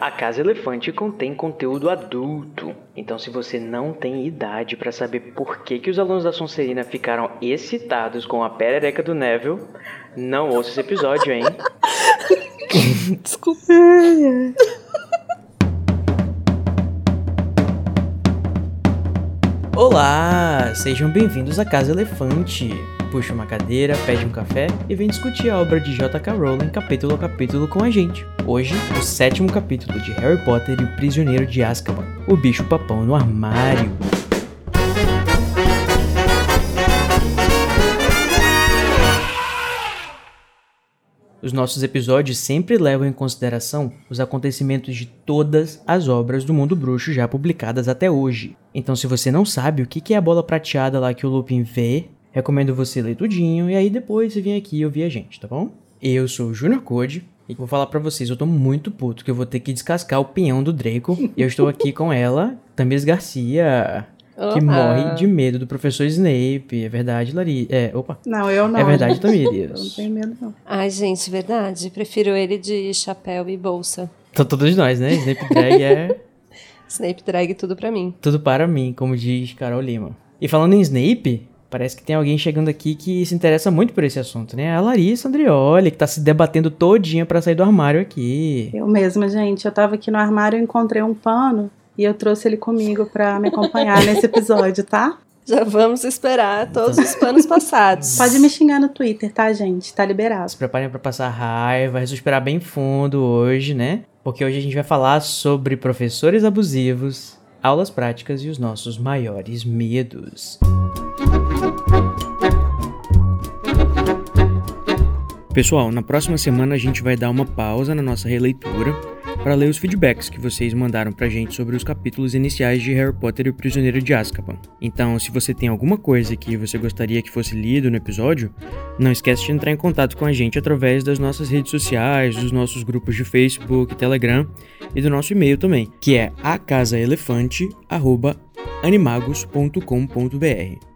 A Casa Elefante contém conteúdo adulto, então se você não tem idade para saber por que, que os alunos da Sonserina ficaram excitados com a perereca do Neville, não ouça esse episódio, hein? Desculpa. Olá, sejam bem-vindos à Casa Elefante. Puxa uma cadeira, pede um café e vem discutir a obra de J.K. Rowling capítulo a capítulo com a gente. Hoje, o sétimo capítulo de Harry Potter e o Prisioneiro de Azkaban, o bicho papão no armário. Os nossos episódios sempre levam em consideração os acontecimentos de todas as obras do mundo bruxo já publicadas até hoje. Então, se você não sabe o que é a bola prateada lá que o Lupin vê, recomendo você ler tudinho e aí depois você vem aqui ouvir a gente, tá bom? Eu sou o Junior Code e vou falar para vocês, eu tô muito puto que eu vou ter que descascar o pinhão do Draco. e eu estou aqui com ela, Tamires Garcia, que morre de medo do professor Snape. É verdade, Lari. É, opa. Não, eu não. É verdade, Tamires. eu não tenho medo, não. Ai, gente, verdade. Prefiro ele de chapéu e bolsa. Então, todos nós, né? Snape Drag é. Snape drag tudo pra mim. Tudo para mim, como diz Carol Lima. E falando em Snape, parece que tem alguém chegando aqui que se interessa muito por esse assunto, né? A Larissa Andrioli, que tá se debatendo todinha para sair do armário aqui. Eu mesma, gente. Eu tava aqui no armário e encontrei um pano e eu trouxe ele comigo pra me acompanhar nesse episódio, tá? Já vamos esperar todos os panos passados. Pode me xingar no Twitter, tá, gente? Tá liberado. Se preparem para passar raiva, respirar bem fundo hoje, né? Porque hoje a gente vai falar sobre professores abusivos, aulas práticas e os nossos maiores medos. Pessoal, na próxima semana a gente vai dar uma pausa na nossa releitura para ler os feedbacks que vocês mandaram pra gente sobre os capítulos iniciais de Harry Potter e o Prisioneiro de Azkaban. Então, se você tem alguma coisa que você gostaria que fosse lido no episódio, não esquece de entrar em contato com a gente através das nossas redes sociais, dos nossos grupos de Facebook, Telegram e do nosso e-mail também, que é acasaelefante@animagos.com.br.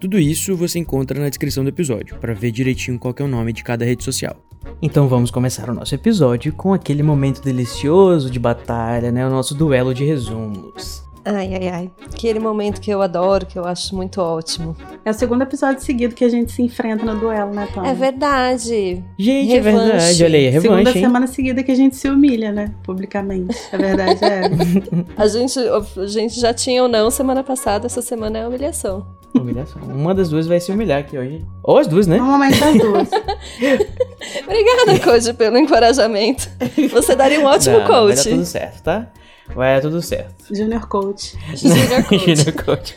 Tudo isso você encontra na descrição do episódio, para ver direitinho qual é o nome de cada rede social. Então vamos começar o nosso episódio com aquele momento delicioso de batalha, né? O nosso duelo de resumos. Ai, ai, ai. Aquele momento que eu adoro, que eu acho muito ótimo. É o segundo episódio seguido que a gente se enfrenta no duelo, né, Tom? É verdade. Gente, é Revanche. verdade, olha aí, revanche, Segunda hein? semana seguida que a gente se humilha, né? Publicamente. A verdade é. A gente, a gente já tinha ou não semana passada, essa semana é humilhação. Humilhação. Uma das duas vai se humilhar aqui hoje. Ou as duas, né? Normalmente as duas. Obrigada, coach, pelo encorajamento. Você daria um ótimo Não, Vai dar coach. tudo certo, tá? Vai dar tudo certo. Junior Coach. Junior coach. Junior coach.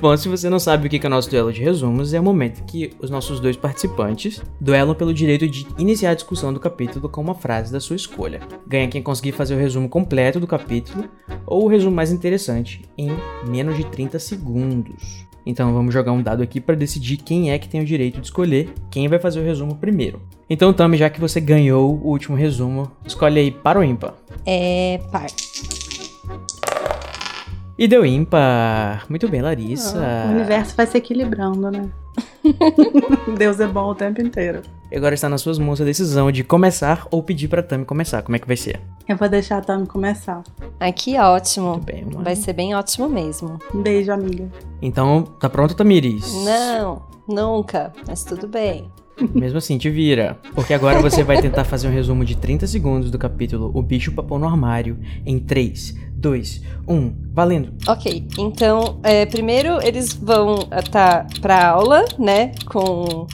Bom, se você não sabe o que é o nosso duelo de resumos, é o momento que os nossos dois participantes duelam pelo direito de iniciar a discussão do capítulo com uma frase da sua escolha. Ganha quem conseguir fazer o resumo completo do capítulo ou o resumo mais interessante em menos de 30 segundos. Então vamos jogar um dado aqui para decidir quem é que tem o direito de escolher quem vai fazer o resumo primeiro. Então, Tami, já que você ganhou o último resumo, escolhe aí para o ímpar. É par. E deu ímpar. Muito bem, Larissa. O universo vai se equilibrando, né? Deus é bom o tempo inteiro. E agora está nas suas mãos a decisão de começar ou pedir pra Tami começar. Como é que vai ser? Eu vou deixar a Tami começar. Ai, que ótimo. Muito bem, lá. Vai ser bem ótimo mesmo. Um beijo, amiga. Então, tá pronto, Tamiris? Não, nunca. Mas tudo bem. Mesmo assim, te vira. Porque agora você vai tentar fazer um resumo de 30 segundos do capítulo O Bicho Papão no Armário em 3, 2, 1, valendo. Ok, então, é, primeiro eles vão estar pra aula, né, com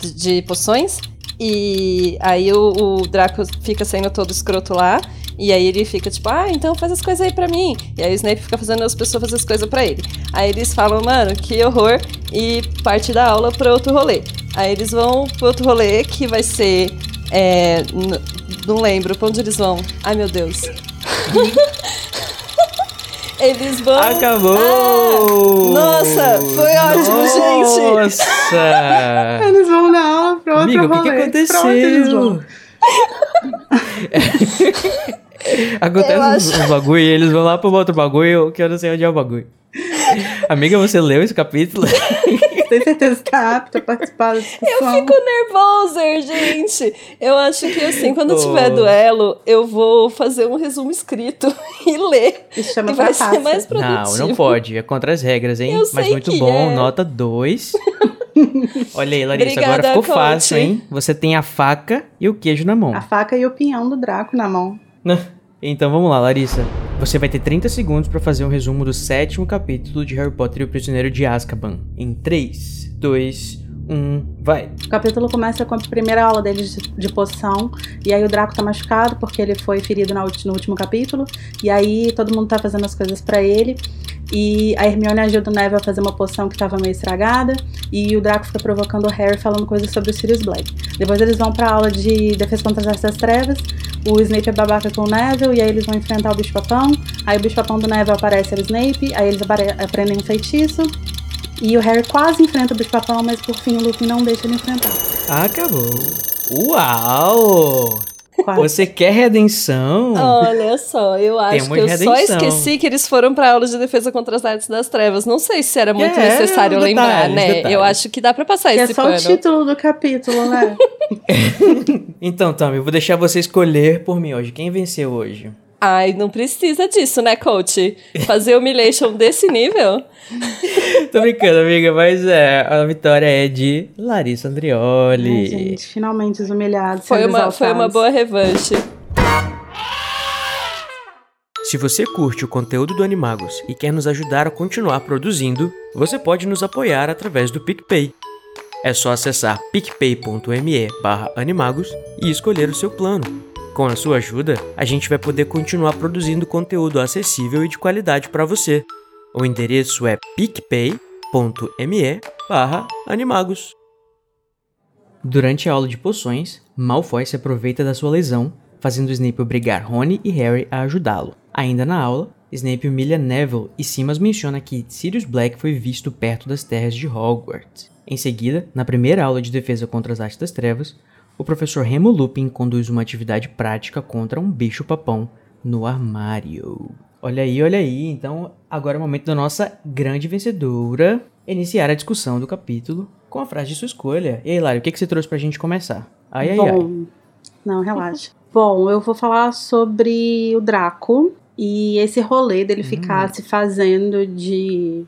de, de poções, e aí o, o Draco fica sendo todo escroto lá, e aí ele fica tipo, ah, então faz as coisas aí pra mim. E aí o Snape fica fazendo as pessoas fazer as coisas pra ele. Aí eles falam, mano, que horror, e parte da aula pra outro rolê. Aí eles vão pro outro rolê, que vai ser, é, não lembro, pra onde eles vão? Ai, meu Deus. Eles vão. Acabou! Ah, nossa, foi ótimo, gente! Nossa! Eles vão na aula pro outro Amiga, o que, que rolê. Pra Acontece uns, acho- uns bagulho e eles vão lá pro outro bagulho que eu não sei onde é o bagulho. Amiga, você leu esse capítulo? Tem certeza que tá apta a participar da discussão? Eu fico nervosa, gente. Eu acho que assim, quando Oh. tiver duelo, eu vou fazer um resumo escrito e ler. Isso chama E vai ser mais Não, produtivo. não pode. É contra as regras, hein? Eu Mas sei muito que bom. é. Nota 2. Olha aí, Larissa. Obrigada, agora ficou coach. fácil, hein? Você tem a faca e o queijo na mão. A faca e o pinhão do Draco na mão. Então vamos lá, Larissa. Você vai ter 30 segundos pra fazer um resumo do sétimo capítulo de Harry Potter e o Prisioneiro de Azkaban. Em 3, 2, 1, vai. O capítulo começa com a primeira aula dele de, de poção. E aí o Draco tá machucado porque ele foi ferido ulti- no último capítulo. E aí todo mundo tá fazendo as coisas pra ele. E a Hermione ajuda o Neville a fazer uma poção que tava meio estragada. E o Draco fica provocando o Harry falando coisas sobre o Sirius Black. Depois eles vão pra aula de defesa contra as artes das trevas. O Snape é babaca com o Neville. E aí eles vão enfrentar o bicho-papão. Aí o bicho-papão do Neville aparece ao Snape. Aí eles aprendem um feitiço. E o Harry quase enfrenta o bicho-papão, mas por fim o Lupin não deixa ele enfrentar. Acabou. Uau! Quase. Você quer redenção? Olha só, eu acho Temos que eu só redenção. esqueci que eles foram pra aula de defesa contra as artes das trevas. Não sei se era muito É, necessário detalhes, lembrar, né? detalhes. Eu acho que dá pra passar Que é esse só pano. o título do capítulo, né? Então, Tommy, eu vou deixar você escolher por mim hoje. Quem venceu hoje? Ai, não precisa disso, né, coach? Fazer humiliation desse nível? Tô brincando, amiga, mas é, a vitória é de Larissa Andrioli. Ai, gente, finalmente os humilhados. Foi uma, foi uma boa revanche. Se você curte o conteúdo do Animagos e quer nos ajudar a continuar produzindo, você pode nos apoiar através do PicPay. É só acessar picpay.me barra animagos e escolher o seu plano. Com a sua ajuda, a gente vai poder continuar produzindo conteúdo acessível e de qualidade para você. O endereço é picpay.me animagos. Durante a aula de poções, Malfoy se aproveita da sua lesão, fazendo Snape obrigar Rony e Harry a ajudá-lo. Ainda na aula, Snape humilha Neville e Simas menciona que Sirius Black foi visto perto das terras de Hogwarts. Em seguida, na primeira aula de defesa contra as artes das trevas, o professor Remo Lupin conduz uma atividade prática contra um bicho-papão no armário. Olha aí, olha aí. Então, agora é o momento da nossa grande vencedora iniciar a discussão do capítulo com a frase de sua escolha. E aí, Lário, o que, que você trouxe pra gente começar? Ai, ai, ai. Bom, não, relaxa. Bom, eu vou falar sobre o Draco e esse rolê dele ficar se fazendo de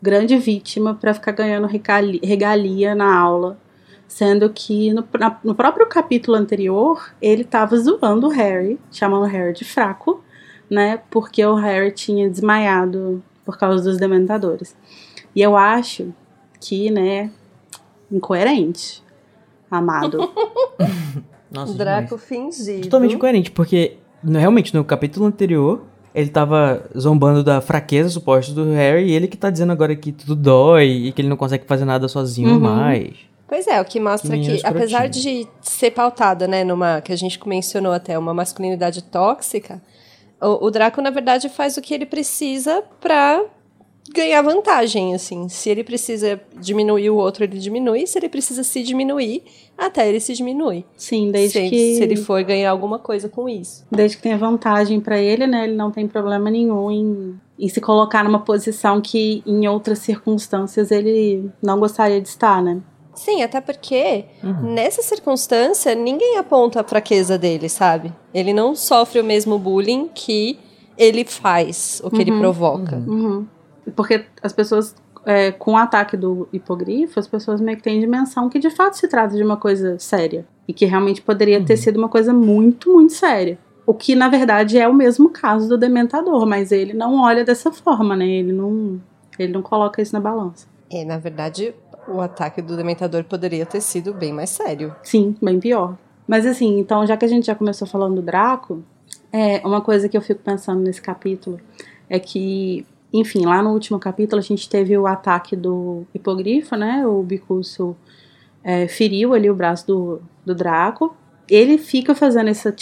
grande vítima pra ficar ganhando regali- regalia na aula. Sendo que no, na- no próprio capítulo anterior, ele tava zoando o Harry, chamando o Harry de fraco, né? Porque o Harry tinha desmaiado por causa dos dementadores. E eu acho que, né, incoerente, amado. Nossa, Draco demais. fingido. Totalmente incoerente, porque no- realmente no capítulo anterior ele tava zombando da fraqueza suposta do Harry e ele que tá dizendo agora que tudo dói e que ele não consegue fazer nada sozinho Uhum. mais. Pois é, o que mostra que, apesar escrotinho. de ser pautada, né, numa, que a gente mencionou até, uma masculinidade tóxica, o, o Draco, na verdade, faz o que ele precisa pra ganhar vantagem, assim. Se ele precisa diminuir o outro, ele diminui. Se ele precisa se diminuir, até ele se diminui. Sim, desde se, que se ele for ganhar alguma coisa com isso. desde que tenha vantagem pra ele, né? Ele não tem problema nenhum em, em se colocar numa posição que em outras circunstâncias ele não gostaria de estar, né? Sim, até porque Uhum. nessa circunstância ninguém aponta a fraqueza dele, sabe? Ele não sofre o mesmo bullying que ele faz, o que ele Uhum, provoca. Uhum. Porque as pessoas, é, com o ataque do hipogrifo, as pessoas meio que têm dimensão que de fato se trata de uma coisa séria. E que realmente poderia ter Uhum. sido uma coisa muito, muito séria. O que, na verdade, é o mesmo caso do Dementador, mas ele não olha dessa forma, né? Ele não, ele não coloca isso na balança. É, na verdade, o ataque do Dementador poderia ter sido bem mais sério. Sim, bem pior. Mas assim, então, já que a gente já começou falando do Draco, é uma coisa que eu fico pensando nesse capítulo é que, enfim, lá no último capítulo a gente teve o ataque do hipogrifo, né? O Bicurso é, feriu ali o braço do, do Draco. Ele fica fazendo essa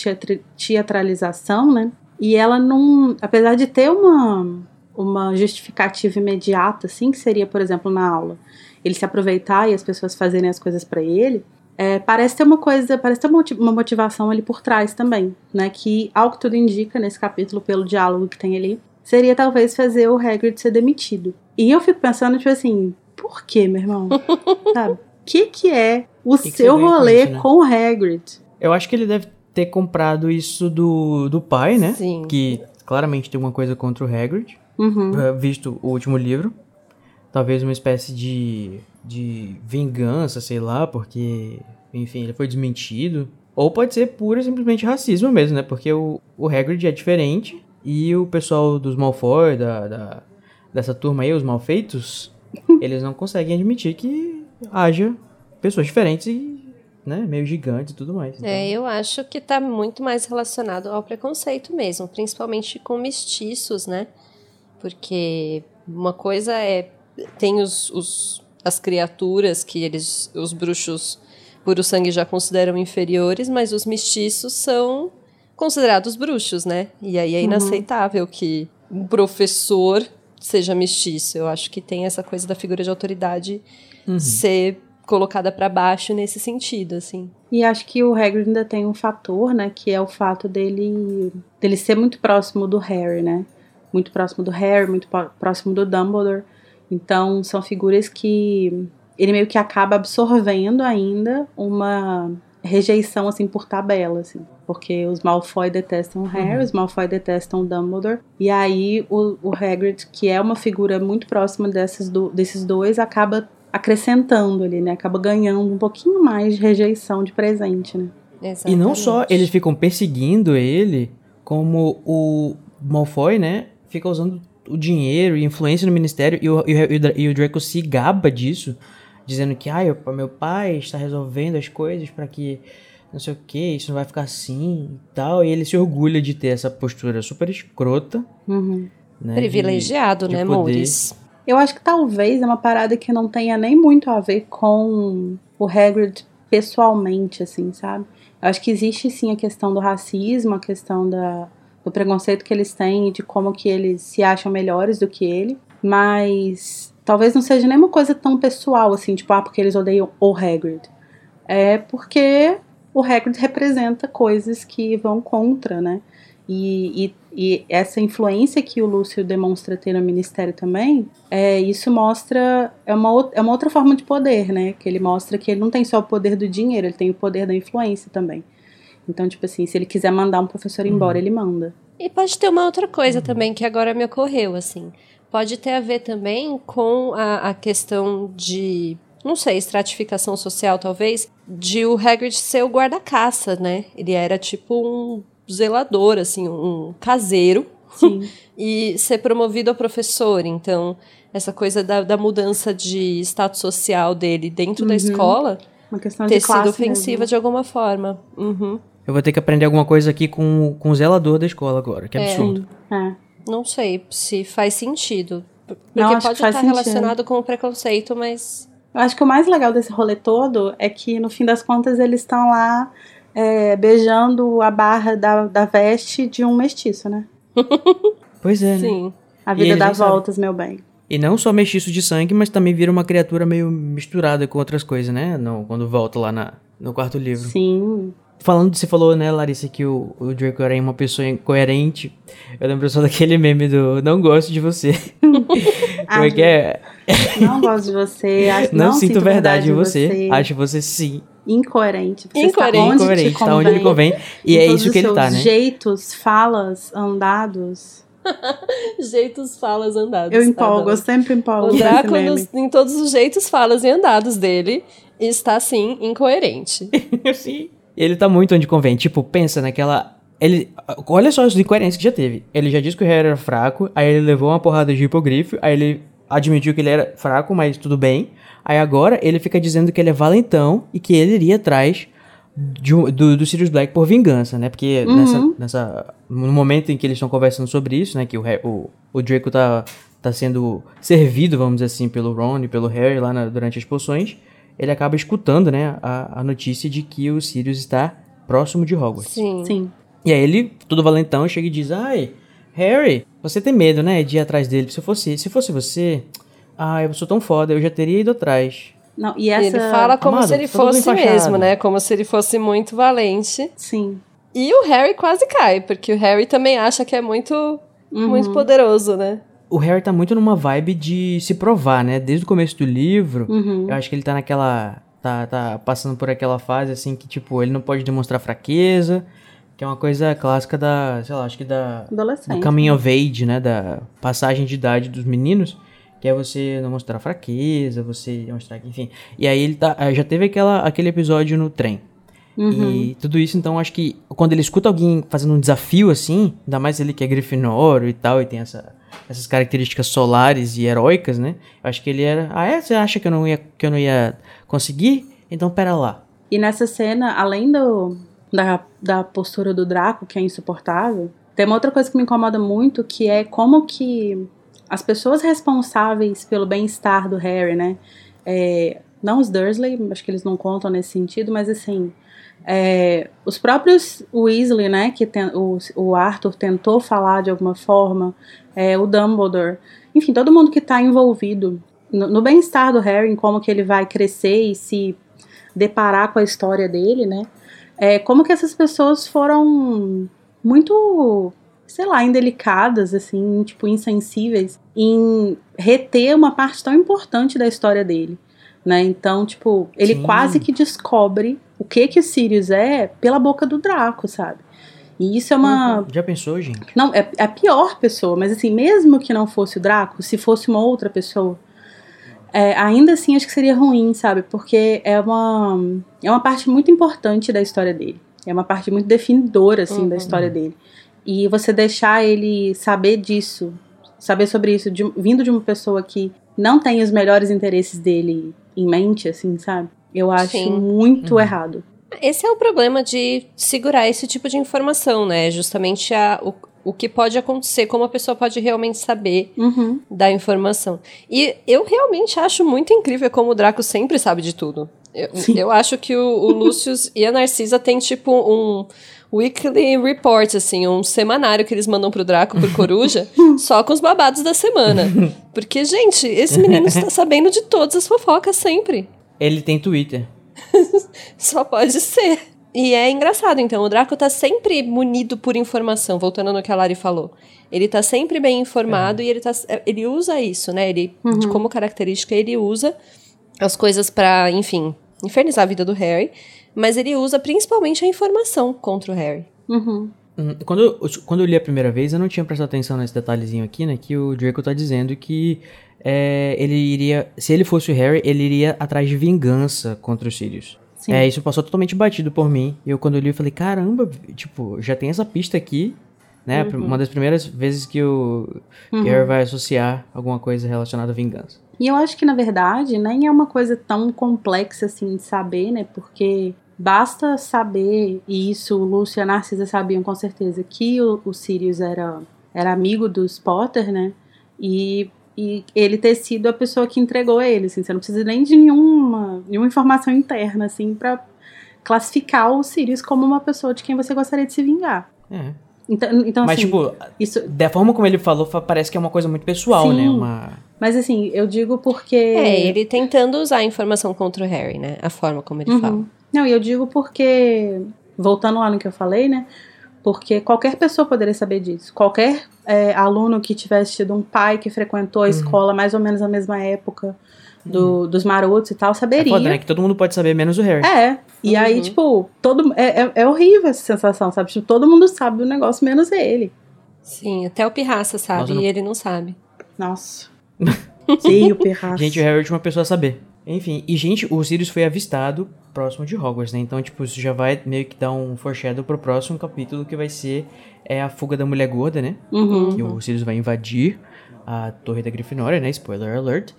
teatralização, né? E ela não. Apesar de ter uma, uma justificativa imediata, assim, que seria, por exemplo, na aula, ele se aproveitar e as pessoas fazerem as coisas pra ele, é, parece ter uma coisa, parece ter uma moti- uma motivação ali por trás também, né? Que, ao que tudo indica nesse capítulo, pelo diálogo que tem ali, seria talvez fazer o Hagrid ser demitido. E eu fico pensando, tipo assim, por quê, meu irmão? Sabe? O que que é o que que seu com rolê isso, né? com o Hagrid? Eu acho que ele deve ter comprado isso do, do pai, né? Sim. Que claramente tem alguma coisa contra o Hagrid, Uhum. visto o último livro. Talvez uma espécie de, de vingança, sei lá, porque, enfim, ele foi desmentido. Ou pode ser pura e simplesmente racismo mesmo, né? Porque o, o Hagrid é diferente e o pessoal dos Malfoy, da, da, dessa turma aí, os malfeitos, eles não conseguem admitir que haja pessoas diferentes e, né, meio gigantes e tudo mais. Então, É, eu acho que tá muito mais relacionado ao preconceito mesmo, principalmente com mestiços, né? Porque uma coisa é tem os, os as criaturas que eles os bruxos puro sangue já consideram inferiores, mas os mestiços são considerados bruxos, né? E aí é inaceitável que um professor seja mestiço. Eu acho que tem essa coisa da figura de autoridade ser colocada pra baixo nesse sentido, assim. E acho que o Hagrid ainda tem um fator, né, que é o fato dele dele ser muito próximo do Harry, né? Muito próximo do Harry, muito pró- próximo do Dumbledore. Então, são figuras que ele meio que acaba absorvendo ainda uma rejeição assim por tabela, assim, porque os Malfoy detestam o Harry, os Malfoy detestam o Dumbledore, e aí o, o Hagrid, que é uma figura muito próxima dessas do- desses dois, acaba acrescentando ali, né? Acaba ganhando um pouquinho mais de rejeição de presente, né? E não só Exatamente. eles ficam perseguindo ele, como o Malfoy, né, fica usando o dinheiro e influência no ministério e o, e o, e o Dra- o Draco se gaba disso, dizendo que, ai, o meu pai está resolvendo as coisas para que não sei o que, isso não vai ficar assim e tal, e ele se orgulha de ter essa postura super escrota, Uhum. né, Privilegiado, de né, poder. Mouris? Eu acho que talvez é uma parada que não tenha nem muito a ver com o Hagrid pessoalmente, assim, sabe? Eu acho que existe sim a questão do racismo, a questão da, do preconceito que eles têm e de como que eles se acham melhores do que ele, mas talvez não seja nem uma coisa tão pessoal, assim, tipo, ah, porque eles odeiam o Hagrid. É porque o Hagrid representa coisas que vão contra, né? E, e, e essa influência que o Lúcio demonstra ter no ministério também, é, isso mostra. É uma, é uma outra forma de poder, né? Que ele mostra que ele não tem só o poder do dinheiro, ele tem o poder da influência também. Então, tipo assim, se ele quiser mandar um professor embora, ele manda. E pode ter uma outra coisa também que agora me ocorreu, assim. Pode ter a ver também com a, a questão de, não sei, estratificação social, talvez, de o Hagrid ser o guarda-caça, né? Ele era tipo um zelador, assim, um caseiro, Sim. e ser promovido a professor. Então, essa coisa da, da mudança de status social dele dentro da escola Uma questão ter sido ofensiva mesmo. de alguma forma. Uhum. Eu vou ter que aprender alguma coisa aqui com, com o zelador da escola agora, que É. absurdo. É. Não sei se faz sentido. Porque Não, pode estar sentido. relacionado com o preconceito, mas. Eu acho que o mais legal desse rolê todo é que, no fim das contas, eles estão lá é, beijando a barra da, da veste de um mestiço, né? Pois é, né? Sim. A E vida dá voltas, meu bem. E não só mestiço de sangue, mas também vira uma criatura meio misturada com outras coisas, né? No, quando volta lá na, no quarto livro. Sim. Falando, você falou, né, Larissa, que o, o Draco era uma pessoa incoerente. Eu lembro só daquele meme do Não gosto de você. Como é que é? Não gosto de você. Acho, Não, não, sinto verdade em você. Acho você sim. Incoerente. Você Incoerente. está onde Incoerente, te tá onde ele convém. E Em é todos isso os que ele tá, né? jeitos, falas, andados. Jeitos, falas, andados. Eu empolgo, eu Adoro. sempre empolgo O Draco, em todos os jeitos, falas e andados dele, está, sim, incoerente. Sim. Ele tá muito onde convém. Tipo, pensa naquela. Ele. Olha só as incoerências que já teve. Ele já disse que o Harry era fraco, aí ele levou uma porrada de hipogrifo, aí ele admitiu que ele era fraco, mas tudo bem. Aí agora ele fica dizendo que ele é valentão e que ele iria atrás de do, do Sirius Black por vingança, né? Porque nessa, nessa. No momento em que eles estão conversando sobre isso, né? Que o, o, o Draco tá, tá sendo servido, vamos dizer assim, pelo Ron e pelo Harry lá na- durante as poções. Ele acaba escutando, né? A, a notícia de que o Sirius está próximo de Hogwarts. Sim. Sim. E aí ele, todo valentão, chega e diz: Ai, Harry, você tem medo, né? De ir atrás dele. Se fosse, se fosse você, ai, eu sou tão foda, eu já teria ido atrás. Não, e essa. ele fala como Amado, se ele fosse mesmo, né? Como se ele fosse muito valente. Sim. E o Harry quase cai, porque o Harry também acha que é muito, Uhum. muito poderoso, né? O Harry tá muito numa vibe de se provar, né? Desde o começo do livro, Uhum. eu acho que ele tá naquela. Tá, tá passando por aquela fase assim que, tipo, ele não pode demonstrar fraqueza. Que é uma coisa clássica da. Sei lá, acho que da. Do Adolescente. coming of age, né? Da passagem de idade dos meninos. Que é você não mostrar fraqueza, você mostrar que, enfim. E aí ele tá. Já teve aquela, aquele episódio no trem. Uhum. E tudo isso, então, acho que quando ele escuta alguém fazendo um desafio assim, ainda mais ele que é Grifinório e tal, e tem essa, essas características solares e heróicas, né? Eu acho que ele era. Ah, é? Você acha que eu não ia, que eu não ia conseguir? Então pera lá. E nessa cena, além do, da, da postura do Draco, que é insuportável, tem uma outra coisa que me incomoda muito, que é como que as pessoas responsáveis pelo bem-estar do Harry, né? é, não os Dursley, acho que eles não contam nesse sentido, mas assim, é, os próprios Weasley, né? Que tem, o, o Arthur tentou falar de alguma forma, é, o Dumbledore, enfim, todo mundo que está envolvido no, no bem-estar do Harry, em como que ele vai crescer e se deparar com a história dele, né? É, como que essas pessoas foram muito, sei lá, indelicadas, assim, tipo, insensíveis em reter uma parte tão importante da história dele, né? Então, tipo, ele Sim. quase que descobre o que que o Sirius é pela boca do Draco, sabe? E isso é uma, Já pensou, gente? não, é, é a pior pessoa, mas assim, mesmo que não fosse o Draco, se fosse uma outra pessoa, é, ainda assim acho que seria ruim, sabe? Porque é uma, é uma parte muito importante da história dele. É uma parte muito definidora, assim, da Uhum. história dele. E você deixar ele saber disso, saber sobre isso, de- vindo de uma pessoa que não tem os melhores interesses dele em mente, assim, sabe? Eu acho Sim. muito Uhum. errado. Esse é o problema de segurar esse tipo de informação, né? Justamente a, o, o que pode acontecer, como a pessoa pode realmente saber Uhum. da informação. E eu realmente acho muito incrível como o Draco sempre sabe de tudo. Eu, eu acho que o, o Lucius e a Narcisa têm, tipo, um weekly report, assim, um semanário que eles mandam pro Draco, por Coruja, só com os babados da semana. Porque, gente, esse menino está sabendo de todas as fofocas sempre. Ele tem Twitter. Só pode ser. E é engraçado, então, o Draco tá sempre munido por informação, voltando no que a Lari falou. Ele tá sempre bem informado e ele, tá, ele usa isso, né? Ele, de como característica, ele usa as coisas pra, enfim, infernizar a vida do Harry, mas ele usa principalmente a informação contra o Harry. Uhum. Hum, Quando, eu- quando eu li a primeira vez, eu não tinha prestado atenção nesse detalhezinho aqui, né? Que o Draco tá dizendo que é, ele iria. Se ele fosse o Harry, ele iria atrás de vingança contra o Sirius. Sim. É, isso passou totalmente batido por mim. E eu, quando eu li, eu falei, caramba, tipo, já tem essa pista aqui, né? Uma das primeiras vezes que o, o Harry vai associar alguma coisa relacionada à vingança. E eu acho que, na verdade, nem é uma coisa tão complexa assim de saber, né? Porque basta saber, e isso o Lúcio e a Narcisa sabiam com certeza, que o, o Sirius era, era amigo dos Potter, né? E, e ele ter sido a pessoa que entregou ele, assim. Você não precisa nem de nenhuma, nenhuma informação interna, assim, pra classificar o Sirius como uma pessoa de quem você gostaria de se vingar. É. Então, então Mas, assim, tipo, isso, da forma como ele falou, fa- parece que é uma coisa muito pessoal, Sim. né? Uma... mas assim, eu digo porque... É, ele tentando usar a informação contra o Harry, né? A forma como ele Uhum. fala. Não, e eu digo porque, voltando lá no que eu falei, né? Porque qualquer pessoa poderia saber disso. Qualquer é, aluno que tivesse tido um pai que frequentou Uhum. a escola mais ou menos na mesma época do- dos marotos e tal, É saberia. foda, né? Que todo mundo pode saber, menos o Harry. É, e aí, Uhum. tipo, todo, é, é, é horrível essa sensação, sabe? Tipo, todo mundo sabe do negócio, menos ele. Sim, até o Pirraça sabe Nossa, não- e ele não sabe. Nossa. Sim, o pirraço. Gente, o Harry é a última pessoa a saber. Enfim, e gente, o Sirius foi avistado próximo de Hogwarts, né? Então, tipo, isso já vai meio que dar um foreshadow pro próximo capítulo, que vai ser é, a fuga da mulher gorda, né? Uhum. Que o Sirius vai invadir a torre da Grifinória, né? Spoiler alert.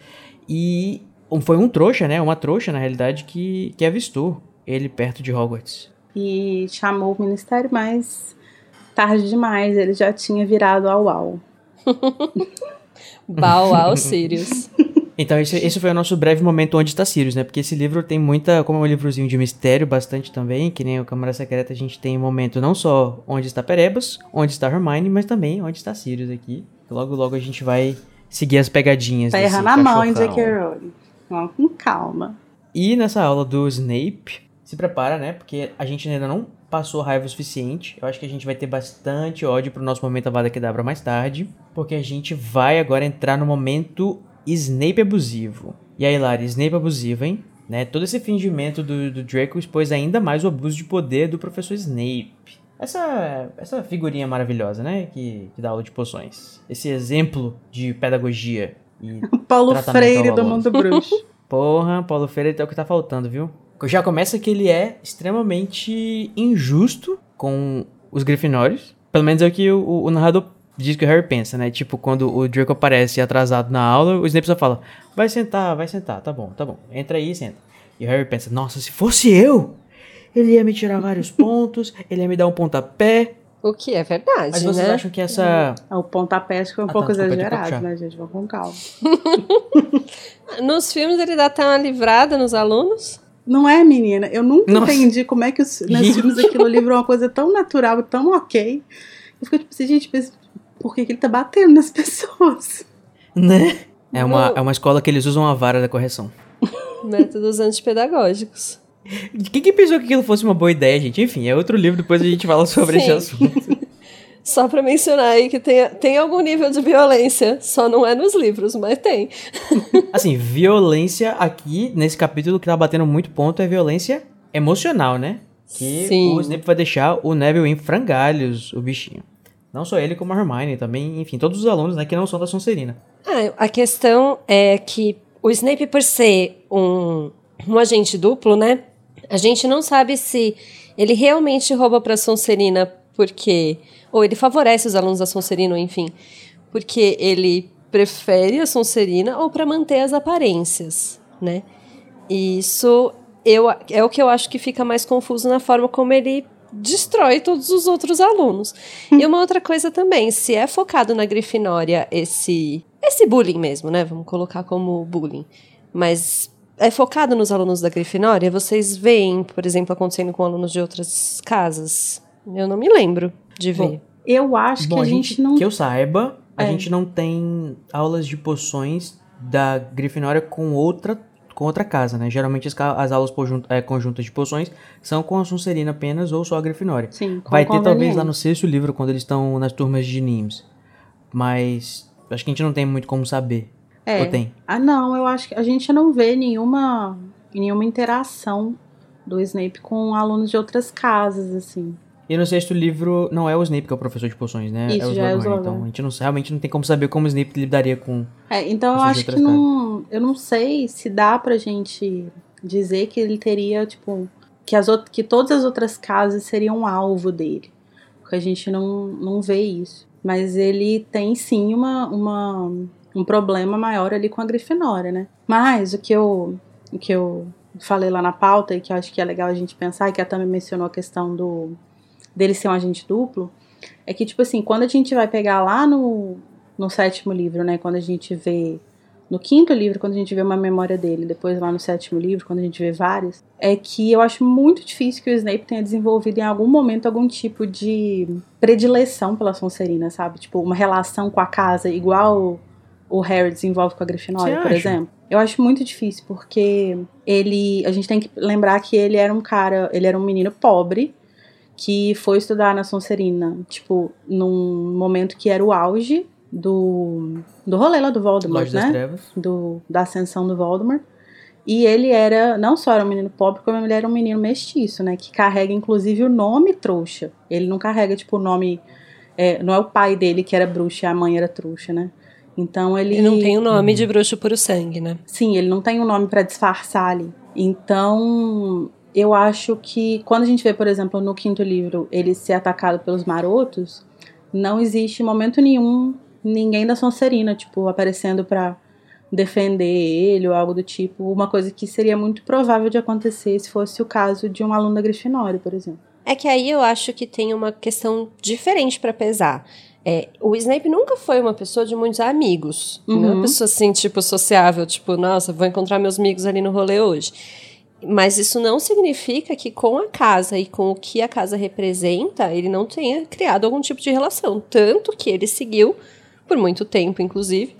E foi um trouxa, né? Uma trouxa, na realidade, que, que avistou ele perto de Hogwarts. E chamou o ministério, mas tarde demais, ele já tinha virado ao au. Bau ao Sirius. Então, esse, esse foi o nosso breve momento onde está Sirius, né? Porque esse livro tem muita. Como é um livrozinho de mistério, bastante também, que nem o Câmara Secreta, a gente tem um momento não só onde está Perebas, onde está Hermione, mas também onde está Sirius aqui. Logo, logo a gente vai seguir as pegadinhas. Tá errando a mão, hein, cachorrão. J.K. Rowling. Vamos com calma. E nessa aula do Snape, se prepara, né? Porque a gente ainda não passou raiva o suficiente. Eu acho que a gente vai ter bastante ódio pro nosso momento Avada Kedavra mais tarde. Porque a gente vai agora entrar no momento Snape abusivo. E aí, Lari, Snape abusivo, hein? Né? Todo esse fingimento do, do Draco expôs ainda mais o abuso de poder do professor Snape. Essa, essa figurinha maravilhosa, né? Que, que dá aula de poções. Esse exemplo de pedagogia. E Paulo Freire do. Mundo Bruxo. Porra, Paulo Freire é o que tá faltando, viu? Já começa que ele é extremamente injusto com os Grifinórios. Pelo menos é o que o, o narrador diz que o Harry pensa, né? Tipo, quando o Draco aparece atrasado na aula, o Snape só fala: Vai sentar, vai sentar, tá bom, tá bom. Entra aí e senta. E o Harry pensa: Nossa, se fosse eu, ele ia me tirar vários pontos, ele ia me dar um pontapé. O que é verdade, Mas vocês né? acham que essa. O pontapé acho que foi um Ah, pouco tá, desculpa, de exagerado, né, gente? Vamos com calma. Nos filmes ele dá até uma livrada nos alunos. Não é, menina? Eu nunca Nossa. entendi como é que os, nos Gente. filmes aquilo livro é uma coisa tão natural e tão ok. Eu fico tipo assim, gente, por que, que ele tá batendo nas pessoas? Né? É uma, Não. é uma escola que eles usam a vara da correção. Métodos antipedagógicos. Quem que pensou que aquilo fosse uma boa ideia, gente? Enfim, é outro livro, depois a gente fala sobre esse Sim. assunto. Só pra mencionar aí que tem, tem algum nível de violência. Só não é nos livros, mas tem. Assim, violência aqui, nesse capítulo que tá batendo muito ponto, é violência emocional, né? Que Sim. o Snape vai deixar o Neville em frangalhos, o bichinho. Não só ele, como a Hermione também, enfim, todos os alunos, né, que não são da Sonserina. Ah, a questão é que o Snape, por ser um, um agente duplo, né? A gente não sabe se ele realmente rouba pra Sonserina porque. Ou ele favorece os alunos da Sonserina, enfim. Porque ele prefere a Sonserina ou pra manter as aparências, né? E isso eu, é o que eu acho que fica mais confuso na forma como ele destrói todos os outros alunos. e uma outra coisa também, se é focado na Grifinória esse esse bullying mesmo, né? Vamos colocar como bullying. Mas é focado nos alunos da Grifinória, vocês veem, por exemplo, acontecendo com alunos de outras casas? Eu não me lembro de ver. Bom, Eu acho Bom, que a gente, gente não. que eu saiba, a É. gente não tem aulas de poções da Grifinória com outra com outra casa, né? Geralmente as, as aulas é, conjuntas de poções são com a Sonserina apenas ou só a Grifinória. Sim, com Vai ter talvez lá no sexto livro, quando eles estão nas turmas de Nims. Mas acho que a gente não tem muito como saber. É. Ou tem? Ah, não, eu acho que a gente não vê nenhuma, nenhuma interação do Snape com alunos de outras casas, assim. E no sexto livro não é o Snape que é o professor de poções, né? Isso, é o é Slughorn. Slughorn. Então a gente não, realmente não tem como saber como o Snape lidaria com. É, então eu acho que não. Eu não sei se dá pra gente dizer que ele teria, tipo, que, as que todas as outras casas seriam alvo dele. Porque a gente não, não vê isso. Mas ele tem sim uma, uma, um problema maior ali com a Grifinória, né? Mas o que eu, o que eu falei lá na pauta e que eu acho que é legal a gente pensar, e que a também mencionou a questão do dele ser um agente duplo, é que, tipo assim, quando a gente vai pegar lá no, no sétimo livro, né? Quando a gente vê. No quinto livro, quando a gente vê uma memória dele, depois lá no sétimo livro, quando a gente vê várias, é que eu acho muito difícil que o Snape tenha desenvolvido em algum momento algum tipo de predileção pela Sonserina, sabe? Tipo, uma relação com a casa igual o Harry desenvolve com a Grifinória, por exemplo. Eu acho muito difícil, porque ele. A gente tem que lembrar que ele era um cara. Ele era um menino pobre que foi estudar na Sonserina, tipo, num momento que era o auge do, do rolê lá do Voldemort, Loja das né? Trevas. Do, da ascensão do Voldemort. E ele era, não só era um menino pobre, como ele era um menino mestiço, né? Que carrega, inclusive, o nome trouxa. Ele não carrega, tipo, o nome. é, não é o pai dele que era bruxo e a mãe era trouxa, né? Então ele. Ele não tem o nome de bruxo puro sangue, né? Sim, ele não tem um nome pra disfarçar ali. Então, eu acho que quando a gente vê, por exemplo, no quinto livro, ele ser atacado pelos marotos, não existe em momento nenhum ninguém da Sonserina, tipo, aparecendo pra defender ele ou algo do tipo. Uma coisa que seria muito provável de acontecer se fosse o caso de um aluno da Grifinória, por exemplo. É que aí eu acho que tem uma questão diferente pra pesar. É, o Snape nunca foi uma pessoa de muitos amigos. Não é Uhum. uma pessoa assim, tipo, sociável, tipo, nossa, vou encontrar meus amigos ali no rolê hoje. Mas isso não significa que com a casa e com o que a casa representa, ele não tenha criado algum tipo de relação. Tanto que ele seguiu, por muito tempo, inclusive,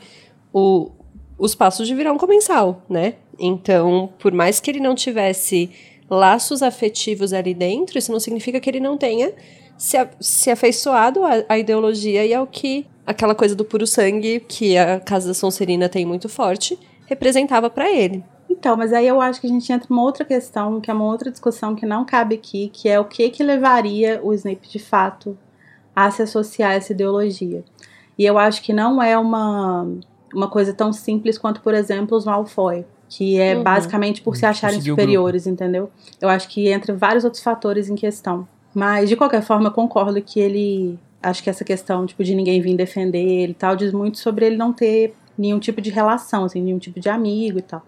o, os passos de virar um comensal, né? Então, por mais que ele não tivesse laços afetivos ali dentro, isso não significa que ele não tenha se, a, se afeiçoado à, ideologia e ao que aquela coisa do puro sangue que a Casa da Sonserina tem muito forte representava para ele. Então, mas aí eu acho que a gente entra numa outra questão, que é uma outra discussão que não cabe aqui, que é o que que levaria o Snape de fato a se associar a essa ideologia. E eu acho que não é uma, uma coisa tão simples quanto, por exemplo, os Malfoy, que é uhum. basicamente por se acharem superiores, entendeu? Eu acho que entra vários outros fatores em questão. Mas, de qualquer forma, eu concordo que ele. Acho que essa questão, tipo, de ninguém vir defender ele e tal, diz muito sobre ele não ter nenhum tipo de relação, assim, nenhum tipo de amigo e tal.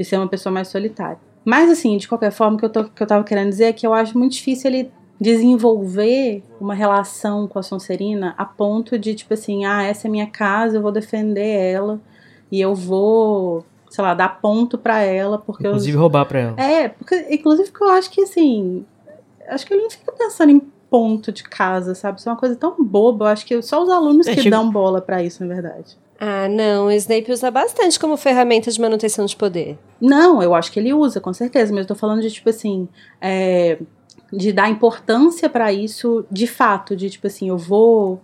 De ser uma pessoa mais solitária. Mas, assim, de qualquer forma, o que eu, tô, que eu tava querendo dizer é que eu acho muito difícil ele desenvolver uma relação com a Sonserina a ponto de, tipo assim, ah, essa é minha casa, eu vou defender ela e eu vou, sei lá, dar ponto para ela, porque Inclusive eu... roubar pra ela. É, porque, inclusive que eu acho que, assim, acho que ele não fica pensando em ponto de casa, sabe? Isso é uma coisa tão boba, eu acho que só os alunos é, que tipo... dão bola para isso, na verdade. Ah, não, o Snape usa bastante como ferramenta de manutenção de poder. Não, eu acho que ele usa, com certeza, mas eu tô falando de, tipo assim, é, de dar importância para isso de fato, de tipo assim, eu vou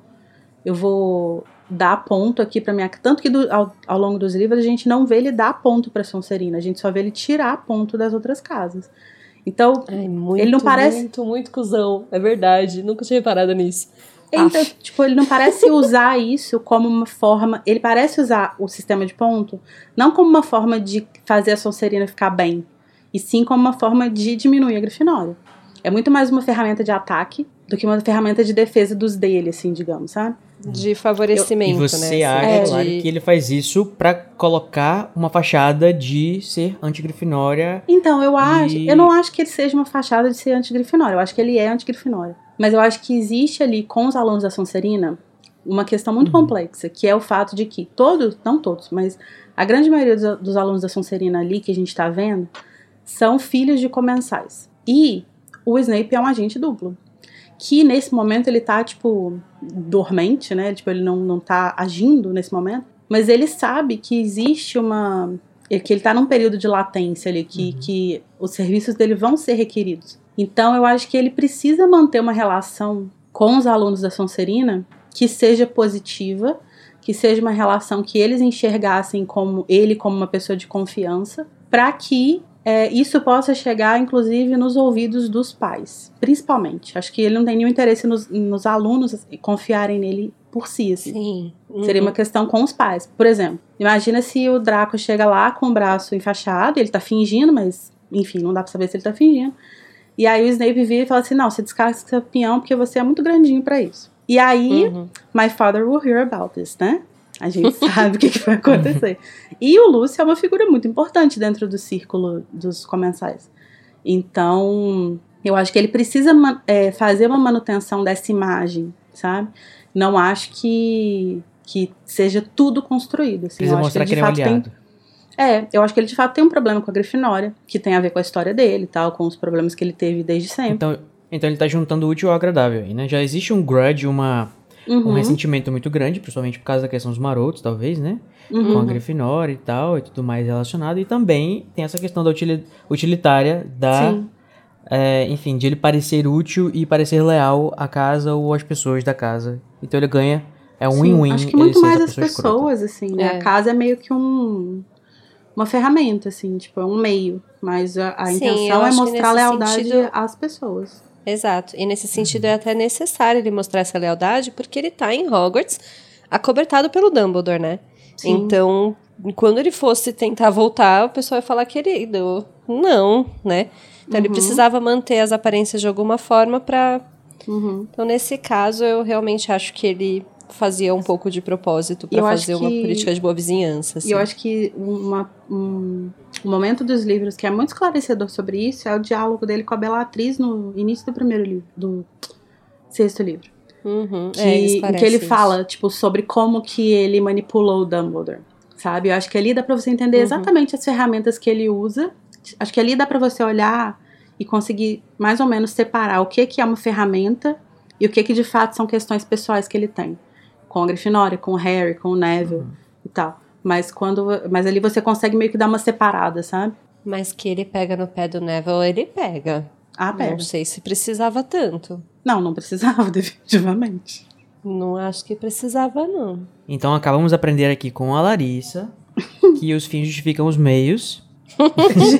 eu vou dar ponto aqui para minha tanto que do, ao, ao, longo dos livros a gente não vê ele dar ponto para Sonserina, a gente só vê ele tirar ponto das outras casas. Então, Ai, muito, ele não parece muito muito cuzão, é verdade, nunca tinha reparado nisso. Então, tipo, ele não parece usar isso como uma forma. Ele parece usar o sistema de ponto não como uma forma de fazer a Sonserina ficar bem, e sim como uma forma de diminuir a Grifinória. É muito mais uma ferramenta de ataque do que uma ferramenta de defesa dos dele, assim, digamos, sabe? De favorecimento, eu, e você né? acha, é, que ele faz isso para colocar uma fachada de ser anti-grifinória? Então, eu acho... E... Eu não acho que ele seja uma fachada de ser anti-grifinória. Eu acho que ele é anti-grifinória. Mas eu acho que existe ali, com os alunos da Sonserina, uma questão muito uhum. complexa, que é o fato de que todos, não todos, mas a grande maioria dos, dos alunos da Sonserina ali que a gente tá vendo, são filhos de comensais. E o Snape é um agente duplo. Que nesse momento ele tá, tipo, dormente, né? Tipo, ele não, não tá agindo nesse momento. Mas ele sabe que existe uma. que ele tá num período de latência ali, que, uhum. que os serviços dele vão ser requeridos. Então eu acho que ele precisa manter uma relação com os alunos da Sonserina que seja positiva, que seja uma relação que eles enxergassem como ele como uma pessoa de confiança, para que é, isso possa chegar, inclusive, nos ouvidos dos pais, principalmente. Acho que ele não tem nenhum interesse nos, nos alunos confiarem nele por si. Assim. Sim. Uhum. Seria uma questão com os pais. Por exemplo, imagina se o Draco chega lá com o braço enfaixado, ele tá fingindo, mas, enfim, não dá pra saber se ele tá fingindo. E aí o Snape vira e fala assim: não, você descasca o peão porque você é muito grandinho para isso. E aí, uhum. my father will hear about this, né? A gente sabe o que, que, vai acontecer. E o Lúcio é uma figura muito importante dentro do círculo dos comensais. Então, eu acho que ele precisa é, fazer uma manutenção dessa imagem, sabe? Não acho que, que seja tudo construído. Assim, precisa mostrar que, ele, de que fato, tem, é, eu acho que ele de fato tem um problema com a Grifinória, que tem a ver com a história dele e tal, com os problemas que ele teve desde sempre. Então, então ele tá juntando o útil ao agradável aí, né? Já existe um grudge, uma Uhum. Um ressentimento muito grande, principalmente por causa da questão dos marotos, talvez, né? Uhum. Com a Grifinória e tal, e tudo mais relacionado. E também tem essa questão da utilitária da. É, enfim, de ele parecer útil e parecer leal à casa ou às pessoas da casa. Então ele ganha. É um win-win. Acho que muito mais as pessoas, assim, né? É. A casa é meio que um. Uma ferramenta, assim, tipo, é um meio. Mas a, a Sim, intenção é mostrar lealdade sentido... às pessoas. Exato. E nesse sentido é até necessário ele mostrar essa lealdade, porque ele tá em Hogwarts, acobertado pelo Dumbledore, né? Sim. Então, quando ele fosse tentar voltar, o pessoal ia falar, querido, não, né? Então uhum. ele precisava manter as aparências de alguma forma para. Uhum. Então, nesse caso, eu realmente acho que ele fazia um pouco de propósito para fazer uma política de boa vizinhança. Assim. E eu acho que uma, um, um, momento dos livros que é muito esclarecedor sobre isso é o diálogo dele com a Bellatriz no início do primeiro livro, do sexto livro. Uhum, que, é, que ele isso. fala, tipo, sobre como que ele manipulou o Dumbledore, sabe? Eu acho que ali dá pra você entender uhum. exatamente as ferramentas que ele usa. Acho que ali dá pra você olhar e conseguir mais ou menos separar o que que é uma ferramenta e o que que de fato são questões pessoais que ele tem com a Grifinória, com o Harry, com o Neville uhum. e tal. Mas quando. Mas ali você consegue meio que dar uma separada, sabe? Mas que ele pega no pé do Neville, ele pega. Ah, pega. Não sei se precisava tanto. Não, não precisava, definitivamente. Não acho que precisava, não. Então acabamos de aprender aqui com a Larissa que os fins justificam os meios.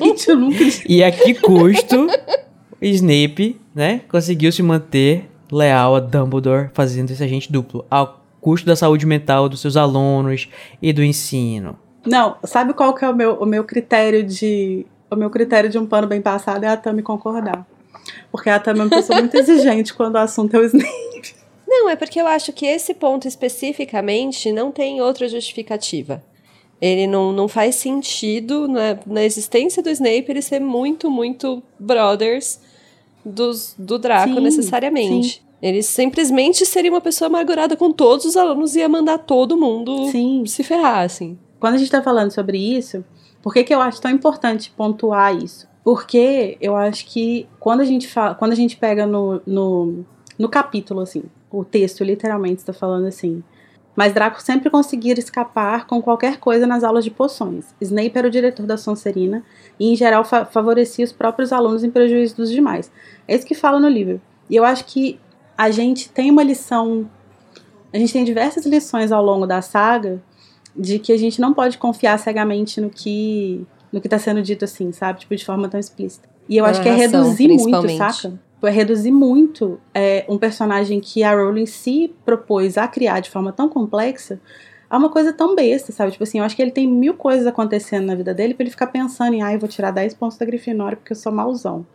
Gente, eu nunca. E a que custo Snape, né, conseguiu se manter leal a Dumbledore fazendo esse agente duplo. Ao custo da saúde mental dos seus alunos e do ensino. Não, sabe qual que é o meu, o meu critério de. O meu critério de um pano bem passado é a Tami concordar. Porque a Tami é uma pessoa muito exigente quando o assunto é o Snape. Não, é porque eu acho que esse ponto especificamente não tem outra justificativa. Ele não, não faz sentido na, na existência do Snape ele ser muito, muito brothers dos, do Draco Sim, necessariamente. sim. Ele simplesmente seria uma pessoa amargurada com todos os alunos e ia mandar todo mundo Sim. se ferrar, assim. Quando a gente tá falando sobre isso, por que, que eu acho tão importante pontuar isso? Porque eu acho que quando a gente fala, quando a gente pega no, no, no capítulo, assim, o texto literalmente está falando assim. Mas Draco sempre conseguira escapar com qualquer coisa nas aulas de poções. Snape era o diretor da Sonserina e, em geral, fa- favorecia os próprios alunos em prejuízo dos demais. É isso que fala no livro. E eu acho que a gente tem uma lição. A gente tem diversas lições ao longo da saga de que a gente não pode confiar cegamente no que no que tá sendo dito assim, sabe? Tipo, de forma tão explícita. E eu Na acho que é reduzir muito, saca? Tipo, É reduzir muito é, um personagem que a Rowling se propôs a criar de forma tão complexa a uma coisa tão besta, sabe? Tipo assim, eu acho que ele tem mil coisas acontecendo na vida dele pra ele ficar pensando em, ai, eu vou tirar 10 pontos da Grifinória porque eu sou mauzão.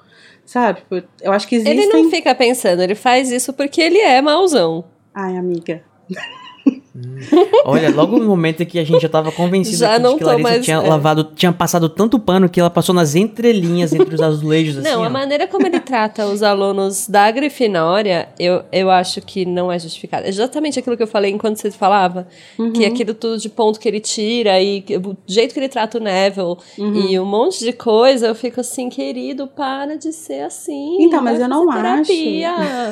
Sabe? Tipo, eu acho que existem... Ele não fica pensando, ele faz isso porque ele é mauzão. Ai, amiga. Olha, logo no momento que a gente já tava convencido Já que tô Larissa mais- tinha é. lavado, tinha passado tanto pano que ela passou nas entrelinhas entre os azulejos assim. Não, ó. a maneira como ele trata os alunos da Grifinória, eu, eu acho que não é justificada. É exatamente aquilo que eu falei enquanto você falava, que aquilo tudo de ponto que ele tira e o jeito que ele trata o Neville e um monte de coisa, eu fico assim, querido, para de ser assim. Então, mas eu não acho. terapia.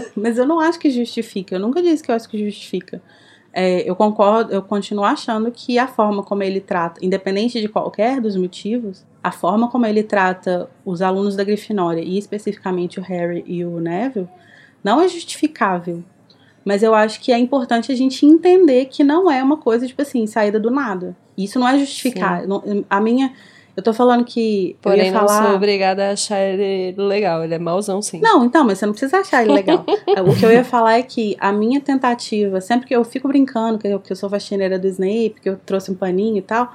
Mas eu não acho que justifica. Eu nunca disse que eu acho que justifica. É, eu concordo, eu continuo achando que a forma como ele trata, independente de qualquer dos motivos, a forma como ele trata os alunos da Grifinória, e especificamente o Harry e o Neville, não é justificável. Mas eu acho que é importante a gente entender que não é uma coisa, tipo assim, saída do nada. Isso não é justificar. A minha. Eu tô falando que. eu Porém, ia não falar... sou obrigada a achar ele legal. Ele é mauzão, sim. Não, então, mas você não precisa achar ele legal. o que eu ia falar é que a minha tentativa, sempre que eu fico brincando que eu, que eu sou faxineira do Snape, que eu trouxe um paninho e tal,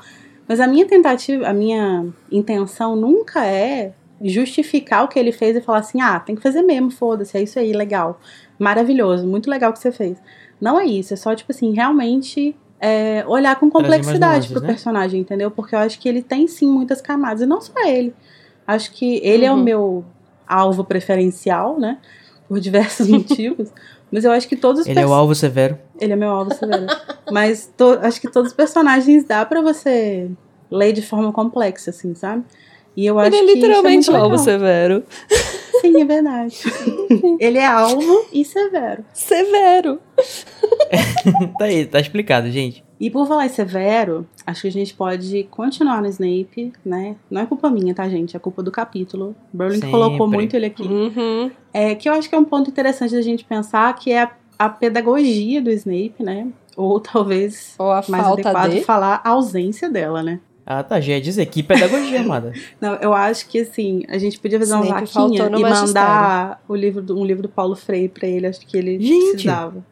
mas a minha tentativa, a minha intenção nunca é justificar o que ele fez e falar assim, ah, tem que fazer mesmo, foda-se, é isso aí, legal. Maravilhoso, muito legal o que você fez. Não é isso, é só, tipo assim, realmente é, olhar com complexidade nuances, pro né? personagem, entendeu? Porque eu acho que ele tem sim muitas camadas, e não só ele. Acho que ele é o Uhum. meu alvo preferencial, né? Por diversos motivos. Mas eu acho que todos os Ele é o alvo severo. Ele é meu alvo severo. Mas to- acho que todos os personagens dá pra você ler de forma complexa, assim, sabe? E eu acho Ele é que isso literalmente é o muito alvo legal. severo. Sim, é verdade. ele é alvo e severo. Severo. tá aí, tá explicado, gente. E por falar em severo, acho que a gente pode continuar no Snape, né? Não é culpa minha, tá, gente? É culpa do capítulo. Rowling colocou muito ele aqui. Uhum. É, que eu acho que é um ponto interessante da gente pensar, que é a, a pedagogia do Snape, né? Ou talvez Ou a mais falta adequado de. falar a ausência dela, né? Ah, tá, já ia dizer. Que pedagogia, amada. Não, eu acho que assim, a gente podia fazer uma Snape vaquinha e mandar o livro do- um livro do Paulo Freire pra ele, acho que ele Gente! precisava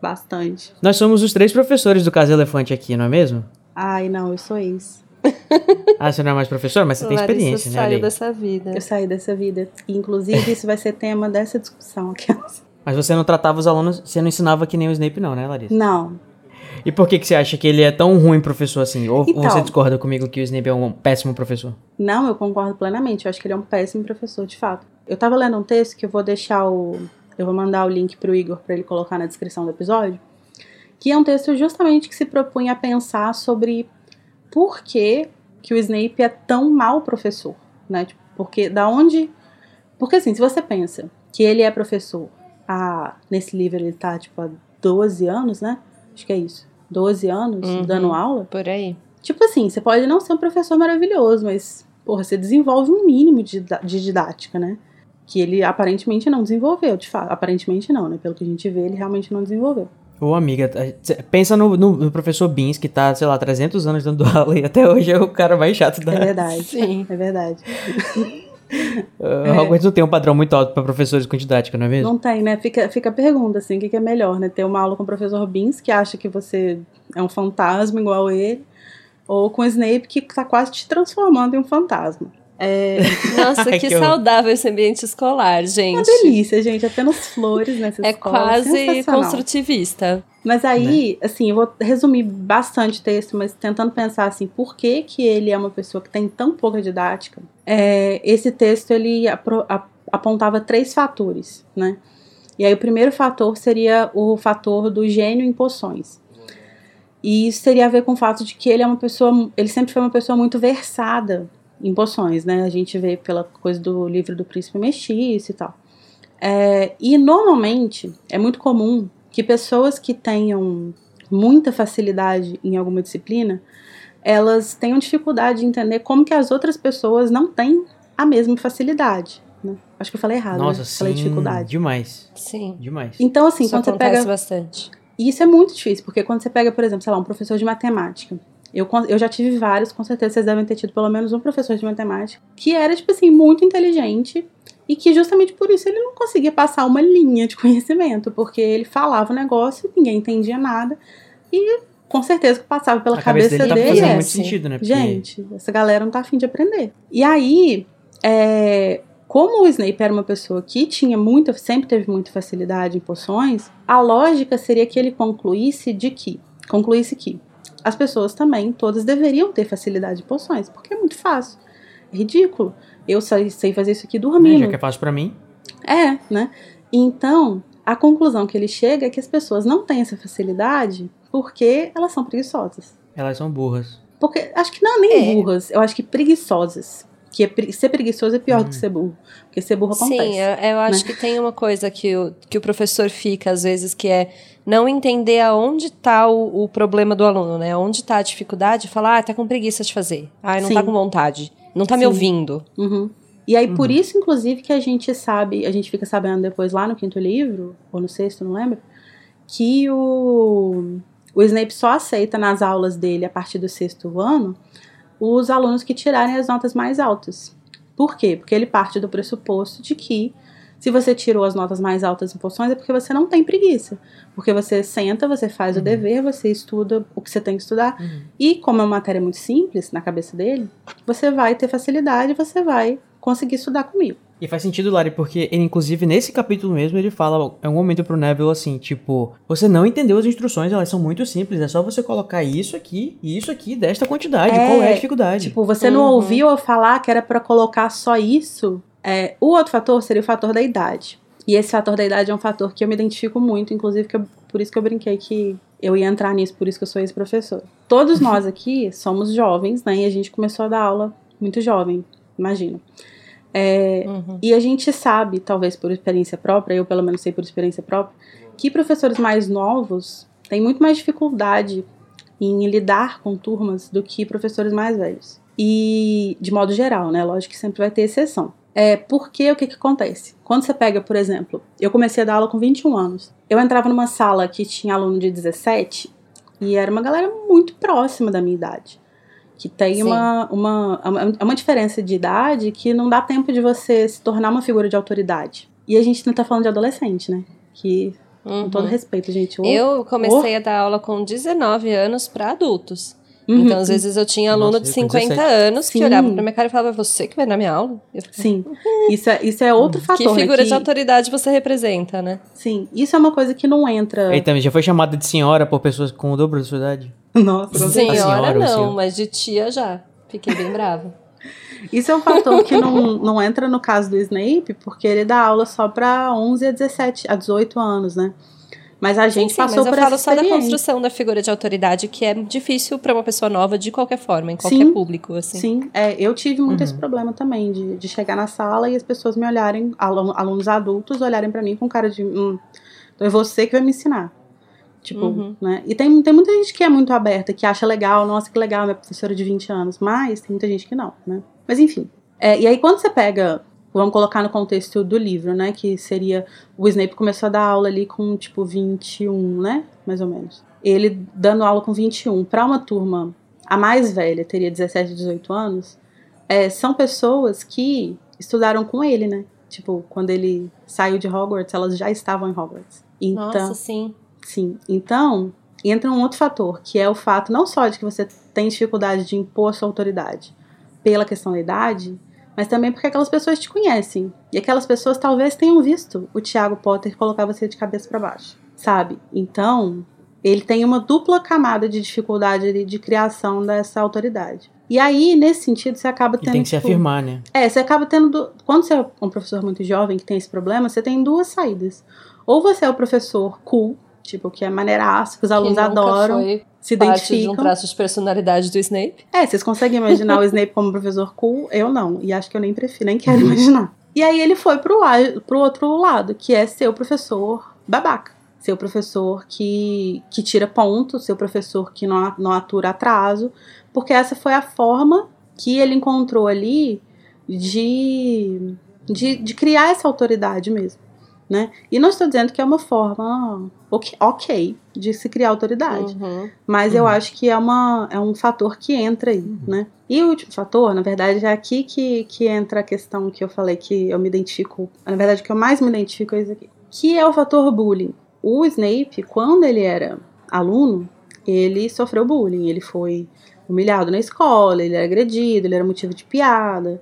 bastante. Nós somos os três professores do Caso Elefante aqui, não é mesmo? Ai, não, eu sou ex. Ah, você não é mais professor, mas você tem Larissa experiência, né? saiu Olha aí. dessa vida. Eu saí dessa vida. E, inclusive, isso vai ser tema dessa discussão aqui. Mas você não tratava os alunos, você não ensinava que nem o Snape, não, né, Larissa? Não, E por que, que você acha que ele é tão ruim professor assim? Ou, Então. você discorda comigo que o Snape é um péssimo professor? Não, eu concordo plenamente. Eu acho que ele é um péssimo professor, de fato. Eu tava lendo um texto que eu vou deixar o. Eu vou mandar o link pro Igor pra ele colocar na descrição do episódio. Que é um texto justamente que se propunha a pensar sobre por que, que o Snape é tão mau professor, né? Tipo, porque da onde. Porque assim, se você pensa que ele é professor há. Nesse livro ele tá, tipo, há 12 anos, né? Acho que é isso. 12 anos Uhum. dando aula. Por aí. Tipo assim, você pode não ser um professor maravilhoso, mas porra, você desenvolve um mínimo de, de didática, né? Que ele aparentemente não desenvolveu, de fato. Aparentemente não, né? Pelo que a gente vê, ele realmente não desenvolveu. Ô, amiga, pensa no, no, no, professor Beans, que tá, sei lá, 300 anos dando aula e até hoje é o cara mais chato da... É verdade, Sim. é verdade. Uh, é. Hogwarts não tem um padrão muito alto para professores com didática, não é mesmo? Não tem, né? Fica, fica a pergunta, assim, o que, que é melhor, né? Ter uma aula com o professor Beans, que acha que você é um fantasma igual ele, ou com o Snape, que tá quase te transformando em um fantasma. É... Nossa, que, que saudável esse ambiente escolar, gente. Uma delícia, gente. Até nos flores nessa é escola. É quase construtivista. Mas aí, né? assim, eu vou resumir bastante o texto, mas tentando pensar assim, por que que ele é uma pessoa que tem tão pouca didática? É, esse texto, ele apontava três fatores, né? E aí o primeiro fator seria o fator do gênio em poções. E isso teria a ver com o fato de que ele é uma pessoa, ele sempre foi uma pessoa muito versada em poções, né? A gente vê pela coisa do livro do príncipe mestiço e tal. É, e normalmente é muito comum que pessoas que tenham muita facilidade em alguma disciplina, elas tenham dificuldade de entender como que as outras pessoas não têm a mesma facilidade. Né? Acho que eu falei errado. Nossa, né? sim, falei dificuldade. Demais. Sim. Demais. Então, assim, Isso quando você pega. bastante. E isso é muito difícil, porque quando você pega, por exemplo, sei lá, um professor de matemática. Eu, eu já tive vários, com certeza vocês devem ter tido pelo menos um professor de matemática, que era, tipo assim, muito inteligente e que justamente por isso ele não conseguia passar uma linha de conhecimento, porque ele falava o negócio, ninguém entendia nada, e com certeza que passava pela A cabeça, dele, tá dele. fazendo é, muito sentido, né? Porque... Gente, essa galera não tá afim de aprender. E aí, é, como o Snape era uma pessoa que tinha muita, sempre teve muita facilidade em poções, a lógica seria que ele concluísse de que, concluísse que as pessoas também, todas deveriam ter facilidade em poções, porque é muito fácil. É ridículo. Eu sei, sei fazer isso aqui dormindo. É, já que é fácil pra mim. É, né? Então, a conclusão que ele chega é que as pessoas não têm essa facilidade porque elas são preguiçosas. Elas são burras. Porque, acho que não, nem é. burras, eu acho que preguiçosas que é, ser preguiçoso é pior do que hum. ser burro. Porque ser burro acontece. Sim, eu, eu acho né? que tem uma coisa que o, que o professor fica, às vezes, que é não entender aonde está o, o, problema do aluno, né? Onde está a dificuldade, falar, ah, tá com preguiça de fazer. Ah, não Sim. tá com vontade. Não tá Sim. me ouvindo. Uhum. E aí, uhum. por isso, inclusive, que a gente sabe, a gente fica sabendo depois lá no quinto livro, ou no sexto, não lembro, que o, o Snape só aceita nas aulas dele a partir do sexto ano os alunos que tirarem as notas mais altas. Por quê? Porque ele parte do pressuposto de que se você tirou as notas mais altas em poções é porque você não tem preguiça. Porque você senta, você faz uhum. o dever, você estuda o que você tem que estudar. Uhum. E como é uma matéria muito simples na cabeça dele, você vai ter facilidade, você vai conseguir estudar comigo. E faz sentido, Lari, porque ele, inclusive, nesse capítulo mesmo, ele fala em um momento pro Neville assim, tipo, você não entendeu as instruções, elas são muito simples, é só você colocar isso aqui e isso aqui desta quantidade. É, Qual é a dificuldade? Tipo, você não uhum. ouviu eu falar que era para colocar só isso? É, o outro fator seria o fator da idade. E esse fator da idade é um fator que eu me identifico muito, inclusive eu, por isso que eu brinquei que eu ia entrar nisso, por isso que eu sou esse professor. Todos nós aqui somos jovens, né? E a gente começou a dar aula muito jovem, imagino. É, uhum. E a gente sabe, talvez por experiência própria, eu pelo menos sei por experiência própria, que professores mais novos têm muito mais dificuldade em lidar com turmas do que professores mais velhos. E, de modo geral, né? Lógico que sempre vai ter exceção. É, porque o que, que acontece? Quando você pega, por exemplo, eu comecei a dar aula com 21 anos. Eu entrava numa sala que tinha aluno de 17 e era uma galera muito próxima da minha idade que tem uma, uma, uma diferença de idade que não dá tempo de você se tornar uma figura de autoridade. E a gente não tá falando de adolescente, né? Que, uhum. com todo uhum. respeito, gente. Eu comecei a dar aula com 19 anos para adultos. Uhum. Então, às vezes, eu tinha aluno Nossa, de 50 anos Sim. que olhava pra minha cara e falava, você que vai na minha aula? Sim, isso é, isso é outro fator. Que né, figura né? que... de autoridade você representa, né? Sim, isso é uma coisa que não entra... E também já foi chamada de senhora por pessoas com o dobro da sua idade? Nossa, senhora, senhora não, mas de tia já. Fiquei bem brava. Isso é um fator que não, não entra no caso do Snape, porque ele dá aula só para 11 a 17, a 18 anos, né? Mas a gente sim, sim, passou mas por eu falo só da construção da figura de autoridade, que é difícil para uma pessoa nova de qualquer forma, em qualquer sim, público, assim. Sim, é, eu tive muito uhum. esse problema também, de, de chegar na sala e as pessoas me olharem, alunos adultos olharem para mim com cara de, hum, então é você que vai me ensinar. Tipo, uhum. né? E tem, tem muita gente que é muito aberta, que acha legal, nossa, que legal, minha professora de 20 anos. Mas tem muita gente que não, né? Mas enfim. É, e aí quando você pega, vamos colocar no contexto do livro, né? Que seria, o Snape começou a dar aula ali com tipo 21, né? Mais ou menos. Ele dando aula com 21 para uma turma, a mais velha teria 17, 18 anos, é, são pessoas que estudaram com ele, né? Tipo, quando ele saiu de Hogwarts, elas já estavam em Hogwarts. Então, Nossa, sim. Sim. Então, entra um outro fator, que é o fato não só de que você tem dificuldade de impor sua autoridade pela questão da idade, mas também porque aquelas pessoas te conhecem. E aquelas pessoas talvez tenham visto o Tiago Potter colocar você de cabeça para baixo, sabe? Então, ele tem uma dupla camada de dificuldade de, de criação dessa autoridade. E aí, nesse sentido, você acaba tendo. E tem que se tipo, afirmar, né? É, você acaba tendo. Quando você é um professor muito jovem que tem esse problema, você tem duas saídas. Ou você é o professor cool, tipo, que é maneiraço, que os alunos que adoram, foi se parte de um identificam. traço de personalidade do Snape. É, vocês conseguem imaginar o Snape como professor cool? Eu não. E acho que eu nem prefiro, nem quero imaginar. E aí ele foi pro, la- pro outro lado, que é ser o professor babaca. Ser o professor que, que tira ponto, ser o professor que não, não atura atraso. Porque essa foi a forma que ele encontrou ali de, de, de criar essa autoridade mesmo. Né? E não estou dizendo que é uma forma ok, de se criar autoridade. Uhum. Mas eu Uhum. acho que é, uma, é um fator que entra aí, né? E o último fator, na verdade, é aqui que, que entra a questão que eu falei que eu me identifico. Na verdade, o que eu mais me identifico é isso aqui. Que é o fator bullying. O Snape, quando ele era aluno, ele sofreu bullying. Ele foi humilhado na escola, ele era agredido, ele era motivo de piada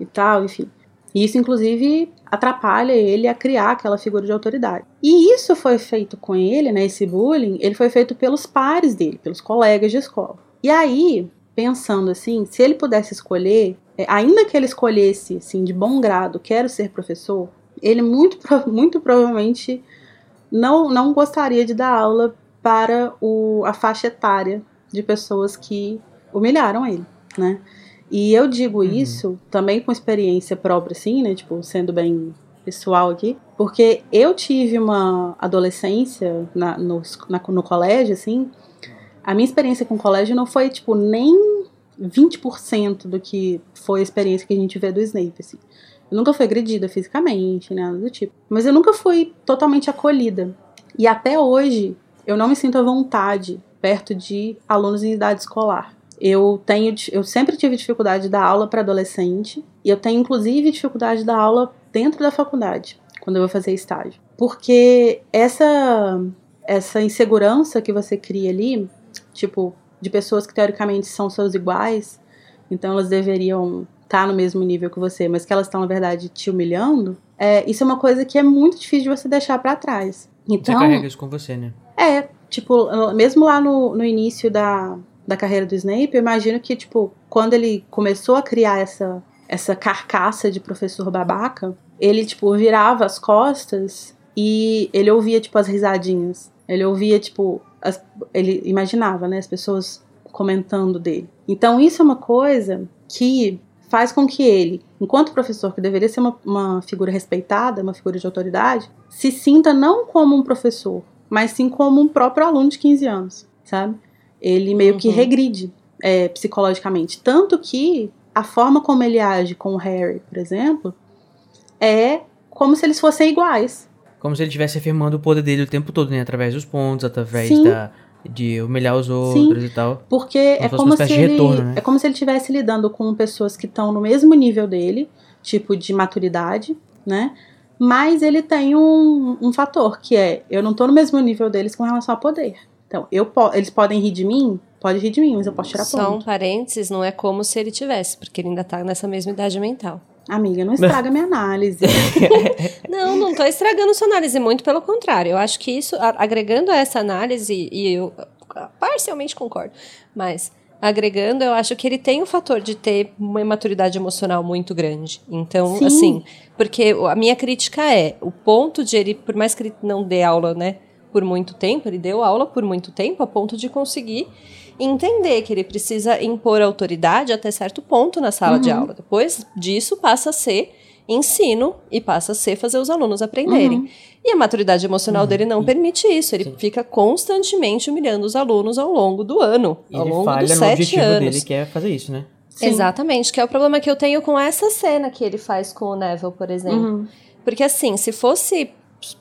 e tal, enfim. E isso, inclusive, atrapalha ele a criar aquela figura de autoridade. E isso foi feito com ele, né? Esse bullying, ele foi feito pelos pares dele, pelos colegas de escola. E aí, pensando assim, se ele pudesse escolher, é, ainda que ele escolhesse, assim, de bom grado, quero ser professor, ele muito, muito provavelmente não, não gostaria de dar aula para o, a faixa etária de pessoas que humilharam ele, né? E eu digo Uhum. isso também com experiência própria, assim, né? Tipo, sendo bem pessoal aqui, porque eu tive uma adolescência na, no, na- no colégio, assim. A minha experiência com o colégio não foi, tipo, nem 20% do que foi a experiência que a gente vê do Snape, assim. Eu nunca fui agredida fisicamente, nada do tipo. Mas eu nunca fui totalmente acolhida. E até hoje, eu não me sinto à vontade perto de alunos em idade escolar. Eu tenho, eu sempre tive dificuldade de dar aula para adolescente e eu tenho inclusive dificuldade de dar aula dentro da faculdade, quando eu vou fazer estágio. Porque essa essa insegurança que você cria ali, tipo, de pessoas que teoricamente são seus iguais, então elas deveriam estar no mesmo nível que você, mas que elas estão na verdade te humilhando, é, isso é uma coisa que é muito difícil de você deixar para trás. Você Então, carrega isso com você, né? é, tipo, mesmo lá no, no início da, da carreira do Snape, eu imagino que, tipo, quando ele começou a criar essa, essa carcaça de professor babaca, ele, tipo, virava as costas e ele ouvia, tipo, as risadinhas. Ele ouvia, tipo, as- ele imaginava, né, as pessoas comentando dele. Então, isso é uma coisa que faz com que ele, enquanto professor, que deveria ser uma, uma figura respeitada, uma figura de autoridade, se sinta não como um professor, mas sim como um próprio aluno de 15 anos, sabe? Ele meio que Uhum. regride é, psicologicamente. Tanto que a forma como ele age com o Harry, por exemplo, é como se eles fossem iguais. Como se ele estivesse afirmando o poder dele o tempo todo, né? Através dos pontos, através Sim. da, de humilhar os outros e tal. Porque Como é como se ele retorno, né? é como se ele estivesse lidando com pessoas que estão no mesmo nível dele, tipo de maturidade, né? Mas ele tem um, um fator que é eu não tô no mesmo nível deles com relação a poder. Então, eu po eles podem rir de mim, pode rir de mim, mas eu posso tirar Só um ponto. parênteses, não é como se ele tivesse, porque ele ainda tá nessa mesma idade mental. Amiga, não estraga minha análise. Não, não tô estragando sua análise, muito pelo contrário. Eu acho que isso, agregando a essa análise, e eu parcialmente concordo, mas agregando, eu acho que ele tem o fator de ter uma imaturidade emocional muito grande. Então, Sim. assim, porque a minha crítica é, o ponto de ele, por mais que ele não dê aula, né, por muito tempo, ele deu aula por muito tempo, a ponto de conseguir entender que ele precisa impor autoridade até certo ponto na sala de Uhum. aula. Depois disso passa a ser ensino e passa a ser fazer os alunos aprenderem. Uhum. E a maturidade emocional dele não permite isso. Ele fica constantemente humilhando os alunos ao longo do ano, E ao ele longo falha dos no sete anos. dele, que é fazer isso, né? Sim. Exatamente, que é o problema que eu tenho com essa cena que ele faz com o Neville, por exemplo. Uhum. Porque assim, se fosse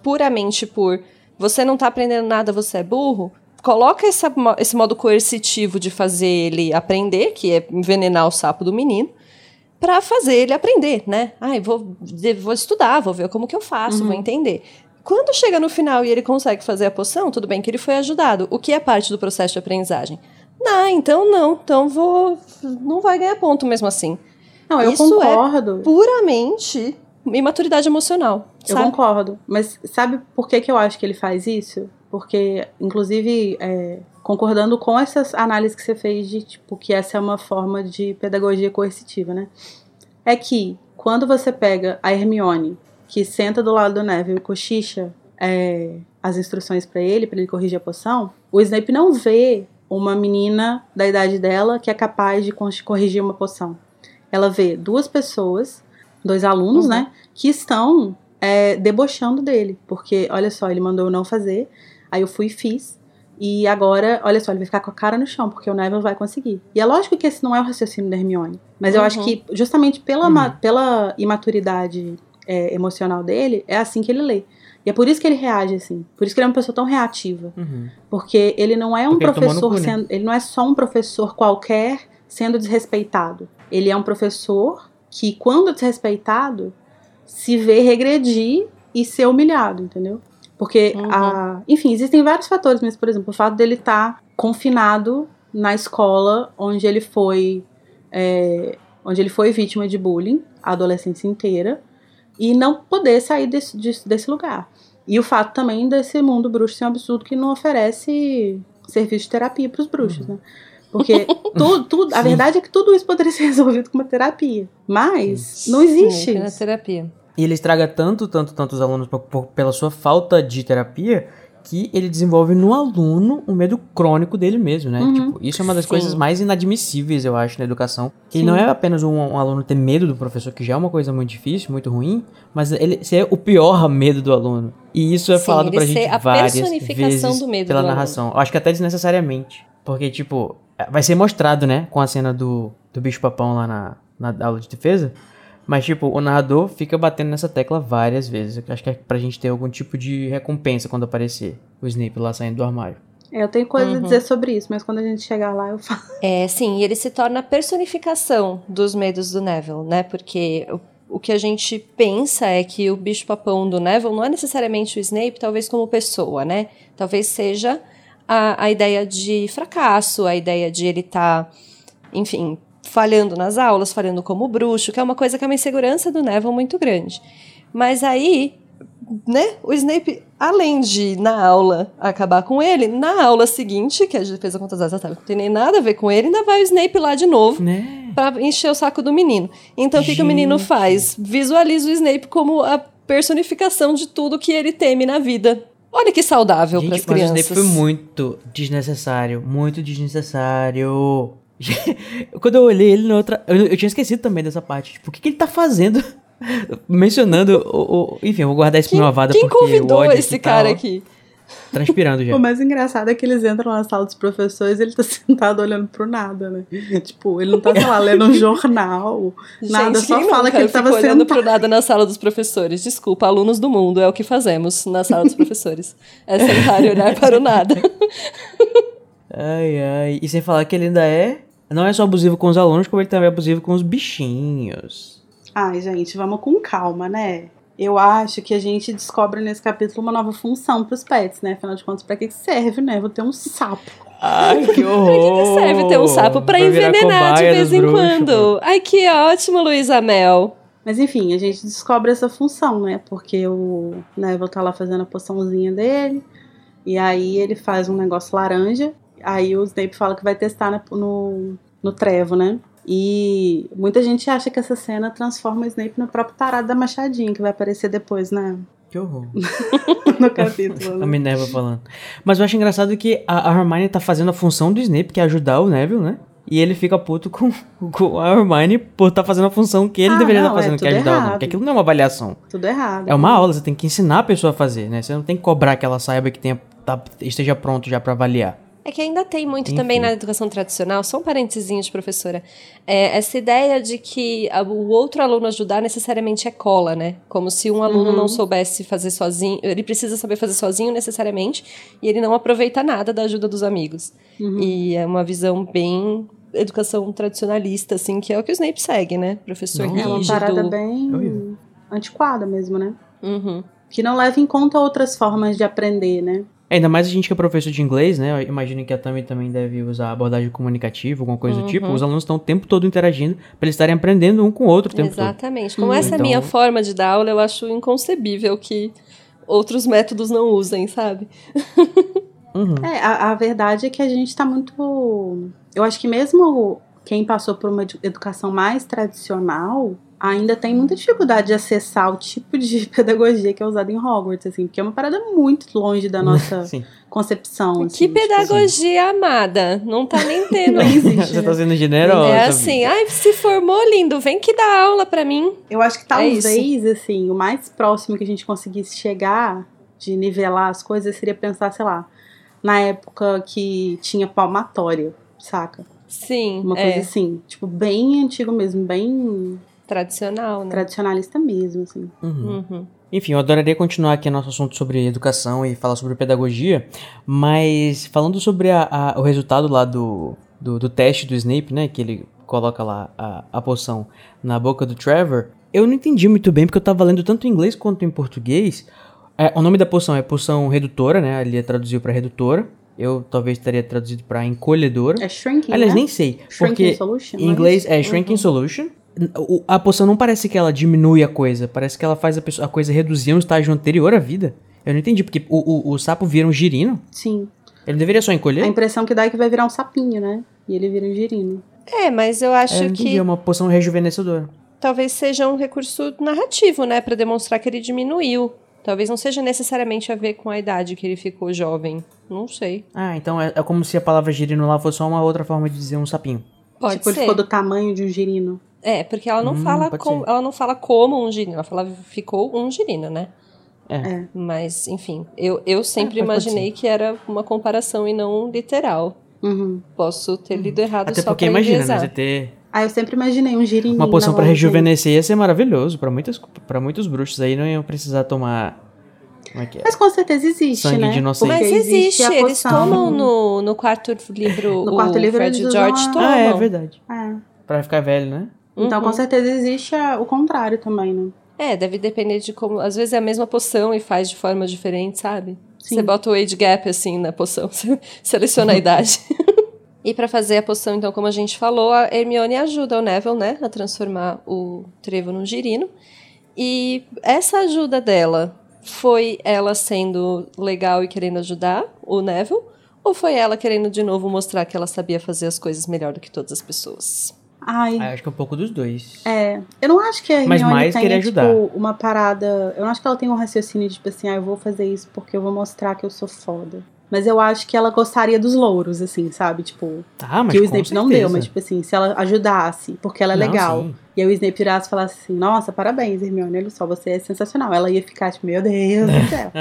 puramente por você não tá aprendendo nada, você é burro, coloca essa, esse modo coercitivo de fazer ele aprender, que é envenenar o sapo do menino, pra fazer ele aprender, né? Ai, vou, vou estudar, vou ver como que eu faço, vou entender. Quando chega no final e ele consegue fazer a poção, tudo bem que ele foi ajudado. O que é parte do processo de aprendizagem? Não, então não. Então vou. Não vai ganhar ponto mesmo assim. Não, eu Isso é concordo. Puramente imaturidade emocional. Eu sabe? concordo. Mas sabe por que, que eu acho que ele faz isso? Porque, inclusive, é, concordando com essas análises que você fez de tipo, que essa é uma forma de pedagogia coercitiva, né? É que quando você pega a Hermione, que senta do lado do Neville e cochicha é, as instruções pra ele, pra ele corrigir a poção, o Snape não vê uma menina da idade dela que é capaz de corrigir uma poção. Ela vê duas pessoas, dois alunos, Uhum. né, que estão é, debochando dele, porque olha só, ele mandou eu não fazer, aí eu fui e fiz. E agora, olha só, ele vai ficar com a cara no chão, porque o Neville vai conseguir. E é lógico que esse não é o raciocínio da Hermione. Mas eu Uhum. acho que, justamente pela, Uhum. pela imaturidade é, emocional dele, é assim que ele lê. E é por isso que ele reage assim. Por isso que ele é uma pessoa tão reativa. Uhum. Porque ele não é um Porque ele professor cu, né? sendo. Ele não é só um professor qualquer sendo desrespeitado. Ele é um professor que, quando desrespeitado, se vê regredir e ser humilhado, entendeu? Porque, Uhum. a, enfim, existem vários fatores, mas, por exemplo, o fato dele estar confinado na escola onde ele foi. é, onde ele foi vítima de bullying a adolescência inteira e não poder sair desse, desse, desse lugar. E o fato também desse mundo bruxo ser um absurdo que não oferece serviço de terapia para os bruxos, né? Porque tudo, tudo, a Sim. verdade é que tudo isso poderia ser resolvido com uma terapia. Mas não existe Sim, isso. terapia. E ele estraga tanto, tanto, tanto os alunos por- por- pela sua falta de terapia que ele desenvolve no aluno um medo crônico dele mesmo, né? Uhum. Tipo, isso é uma das Sim. coisas mais inadmissíveis, eu acho, na educação. Que Sim. não é apenas um, um aluno ter medo do professor, que já é uma coisa muito difícil, muito ruim, mas ele ser o pior medo do aluno. E isso é Sim, falado pra gente a várias personificação vezes do medo pela narração. Eu acho que até desnecessariamente. Porque, tipo, vai ser mostrado, né, com a cena do, do bicho-papão lá na, na aula de defesa. Mas, tipo, o narrador fica batendo nessa tecla várias vezes. Eu acho que é pra gente ter algum tipo de recompensa quando aparecer o Snape lá saindo do armário. É, eu tenho coisa a Uhum. dizer sobre isso, mas quando a gente chegar lá eu falo. É, sim, e ele se torna a personificação dos medos do Neville, né? Porque o, o que a gente pensa é que o bicho-papão do Neville não é necessariamente o Snape, talvez como pessoa, né? Talvez seja a, a ideia de fracasso, a ideia de ele estar, enfim, falhando nas aulas, falhando como bruxo, que é uma coisa que é uma insegurança do Neville muito grande. Mas aí, né, o Snape, além de na aula acabar com ele, na aula seguinte, que é de defesa contra as sabe, não tem nem nada a ver com ele, ainda vai o Snape lá de novo Né? pra encher o saco do menino. Então o que, que o menino faz? Visualiza o Snape como a personificação de tudo que ele teme na vida. Olha que saudável para as crianças. Snape foi muito desnecessário. Muito desnecessário. Quando eu olhei ele na outra. Eu, eu tinha esquecido também dessa parte. Tipo, o que, que ele tá fazendo? Mencionando o, o- Enfim, eu vou guardar isso pra uma vada quem porque convidou esse cara ó, aqui? Transpirando já. O mais engraçado é que eles entram na sala dos professores e ele tá sentado olhando pro nada, né? Tipo, ele não tá, sei lá, lendo um jornal, nada, Gente, só fala nunca que ele tava olhando sentado. pro nada na sala dos professores. Desculpa, alunos do mundo, é o que fazemos na sala dos professores. É sentar e olhar para o nada. Ai, ai. E sem falar que ele ainda é. Não é só abusivo com os alunos, como ele também é abusivo com os bichinhos. Ai, gente, vamos com calma, né? Eu acho que a gente descobre nesse capítulo uma nova função pros pets, né? Afinal de contas, pra que que serve, né? Vou ter um sapo. Ai, que horror! Serve ter um sapo pra virar envenenar de vez em bruxos, quando. Ai, que ótimo, Luísa Mel. Mas enfim, a gente descobre essa função, né? Porque o Neville tá lá fazendo a poçãozinha dele. E aí ele faz um negócio laranja. Aí o Snape fala que vai testar na- no, no trevo, né? E muita gente acha que essa cena transforma o Snape no próprio tarado da machadinha, que vai aparecer depois, né? Que horror. No capítulo. A Né? Minerva falando. Mas eu acho engraçado que a, a Hermione tá fazendo a função do Snape, que é ajudar o Neville, né? E ele fica puto com, com a Hermione por estar fazendo a função que ele Ah, deveria estar fazendo, é que é ajudar o errado. Porque aquilo não é uma avaliação. Tudo errado. É uma aula, você tem que ensinar a pessoa a fazer, né? Você não tem que cobrar que ela saiba que tenha, tá- esteja pronto já pra avaliar. É que ainda tem muito Enfim. também na educação tradicional, só um parênteses, professora. É, essa ideia de que o outro aluno ajudar necessariamente é cola, né? Como se um aluno uhum. não soubesse fazer sozinho, ele precisa saber fazer sozinho necessariamente, e ele não aproveita nada da ajuda dos amigos. Uhum. E é uma visão bem educação tradicionalista, assim, que é o que o Snape segue, né? Professor não, rígido. É uma parada bem antiquada mesmo, né? Uhum. Que não leva em conta outras formas de aprender, né? Ainda mais a gente que é professor de inglês, né? Eu imagino que a Tami também deve usar abordagem comunicativa, alguma coisa uhum. do tipo. Os alunos estão o tempo todo interagindo para eles estarem aprendendo um com o outro o tempo Exatamente. Como uhum. essa é a minha então forma de dar aula, eu acho inconcebível que outros métodos não usem, sabe? Uhum. É, a, a, verdade é que a gente está muito. Eu acho que mesmo quem passou por uma educação mais tradicional ainda tem muita dificuldade de acessar o tipo de pedagogia que é usada em Hogwarts, assim, porque é uma parada muito longe da nossa concepção. Assim, que tipo pedagogia assim. amada? Não tá nem tendo. Nem existe, Você tá sendo generosa. É assim, ai, se formou lindo, vem que dá aula pra mim. Eu acho que é talvez, é assim, o mais próximo que a gente conseguisse chegar de nivelar as coisas seria pensar, sei lá, na época que tinha palmatória, saca? Sim. Uma é. coisa assim, tipo, bem antigo mesmo, bem Tradicional, né? Tradicionalista mesmo, assim. Uhum. Uhum. Enfim, eu adoraria continuar aqui nosso assunto sobre educação e falar sobre pedagogia, mas falando sobre a, a, o resultado lá do, do, do, teste do Snape, né, que ele coloca lá a, a poção na boca do Trevor, eu não entendi muito bem, porque eu tava lendo tanto em inglês quanto em português. É, o nome da poção é poção redutora, né, ele traduziu para redutora. Eu talvez teria traduzido para encolhedora. É shrinking, Aliás, né? nem sei. Shrinking porque solution, em inglês é shrinking uhum. solution a poção não parece que ela diminui a coisa, parece que ela faz a, pessoa, a coisa reduzir um estágio anterior à vida. Eu não entendi, porque o, o, o sapo vira um girino. Sim. Ele deveria só encolher? A impressão que dá é que vai virar um sapinho, né? E ele vira um girino. É, mas eu acho é, que. É uma poção rejuvenescedora. Talvez seja um recurso narrativo, né? para demonstrar que ele diminuiu. Talvez não seja necessariamente a ver com a idade que ele ficou jovem. Não sei. Ah, então é, é como se a palavra girino lá fosse só uma outra forma de dizer um sapinho. Pode tipo, ser. ele ficou do tamanho de um girino. É, porque ela não hum, fala com, ela não fala como um girino, ela fala ficou um girino, né? É. é. Mas, enfim, eu, eu sempre é, imaginei que era uma comparação e não literal. Uhum. Posso ter lido errado Até só porque imagina, né? Você ter. Ah, eu sempre imaginei um girino. Uma poção para rejuvenescer ia ser maravilhoso. para muitos, pra muitos bruxos aí não iam precisar tomar. É é? Mas com certeza existe, Sangue né? De inocente. Mas existe, eles tomam no, no quarto livro. no quarto livro Fred George tomam. Ah, é verdade. É. Pra ficar velho, né? Então, uhum. com certeza existe a, o contrário também, né? É, deve depender de como. Às vezes é a mesma poção e faz de forma diferente, sabe? Sim. Você bota o age gap assim na poção, você seleciona a idade. e para fazer a poção, então, como a gente falou, a Hermione ajuda o Neville, né, a transformar o trevo num girino. E essa ajuda dela foi ela sendo legal e querendo ajudar o Neville? Ou foi ela querendo de novo mostrar que ela sabia fazer as coisas melhor do que todas as pessoas? Ai. Ah, acho que é um pouco dos dois. É. Eu não acho que a Hermione Mas mais tenha, ajudar. tipo, uma parada... Eu não acho que ela tenha um raciocínio de, tipo assim, ah, eu vou fazer isso porque eu vou mostrar que eu sou foda. Mas eu acho que ela gostaria dos louros, assim, sabe? Tipo, ah, que o Snape não deu, mas, tipo assim, se ela ajudasse, porque ela é não, legal. Sim. E aí o Snape virasse e falasse assim, nossa, parabéns, Hermione, olha só, você é sensacional. Ela ia ficar, tipo, meu Deus do céu.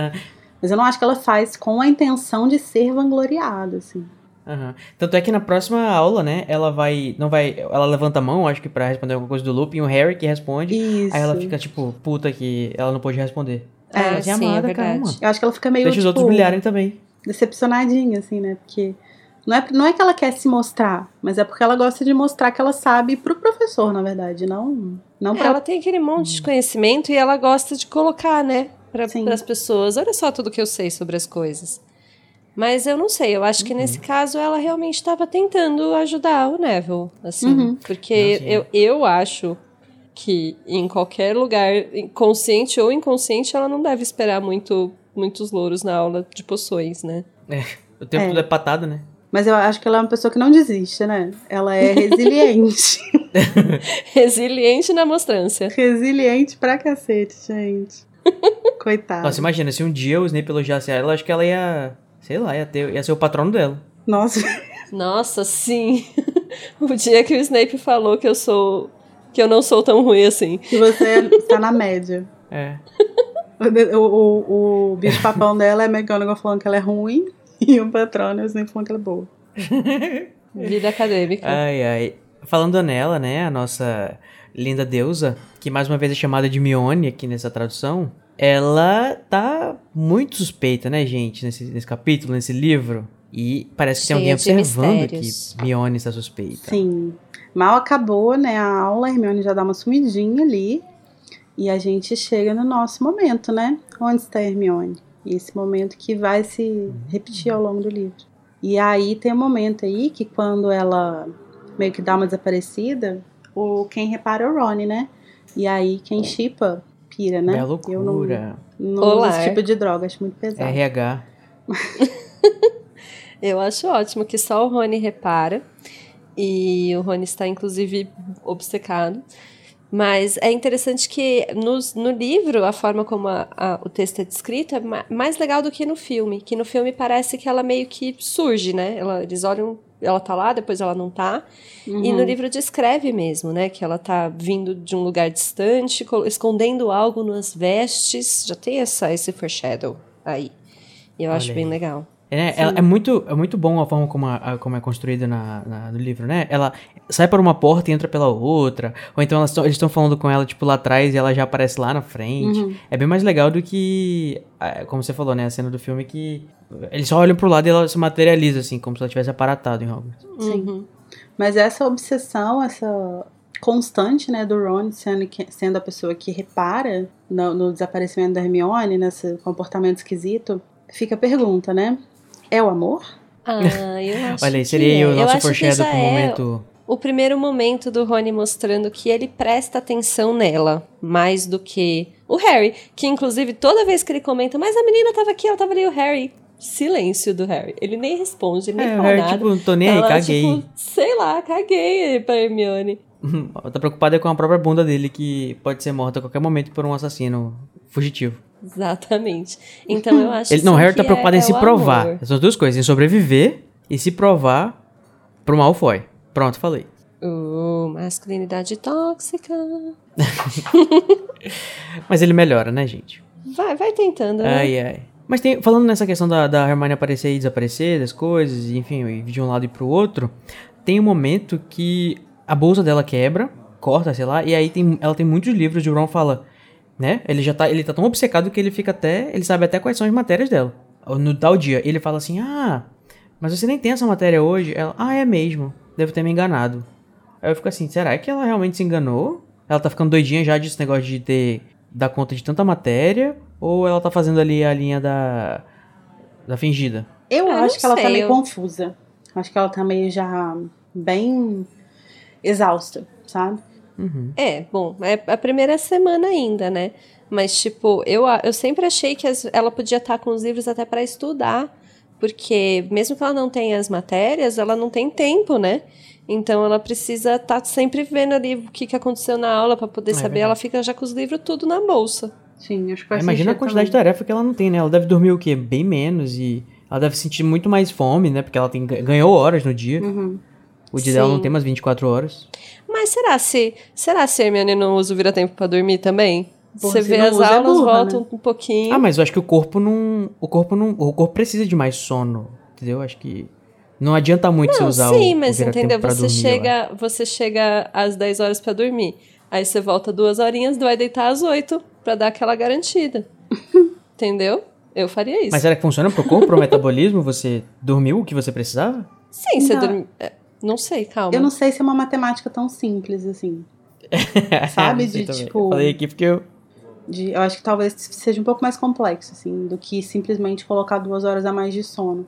mas eu não acho que ela faz com a intenção de ser vangloriada, assim. Uhum. Tanto é que na próxima aula, né, ela vai. Não vai. Ela levanta a mão, acho que pra responder alguma coisa do Lupin, o Harry que responde. Isso. Aí ela fica, tipo, puta que ela não pôde responder. É, ela é sim, amada, é calma. Eu acho que ela fica meio. Deixa tipo, os outros brilharem também. Decepcionadinha, assim, né? Porque. Não é, não é que ela quer se mostrar, mas é porque ela gosta de mostrar que ela sabe pro professor, na verdade, não, não pra... Ela tem aquele monte de conhecimento e ela gosta de colocar, né, para as pessoas. Olha só tudo que eu sei sobre as coisas. Mas eu não sei, eu acho que nesse uhum. caso ela realmente estava tentando ajudar o Neville, assim. Uhum. Porque eu, eu acho que em qualquer lugar, consciente ou inconsciente, ela não deve esperar muito, muitos louros na aula de poções, né? É, o tempo é. é patada, né? Mas eu acho que ela é uma pessoa que não desiste, né? Ela é resiliente. resiliente na mostrância. Resiliente pra cacete, gente. Coitada. Nossa, imagina, se um dia o Snape elogiasse ela, acho que ela ia Sei lá, ia, ter, ia ser o patrono dela. Nossa. Nossa, sim. o dia que o Snape falou que eu sou. que eu não sou tão ruim assim. Que você está na média. É. O, o, o bicho papão dela é McGonagall falando que ela é ruim. e o Patronus nem falou que ela é boa. Vida acadêmica. Ai, ai. Falando nela, né, a nossa linda deusa, que mais uma vez é chamada de Mione aqui nessa tradução, ela tá muito suspeita, né, gente, nesse, nesse capítulo, nesse livro. E parece que tem alguém observando que mistérios. Mione está suspeita. Sim. Mal acabou, né, a aula, a Hermione já dá uma sumidinha ali. E a gente chega no nosso momento, né? Onde está a Hermione? E esse momento que vai se repetir ao longo do livro. E aí tem um momento aí que quando ela meio que dá uma desaparecida, o quem repara é o Rony, né? E aí quem chipa pira, né? É Eu não, loucura. não Olá. uso esse tipo de droga, acho muito pesado. RH. Eu acho ótimo que só o Rony repara. E o Rony está, inclusive, obcecado. Mas é interessante que nos- no, livro, a forma como a- a- o texto é descrito é ma- mais legal do que no filme. Que no filme parece que ela meio que surge, né? Ela, eles olham, ela tá lá, depois ela não tá. E Uhum. no livro descreve mesmo, né? Que ela tá vindo de um lugar distante, co- escondendo algo nas vestes. Já tem essa, esse foreshadow aí. E eu acho bem aí. legal. É, ela- é muito, é muito bom a forma como, a- a- como é construída na, na- no livro, né? Ela sai por uma porta e entra pela outra. Ou então elas tão- eles estão falando com ela, tipo, lá atrás e ela já aparece lá na frente. Uhum. É bem mais legal do que, como você falou, né? A cena do filme que eles só olham pro lado e ela se materializa, assim, como se ela tivesse aparatado em Hogwarts. Sim. Uhum. Mas essa obsessão, essa constante, né, do Ron sendo, sendo a pessoa que repara no, no desaparecimento da Hermione, nesse comportamento esquisito, fica a pergunta, né? É o amor? Ah, eu acho Olha aí, que seria aí é. o Eu nosso acho que foreshadow pro é momento. o primeiro momento do Rony mostrando que ele presta atenção nela, mais do que o Harry, que inclusive toda vez que ele comenta, mas a menina tava aqui, ela tava ali, o Harry. Silêncio do Harry. Ele nem responde, ele nem É, fala Harry, nada. tipo, não tô nem aí, Ela, caguei. Tipo, sei lá, caguei pra Hermione. tá preocupada com a própria bunda dele, que pode ser morta a qualquer momento por um assassino fugitivo. Exatamente. Então eu acho Ele, não, o sim Harry tá preocupado é, em é se provar. amor. Essas duas coisas, em sobreviver e se provar pro Malfoy. Pronto, falei. Uh, masculinidade tóxica. Mas ele melhora, né, gente? Vai, vai tentando, né? Ai, ai. Mas tem, falando nessa questão da, da Hermione aparecer e desaparecer, das coisas, enfim, de um lado e pro outro, tem um momento que a bolsa dela quebra, corta, sei lá, e aí tem, ela tem muitos livros e o Ron fala, né? Ele já tá, ele tá tão obcecado que ele fica até, ele sabe até quais são as matérias dela. No tal dia, ele fala assim, ah, mas você nem tem essa matéria hoje? Ela, ah, é mesmo, devo ter me enganado. Aí eu fico assim, será que ela realmente se enganou? Ela tá ficando doidinha já desse negócio de ter, dar conta de tanta matéria? Ou ela tá fazendo ali a linha da, da fingida? Eu Ah, acho que ela tá meio eu- confusa. Acho que ela tá meio já bem exausta, sabe? Uhum. É, bom, é a primeira semana ainda, né? Mas, tipo, eu, eu sempre achei que as- ela podia estar com os livros até para estudar, porque mesmo que ela não tenha as matérias, ela não tem tempo, né? Então ela precisa estar sempre vendo ali o que, que aconteceu na aula para poder É saber. verdade. Ela fica já com os livros tudo na bolsa. Sim, acho que faz Imagina a quantidade de também. tarefa que ela não tem, né? Ela deve dormir o quê? Bem menos e ela deve sentir muito mais fome, né? Porque ela tem, ganhou horas no dia. Uhum. O dia dela não Sim. tem mais 24 horas. Mas será se será se a Hermione não usa o vira-tempo para dormir também? Porra, Você vê as é aulas, burra, voltam né? um pouquinho. Ah, mas eu acho que o corpo não. O corpo não. O corpo precisa de mais sono. Entendeu? Acho que. Não adianta muito você Não, usar sim, o, mas o vira-tempo entendeu? pra Você dormir, chega, você chega às 10 horas pra dormir. Aí você volta duas horinhas, vai deitar às 8 pra dar aquela garantida. entendeu? Eu faria isso. Mas será que funciona pro corpo, pro metabolismo? Você dormiu o que você precisava? Sim, você Não. dorme. é, Não sei, calma. Eu não sei se é uma matemática tão simples assim. Sabe, de, também. tipo- Eu falei aqui porque eu. De, eu acho que talvez seja um pouco mais complexo, assim, do que simplesmente colocar duas horas a mais de sono.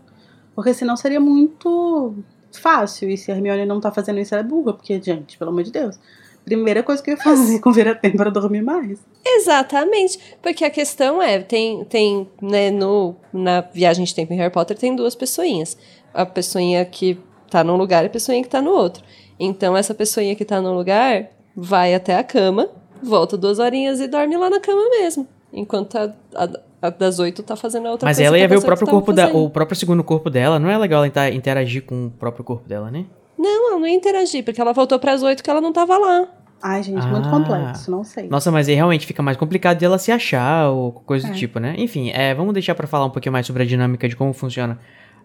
Porque senão seria muito fácil. E se a Hermione não tá fazendo isso, ela é burra. Porque, gente, pelo amor de Deus. Primeira coisa que eu ia fazer com vira-tempo era dormir mais. Exatamente. Porque a questão é, tem, tem né, no, na viagem de tempo em Harry Potter, tem duas pessoinhas. A pessoinha que tá num lugar e a pessoinha que tá no outro. Então, essa pessoinha que tá no lugar vai até a cama, volta duas horinhas e dorme lá na cama mesmo. Enquanto a, a- a das oito tá fazendo a outra Mas coisa. ela que ia ver o próprio corpo dela, o próprio segundo corpo dela. Não é legal ela inter- interagir com o próprio corpo dela, né? Não, ela não ia interagir, porque ela voltou pras oito que ela não tava lá. Ai, gente, muito Ah. complexo, não sei. Nossa, mas aí realmente fica mais complicado de ela se achar ou coisa do É. tipo, né? Enfim, é, vamos deixar pra falar um pouquinho mais sobre a dinâmica de como funciona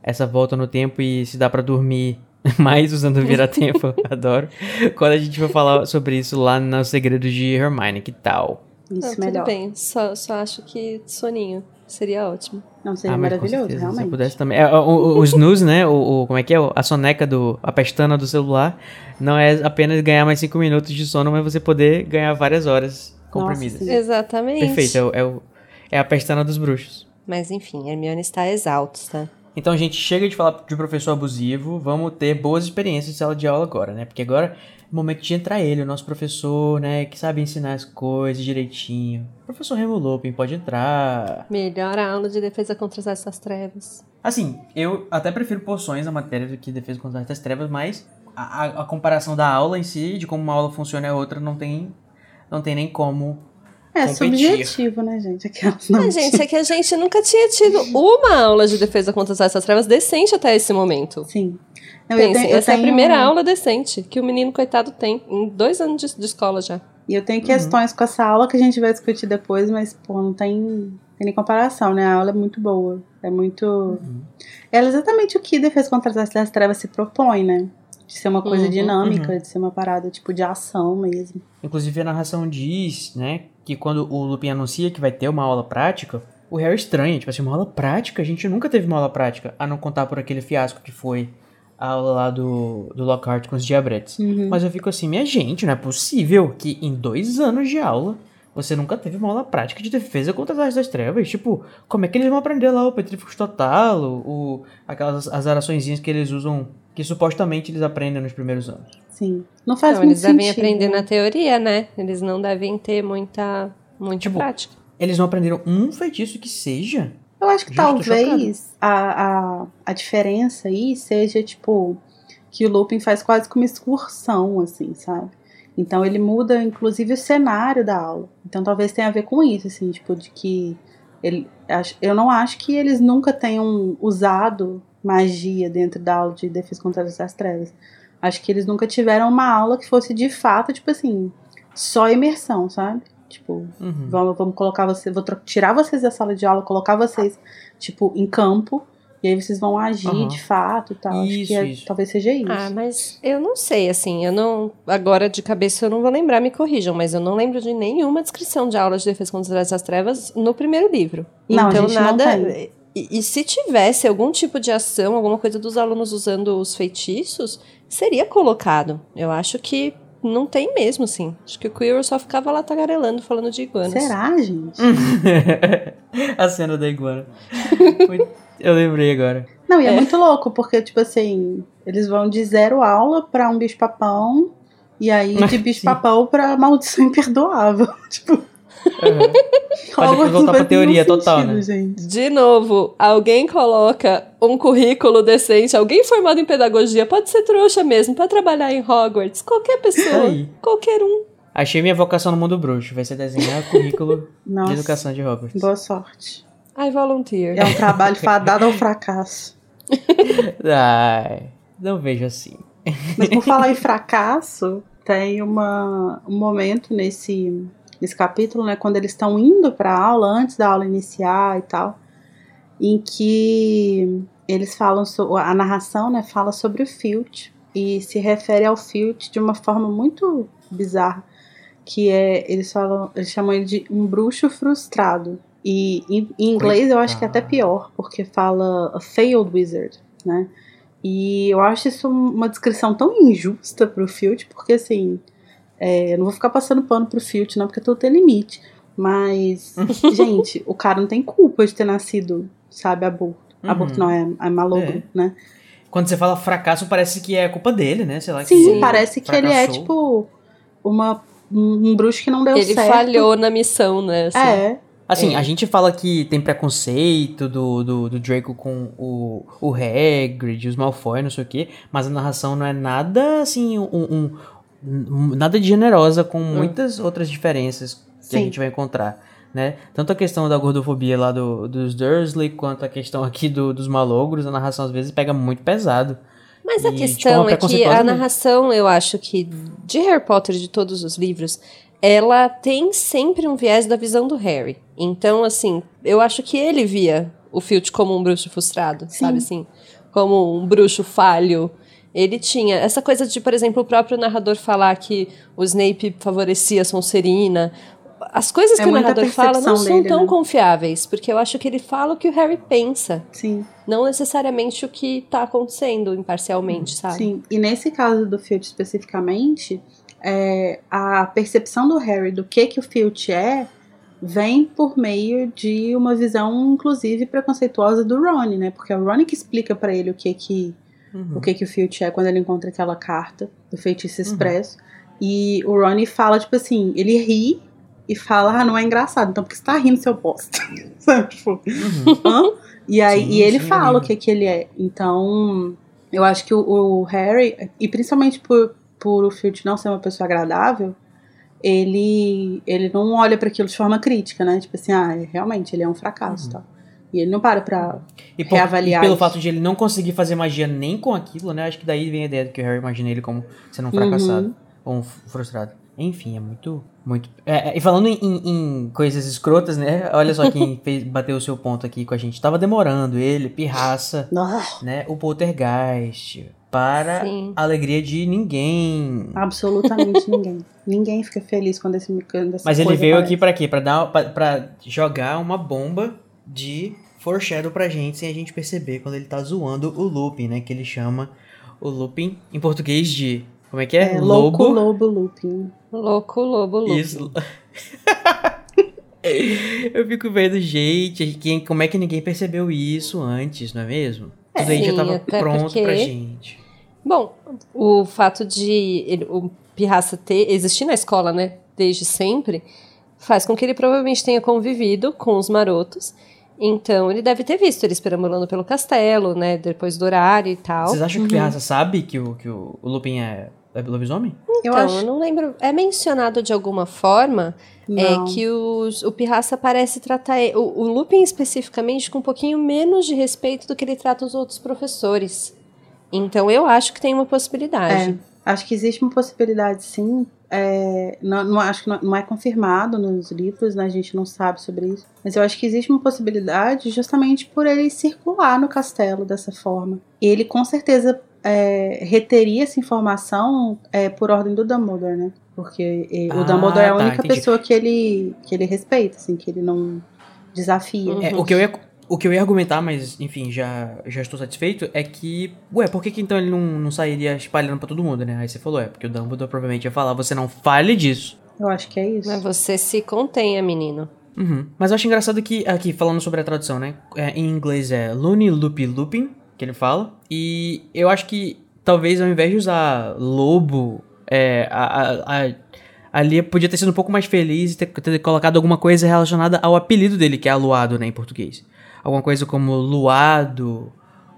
essa volta no tempo e se dá pra dormir mais usando o vira-tempo, adoro. Quando a gente for falar sobre isso lá no Segredo de Hermione, que tal? Isso, tudo melhor. bem, só, só acho que soninho seria ótimo. Não, seria Ah, maravilhoso, certeza, Se realmente. pudesse também. É, o, o, o snooze, né? O, o- como é que é? A soneca do. A pestana do celular. Não é apenas ganhar mais 5 minutos de sono, mas você poder ganhar várias horas comprimidas. sim. Exatamente. Perfeito, é, o- é, é a pestana dos bruxos. Mas enfim, Hermione está exausta. Então, gente, chega de falar de professor abusivo. Vamos ter boas experiências de sala de aula agora, né? Porque agora é o momento de entrar ele, o nosso professor, né? Que sabe ensinar as coisas direitinho. Professor Remo Lopin, pode entrar. Melhor aula de defesa contra essas trevas. Assim, eu até prefiro poções na matéria do que defesa contra as trevas, mas a, a- a comparação da aula em si, de como uma aula funciona é outra, não tem, não tem nem como. É competir. subjetivo, né, gente? Aquelas não. Mas, gente, é que a gente nunca tinha tido uma aula de defesa contra essas trevas decente até esse momento. Sim. Não, eu Pensem, tenho- eu essa é a primeira aula decente que o menino coitado tem em dois anos de, de escola já. E eu tenho questões com essa aula que a gente vai discutir depois, mas, pô, não tem, tem nem comparação, né? A aula é muito boa. É muito. Ela é exatamente o que Defesa contra as das Trevas se propõe, né? De ser uma coisa Uhum, dinâmica, uhum. de ser uma parada, tipo, de ação mesmo. Inclusive a narração diz, né, que quando o Lupin anuncia que vai ter uma aula prática, o Harry estranha, tipo assim, uma aula prática? A gente nunca teve uma aula prática, a não contar por aquele fiasco que foi a aula lá do, do Lockhart com os diabretes. Uhum. Mas eu fico assim, minha gente, não é possível que em dois anos de aula você nunca teve uma aula prática de defesa contra as artes das trevas. Tipo, como é que eles vão aprender lá o Petrificus Total, o, aquelas as araçõezinhas que eles usam, que supostamente eles aprendem nos primeiros anos. Sim. Não faz Então, muito eles devem sentido. aprender na teoria, né? Eles não devem ter muita, muita Tipo, prática. Eles não aprenderam um feitiço que seja. Eu acho que Gente, talvez a, a, a diferença aí seja, tipo, que o Lupin faz quase como excursão, assim, sabe? Então ele muda, inclusive, o cenário da aula. Então talvez tenha a ver com isso, assim, tipo, de que ele. Eu não acho que eles nunca tenham usado magia dentro da aula de defesa contra as trevas. Acho que eles nunca tiveram uma aula que fosse de fato, tipo assim, só imersão, sabe? Tipo, Uhum. Vamos, vamos colocar você, vou tirar vocês da sala de aula, colocar vocês, tipo, em campo, e aí vocês vão agir Aham. de fato e tal. Acho Isso, que é- isso. talvez seja isso. Ah, mas eu não sei, assim, eu não. Agora de cabeça eu não vou lembrar, me corrijam, mas eu não lembro de nenhuma descrição de aula de defesa contra as trevas no primeiro livro. Não, a então não nada. tem. E, e se tivesse algum tipo de ação, alguma coisa dos alunos usando os feitiços, seria colocado. Eu acho que não tem mesmo, assim. Acho que o Quirrell só ficava lá tagarelando, falando de iguanas. Será, gente? a cena da iguana. Eu lembrei agora. Não, e é, É. muito louco, porque, tipo assim, eles vão de zero aula pra um bicho-papão, e aí de bicho-papão pra maldição imperdoável. tipo, Uhum. Pode voltar pra teoria total, sentido, né? gente. De novo, alguém coloca um currículo decente, alguém formado em pedagogia, pode ser trouxa mesmo, pra trabalhar em Hogwarts, qualquer pessoa, Aí. qualquer um. Achei minha vocação no mundo bruxo. Vai ser desenhar currículo de educação de Hogwarts. boa sorte. I volunteer. É um trabalho fadado ao fracasso. Ai, não vejo assim. Mas por falar em fracasso, tem uma, um momento nesse, nesse capítulo, né, quando eles estão indo para a aula, antes da aula iniciar e tal, em que eles falam, so, a narração né, fala sobre o Filch e se refere ao Filch de uma forma muito bizarra, que é, eles falam, eles chamam ele de um bruxo frustrado. E em, em inglês eu acho que é até pior, porque fala a failed wizard, né? E eu acho isso uma descrição tão injusta pro Filch, porque assim, é, eu não vou ficar passando pano pro Filch, não, porque tudo tem limite. Mas, gente, o cara não tem culpa de ter nascido, sabe, aborto. Uhum. Aborto não, é, é malogro, É. né? Quando você fala fracasso, parece que é culpa dele, né? Sei lá. Sim, que parece que ele é, fracassou. tipo, uma, um, bruxo que não deu Ele certo. falhou na missão, né? assim. É, Assim, É. a gente fala que tem preconceito do, do, do Draco com o, o Hagrid, os Malfoy, não sei o quê, mas a narração não é nada, assim, um- um- nada de generosa com muitas outras diferenças que a Sim. gente vai encontrar, né? Tanto a questão da gordofobia lá do, dos Dursley, quanto a questão aqui do, dos malogros, a narração às vezes pega muito pesado. Mas a E de questão forma é que a narração, eu acho que de Harry Potter, de todos os livros, ela tem sempre um viés da visão do Harry. Então, assim, eu acho que ele via o Filch como um bruxo frustrado, Sim. sabe assim? Como um bruxo falho. Ele tinha essa coisa de, por exemplo, o próprio narrador falar que o Snape favorecia a Sonserina. As coisas é que o narrador fala não são tão né? confiáveis, porque eu acho que ele fala o que o Harry pensa. Sim. Não necessariamente o que está acontecendo imparcialmente, sabe? Sim. E nesse caso do Filch especificamente, é, a percepção do Harry do que que o Filch é vem por meio de uma visão, inclusive, preconceituosa do Ron, né? Porque é o Ron que explica para ele o que que uhum. o que que o Filch é quando ele encontra aquela carta do feitiço uhum. expresso. Uhum. E o Ron fala, tipo assim, ele ri e fala, ah, não é engraçado, então por que você tá rindo, seu bosta? tipo, uhum. E aí sim, e ele sim, fala o que que ele é. Então, eu acho que o, o Harry, e principalmente por, por o Filch não ser uma pessoa agradável, ele, ele não olha para aquilo de forma crítica, né? Tipo assim, ah, realmente, ele é um fracasso, uhum. tá? E ele não para pra e por, reavaliar. E pelo isso. fato de ele não conseguir fazer magia nem com aquilo, né? Acho que daí vem a ideia de que o Harry imagina ele como sendo um fracassado uhum. ou um frustrado. Enfim, é muito. muito é, é, e falando em, em, coisas escrotas, né? Olha só quem fez, bateu o seu ponto aqui com a gente. Tava demorando ele, pirraça, né? O poltergeist. Para Sim. a alegria de ninguém. Absolutamente ninguém. Ninguém fica feliz quando esse quando Mas ele veio aparece. aqui para quê? Para dar para jogar uma bomba de foreshadow pra gente sem a gente perceber quando ele tá zoando o Lupin, né? Que ele chama o Lupin em português de como é que é? é. Louco Lobo Lupin. Louco Lobo Lupin. Isso. Eu fico vendo, gente, quem, como é que ninguém percebeu isso antes, não é mesmo? É, Tudo aí já tava pronto porque... pra gente. Bom, o fato de ele, o Pirraça ter existir na escola, né, desde sempre, faz com que ele provavelmente tenha convivido com os marotos. Então ele deve ter visto eles perambulando pelo castelo, né, depois do horário e tal. Vocês acham que o Pirraça sabe que o, que o, o Lupin é é lobisomem? Então, eu, acho... eu não lembro. É mencionado de alguma forma é que os, o Pirraça parece tratar o, o Lupin especificamente com um pouquinho menos de respeito do que ele trata os outros professores. Então eu acho que tem uma possibilidade. É, acho que existe uma possibilidade, sim. É, não, não, acho que não, não, é confirmado nos livros, né, a gente não sabe sobre isso. Mas eu acho que existe uma possibilidade justamente por ele circular no castelo dessa forma. Ele com certeza é, reteria essa informação é, por ordem do Dumbledore, né? Porque ah, o Dumbledore é a tá, única entendi. pessoa que ele, que ele respeita, assim, que ele não desafia. Uhum. É, o, que eu ia, o que eu ia argumentar, mas enfim, já, já estou satisfeito, é que, ué, por que, que então ele não, não sairia espalhando para todo mundo, né? Aí você falou, é, porque o Dumbledore provavelmente ia falar, você não fale disso. Eu acho que é isso. Mas você se contenha, menino. Uhum. Mas eu acho engraçado que, aqui, falando sobre a tradução, né? É, em inglês é Looney Loopy Looping, que ele fala. E eu acho que talvez ao invés de usar lobo, é, a, a, a, ali podia ter sido um pouco mais feliz e ter, ter, colocado alguma coisa relacionada ao apelido dele, que é aluado, né, em português. Alguma coisa como luado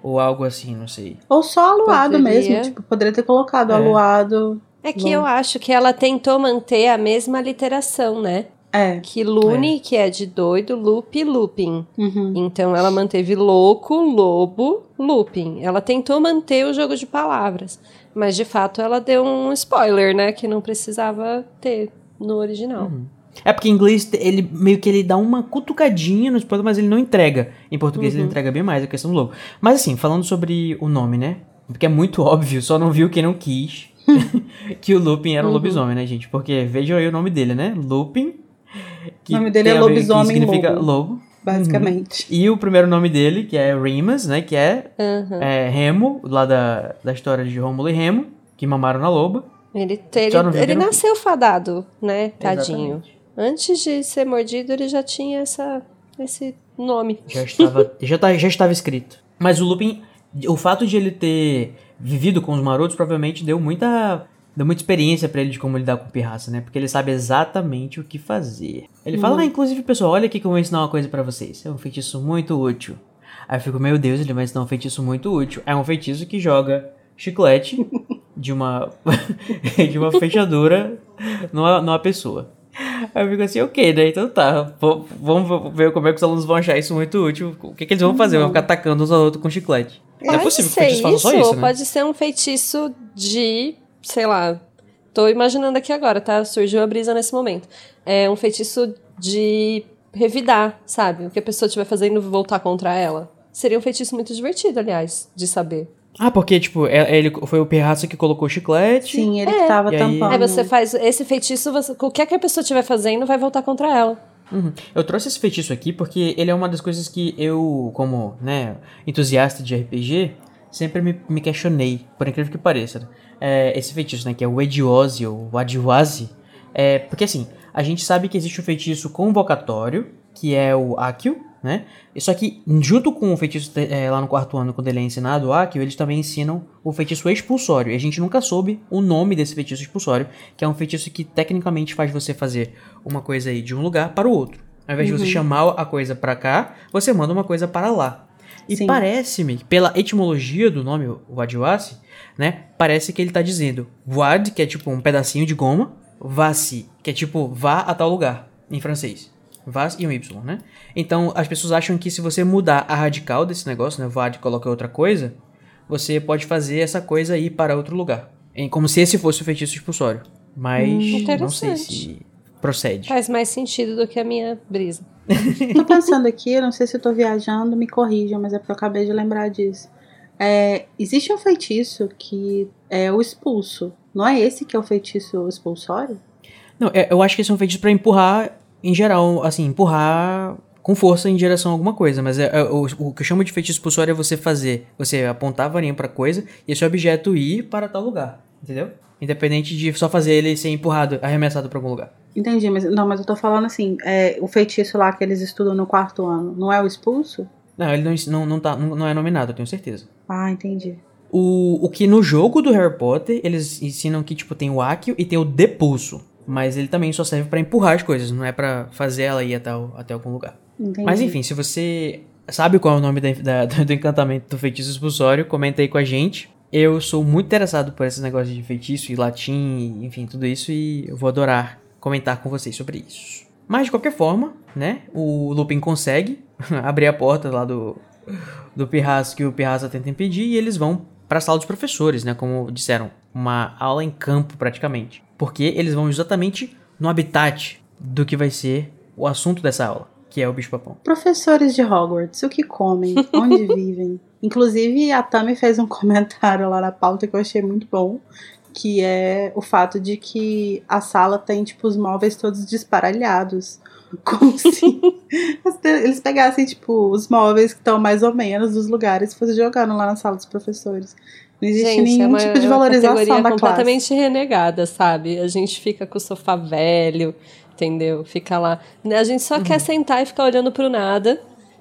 ou algo assim, não sei. Ou só aluado poderia. mesmo, tipo, poderia ter colocado é. aluado. É que eu acho que ela tentou manter a mesma literação, né? É. Que Lune, é. que é de doido, Loop, Looping. Uhum. Então ela manteve louco, lobo, looping. Ela tentou manter o jogo de palavras. Mas de fato ela deu um spoiler, né? Que não precisava ter no original. Uhum. É porque em inglês ele meio que ele dá uma cutucadinha no spoiler, mas ele não entrega. Em português uhum. ele entrega bem mais a questão do logo. Mas assim, falando sobre o nome, né? Porque é muito óbvio, só não viu quem não quis. que o Lupin era um uhum. lobisomem, né, gente? Porque vejam aí o nome dele, né? Lupin o nome dele é Lobisomem que significa lobo. lobo. Basicamente. Uhum. E o primeiro nome dele, que é Remus, né? Que é, uhum. é Remo, lá da, da história de Rômulo e Remo, que mamaram na loba. Ele, ele, ele nasceu fadado, né? Tadinho. Exatamente. Antes de ser mordido, ele já tinha essa, esse nome. Já estava, já, tá, já estava escrito. Mas o Lupin, o fato de ele ter vivido com os marotos provavelmente deu muita deu muita experiência para ele de como lidar com pirraça, né? Porque ele sabe exatamente o que fazer. Ele fala, uhum. ah, inclusive, pessoal, olha aqui que eu vou ensinar uma coisa para vocês. É um feitiço muito útil. Aí eu fico, meu Deus, ele vai ensinar um feitiço muito útil. É um feitiço que joga chiclete de uma de uma fechadura numa, numa pessoa. Aí eu fico assim, ok, né? Então tá, vamos ver como é que os alunos vão achar isso muito útil. O que, que eles vão fazer? Vão ficar atacando uns ao outros com chiclete. Pode Não é possível que o feitiço faça só isso, né? Pode ser um feitiço de sei lá, tô imaginando aqui agora, tá? Surgiu a brisa nesse momento. É um feitiço de revidar, sabe? O que a pessoa estiver fazendo voltar contra ela. Seria um feitiço muito divertido, aliás, de saber. Ah, porque, tipo, é- ele foi o Pirraça que colocou o chiclete. Sim, ele É. tava E aí- tampando. Aí você faz esse feitiço, você, qualquer que a pessoa estiver fazendo vai voltar contra ela. Uhum. Eu trouxe esse feitiço aqui porque ele é uma das coisas que eu, como, né, entusiasta de RPG, sempre me, me questionei, por incrível que pareça. né? É, esse feitiço, né, que é o Ediose ou o Adivase, é, porque assim, a gente sabe que existe o feitiço convocatório, que é o Akio, né? Só que, junto com o feitiço é, lá no quarto ano, quando ele é ensinado o Akio, eles também ensinam o feitiço expulsório. E a gente nunca soube o nome desse feitiço expulsório, que é um feitiço que tecnicamente faz você fazer uma coisa aí de um lugar para o outro. Ao invés de você chamar a coisa para cá, você manda uma coisa para lá. E parece-me, pela etimologia do nome, o Vadiwasi, né? Parece que ele tá dizendo Wad, que é tipo um pedacinho de goma, Vasi, que é tipo vá a tal lugar, em francês. Vas e um Y, né? Então as pessoas acham que se você mudar a radical desse negócio, né? Vad coloca outra coisa, você pode fazer essa coisa ir para outro lugar. Em- Como se esse fosse o feitiço expulsório. Mas não sei se procede. Faz mais sentido do que a minha brisa. Tô pensando aqui, eu não sei se eu tô viajando, me corrijam, mas é porque eu acabei de lembrar disso. É, existe um feitiço que é o expulso. Não é esse que é o feitiço expulsório? Não, é- eu acho que esse é um feitiço pra empurrar, em geral, assim, empurrar com força em direção a alguma coisa. Mas é, é- o, o que eu chamo de feitiço expulsório é você fazer, você apontar a varinha pra coisa e esse objeto ir para tal lugar, entendeu? Independente de só fazer ele ser empurrado, arremessado pra algum lugar. Entendi, mas não, mas eu tô falando assim, é, o feitiço lá que eles estudam no quarto ano, não é o expulso? Não, ele não, não, não, tá, não, não é nominado, eu tenho certeza. Ah, entendi. O, o que no jogo do Harry Potter, eles ensinam que, tipo, tem o Accio e tem o Depulso. Mas ele também só serve pra empurrar as coisas, não é pra fazer ela ir até, o- até algum lugar. entendi. Mas enfim, se você sabe qual é o nome da- da- do encantamento do feitiço expulsório, comenta aí com a gente. Eu sou muito interessado por esses negócios de feitiço e latim, enfim, tudo isso, e eu vou adorar comentar com vocês sobre isso. Mas de qualquer forma, né, o Lupin consegue abrir a porta lá do, do Pirraça que o Pirraça tenta impedir e eles vão para a sala dos professores, né, como disseram, uma aula em campo praticamente. Porque eles vão exatamente no habitat do que vai ser o assunto dessa aula, que é o bicho-papão. Professores de Hogwarts, o que comem? Onde vivem? Inclusive, a Tami fez um comentário lá na pauta que eu achei muito bom, que é o fato de que a sala tem, tipo, os móveis todos desparalhados. Como se eles pegassem, tipo, os móveis que estão mais ou menos dos lugares e fossem jogando lá na sala dos professores. Não existe Gente, nenhum é uma, tipo de é valorização categoria da classe. completamente renegada, sabe? A gente fica com o sofá velho, entendeu? Fica lá. A gente só Uhum. quer sentar e ficar olhando pro nada.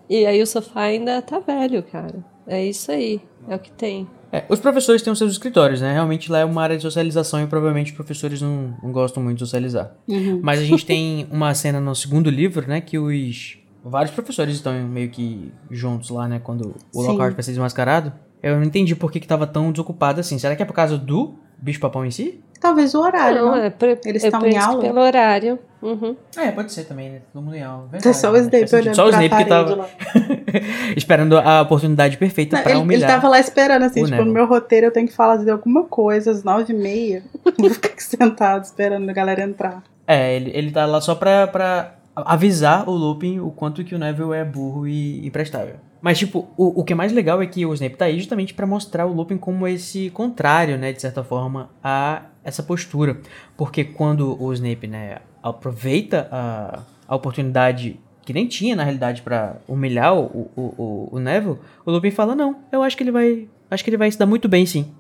E aí o sofá ainda tá velho, cara. É isso aí. É o que tem. É, os professores têm os seus escritórios, né? Realmente lá é uma área de socialização e provavelmente os professores não, não gostam muito de socializar. Uhum. Mas a gente tem uma cena no segundo livro, né? Que os vários professores estão meio que juntos lá, né? Quando o Sim. Lockhart vai ser desmascarado. Eu não entendi por que, que tava tão desocupado assim. Será que é por causa do bicho-papão em si? Talvez o horário, não, não? é pre- Eles é estão em previsto aula? pelo horário. Uhum. É, pode ser também, né? Todo mundo em aula. Tá só o Snape olhando Só o Snape que tava esperando a oportunidade perfeita Não, pra ele, humilhar. ele tava lá esperando, assim, o tipo, Neville. no meu roteiro eu tenho que falar de alguma coisa às nove e meia. Vou ficar aqui sentado esperando a galera entrar. É, ele, ele tá lá só pra, pra avisar o Lupin o quanto que o Neville é burro e imprestável. Mas, tipo, o, o que é mais legal é que o Snape tá aí justamente pra mostrar o Lupin como esse contrário, né, de certa forma, a essa postura. Porque quando o Snape, né, aproveita a, a oportunidade que nem tinha, na realidade, pra humilhar o, o, o, o Neville, o Lupin fala, não, eu acho que ele vai, acho que ele vai se dar muito bem, sim.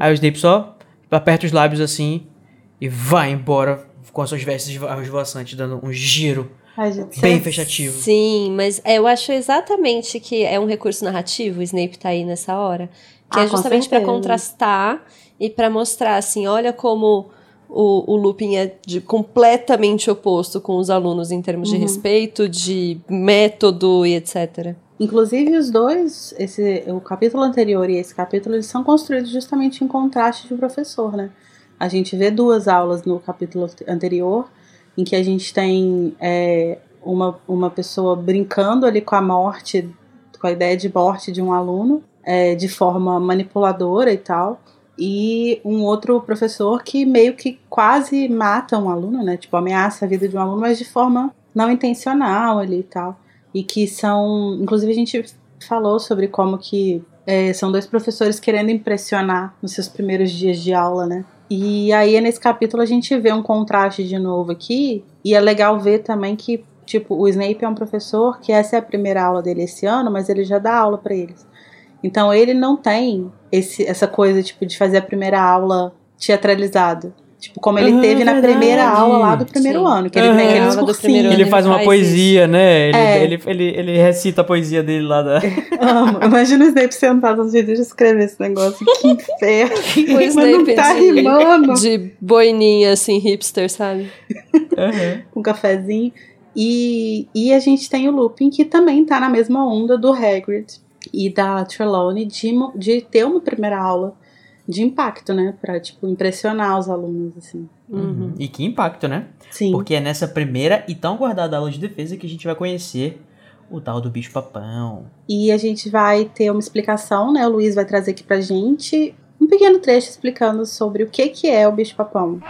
Aí o Snape só aperta os lábios assim e vai embora com as suas vestes esvoaçantes, dando um giro Ai, gente, bem sério. fechativo. Sim, mas eu acho exatamente que é um recurso narrativo, o Snape tá aí nessa hora. Que Ah, é justamente pra certeza. contrastar e pra mostrar assim, olha como o, o Lupin é de- completamente oposto com os alunos em termos de Uhum. respeito, de método e etc. Inclusive os dois, esse, o capítulo anterior e esse capítulo, eles são construídos justamente em contraste de professor, né? A gente vê duas aulas no capítulo anterior, em que a gente tem é, uma, uma pessoa brincando ali com a morte, com a ideia de morte de um aluno, é, de forma manipuladora e tal. E um outro professor que meio que quase mata um aluno, né? Tipo, ameaça a vida de um aluno, mas de forma não intencional ali e tal. E que são. Inclusive, a gente falou sobre como que é, são dois professores querendo impressionar nos seus primeiros dias de aula, né? E aí, nesse capítulo, a gente vê um contraste de novo aqui. E é legal ver também que, tipo, o Snape é um professor que essa é a primeira aula dele esse ano, mas ele já dá aula para eles. Então, ele não tem esse, essa coisa, tipo, de fazer a primeira aula teatralizado. Tipo, como ele Uhum, teve na verdade. primeira aula lá do primeiro Sim. ano, que ele Uhum. tem aquele Aula do primeiro ano. Ele faz ele uma faz poesia, né? Ele, É. ele, ele, ele recita a poesia dele lá da. Amo. Imagina o Snape sentado no jeito de escrever esse negócio. Que inferno. O Mas não Snape tá de, rimando. de boininha, assim, hipster, sabe? Uhum. com um cafezinho. E, e a gente tem o Lupin, que também tá na mesma onda do Hagrid e da Trelawney de, de ter uma primeira aula de impacto, né? Pra, tipo, impressionar os alunos, assim. Uhum. E que impacto, né? Sim. Porque é nessa primeira e tão guardada aula de defesa que a gente vai conhecer o tal do bicho papão. E a gente vai ter uma explicação, né? O Luiz vai trazer aqui pra gente um pequeno trecho explicando sobre o que, que é o bicho-papão.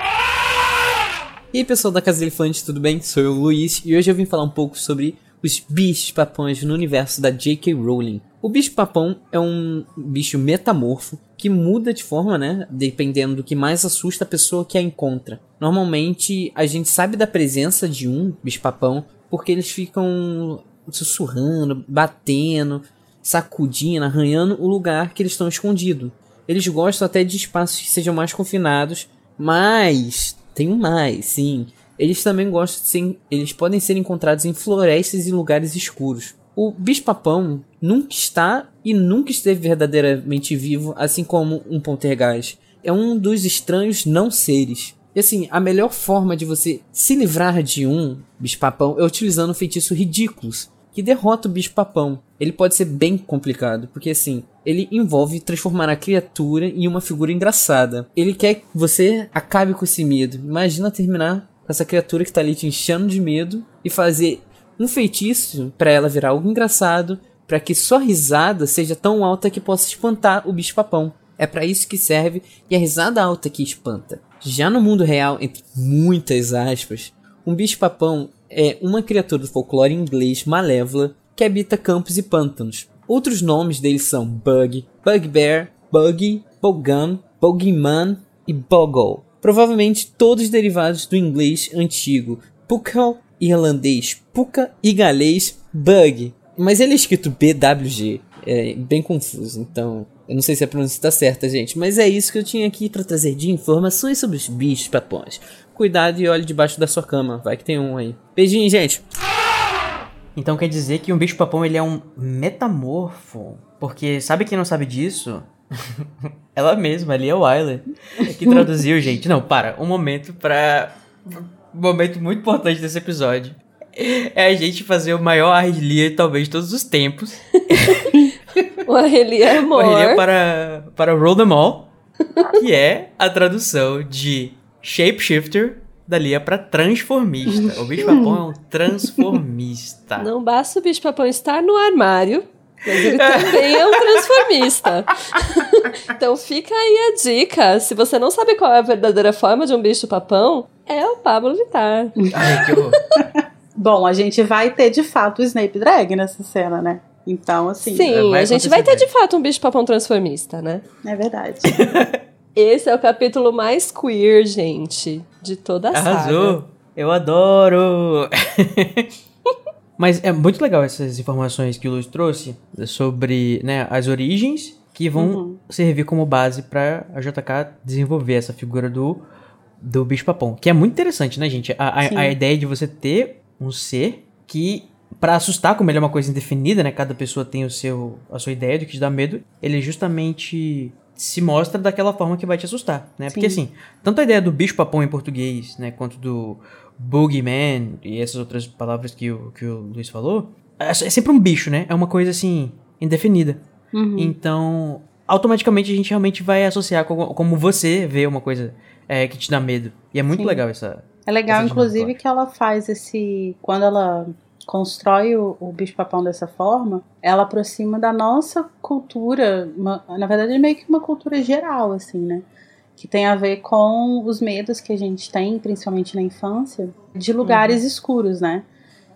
E aí pessoal da Casa Elefante, tudo bem? Sou eu, Luiz, e hoje eu vim falar um pouco sobre os bichos papões no universo da J.K. Rowling. O bicho papão é um bicho metamorfo que muda de forma, né? Dependendo do que mais assusta a pessoa que a encontra. Normalmente a gente sabe da presença de um bicho papão porque eles ficam sussurrando, batendo, sacudindo, arranhando o lugar que eles estão escondidos. Eles gostam até de espaços que sejam mais confinados, mas tem um mais, sim. Eles também gostam de ser, eles podem ser encontrados em florestas e lugares escuros. O bicho-papão nunca está e nunca esteve verdadeiramente vivo, assim como um poltergeist. É um dos estranhos não seres. E assim, a melhor forma de você se livrar de um bicho-papão é utilizando um feitiço ridículos, que derrota o bicho-papão. Ele pode ser bem complicado, porque assim, ele envolve transformar a criatura em uma figura engraçada. Ele quer que você acabe com esse medo. Imagina terminar com essa criatura que tá ali te enchendo de medo e fazer um feitiço para ela virar algo engraçado, para que sua risada seja tão alta que possa espantar o bicho-papão. É para isso que serve e a risada alta que espanta. Já no mundo real, entre muitas aspas, um bicho-papão é uma criatura do folclore inglês malévola que habita campos e pântanos. Outros nomes deles são Bug, Bugbear, Buggy, Bogan, Bogeyman e Bogle. Provavelmente todos derivados do inglês antigo, Puckle, irlandês, Puka e galês, Bug. Mas ele é escrito BWG, é bem confuso, então eu não sei se a pronúncia está certa, gente, mas é isso que eu tinha aqui para trazer de informações sobre os bichos papões. Cuidado e olhe debaixo da sua cama, vai que tem um aí. Beijinho, gente! Então quer dizer que um bicho papão ele é um metamorfo? Porque sabe quem não sabe disso? Ela mesma, ali é o Wyler, que traduziu, gente. Não, para, um momento pra. Momento muito importante desse episódio. É a gente fazer o maior Arrelia, talvez, de todos os tempos. O Arrelia é O amor. Arrelia para, para Roll Them All, que é a tradução de Shapeshifter da Lia para transformista. O bicho papão é um transformista. Não basta o bicho-papão estar no armário, mas ele também é um transformista. então fica aí a dica. Se você não sabe qual é a verdadeira forma de um bicho-papão, é o Pablo Vittar. Ai, que horror. Bom, a gente vai ter de fato o Snape Drag nessa cena, né? Então, assim, Sim, vai a gente vai ter de fato um bicho-papão transformista, né? é verdade. Esse é o capítulo mais queer, gente, de toda a saga. Arrasou! Eu adoro! Mas é muito legal essas informações que o Luiz trouxe sobre né, as origens que vão Uhum. servir como base para a JK desenvolver essa figura do, do bicho papão. Que é muito interessante, né, gente? A, a, a ideia de você ter um ser que, para assustar, como ele é uma coisa indefinida, né? Cada pessoa tem o seu, a sua ideia do que te dá medo. Ele justamente se mostra daquela forma que vai te assustar, né? Porque Sim. assim, tanto a ideia do bicho papão em português, né, quanto do boogeyman e essas outras palavras que o, que o Luiz falou, é é sempre um bicho, né? É uma coisa assim, indefinida. Uhum. Então, automaticamente a gente realmente vai associar com como você vê uma coisa é, que te dá medo. E é muito Sim. legal essa. É legal, Essa inclusive, que ela faz esse. Quando ela constrói o, o bicho-papão dessa forma, ela aproxima da nossa cultura. uma- na verdade, é meio que uma cultura geral, assim, né? Que tem a ver com os medos que a gente tem, principalmente na infância, de lugares escuros, né?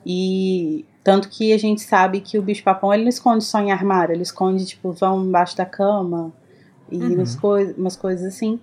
E tanto que a gente sabe que o bicho-papão ele não esconde só em armário, ele esconde, tipo, vão embaixo da cama e Uhum. coi umas coisas assim.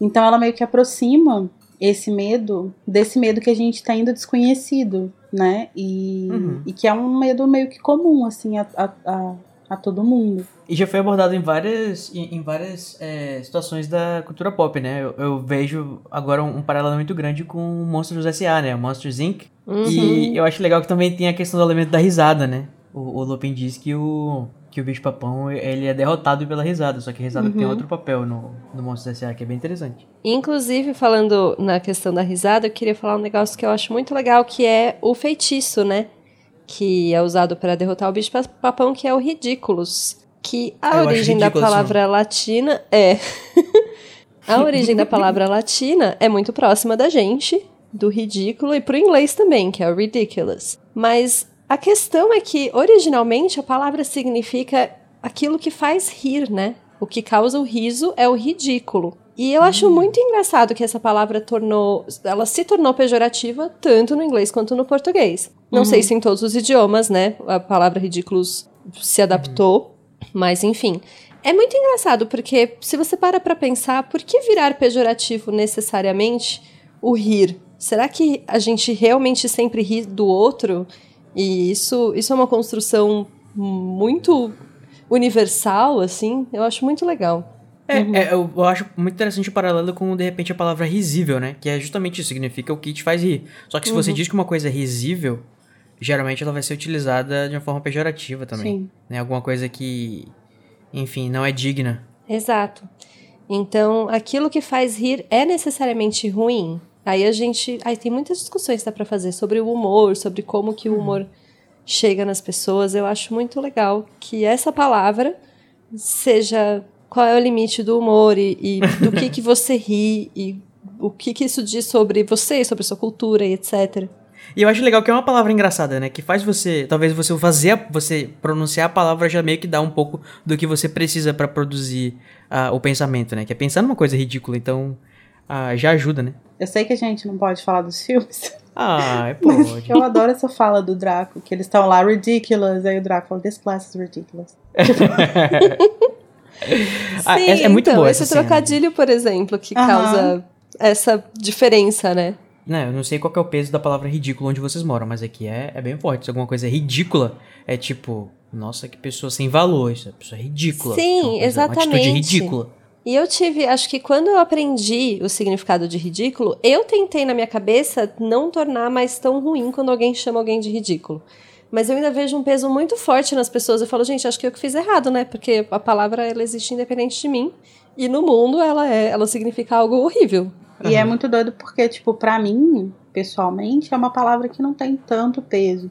Então ela meio que aproxima esse medo desse medo que a gente tá indo desconhecido, né? E, Uhum. e que é um medo meio que comum, assim, a, a, a, a todo mundo. E já foi abordado em várias, em, várias é, situações da cultura pop, né? Eu, eu vejo agora um, um paralelo muito grande com Monstros S.A., né? Monsters Inc. Uhum. E eu acho legal que também tem a questão do elemento da risada, né? O, o Lupin diz que o, que o bicho-papão ele é derrotado pela risada, só que a risada tem outro papel no, no Monstros S.A., que é bem interessante. Inclusive, falando na questão da risada, eu queria falar um negócio que eu acho muito legal, que é o feitiço, né? Que é usado para derrotar o bicho papão, que é o ridículos. Que a eu origem da palavra latina é. a origem da palavra latina é muito próxima da gente, do ridículo, e pro inglês também, que é o ridiculous. Mas a questão é que, originalmente, a palavra significa aquilo que faz rir, né? O que causa o riso é o ridículo. E eu acho muito engraçado que essa palavra tornou. Ela se tornou pejorativa tanto no inglês quanto no português. Não sei se em todos os idiomas, né? A palavra ridículos se adaptou. Mas enfim. É muito engraçado, porque se você para pra pensar, por que virar pejorativo necessariamente o rir? Será que a gente realmente sempre ri do outro? E isso, isso é uma construção muito universal, assim. Eu acho muito legal. É, é, eu, acho muito interessante o paralelo com, de repente, a palavra risível, né? Que é justamente isso, significa o que te faz rir. Só que se você diz que uma coisa é risível, geralmente ela vai ser utilizada de uma forma pejorativa também. Sim. Né? Alguma coisa que, enfim, não é digna. Exato. Então, aquilo que faz rir é necessariamente ruim. Aí a gente, aí tem muitas discussões que dá para fazer sobre o humor, sobre como que o humor chega nas pessoas. Eu acho muito legal que essa palavra seja qual é o limite do humor e, e do que que você ri e o que que isso diz sobre você, sobre sua cultura e etc. E eu acho legal que é uma palavra engraçada, né? Que faz você, talvez você fazer, você pronunciar a palavra já meio que dá um pouco do que você precisa pra produzir ah, o pensamento, né? Que é pensar numa coisa ridícula, então ah, já ajuda, né? Eu sei que a gente não pode falar dos filmes, Ah, mas pode. eu adoro essa fala do Draco, que eles estão lá ridiculous, aí o Draco fala, this class is ridiculous. Ah, Sim, essa é muito então, boa esse cena. trocadilho, por exemplo, que Aham. causa essa diferença, né? Não, eu não sei qual que é o peso da palavra ridículo onde vocês moram, mas aqui é, é bem forte. Se alguma coisa é ridícula, é tipo, nossa, que pessoa sem valor, isso é pessoa ridícula. Sim, É uma coisa- exatamente. Uma atitude ridícula. E eu tive, acho que quando eu aprendi o significado de ridículo, eu tentei na minha cabeça não tornar mais tão ruim quando alguém chama alguém de ridículo. Mas eu ainda vejo um peso muito forte nas pessoas. Eu falo, gente, acho que eu que fiz errado, né? Porque a palavra ela existe independente de mim. E no mundo ela é, ela significa algo horrível. E é muito doido porque, tipo, pra mim, pessoalmente, é uma palavra que não tem tanto peso.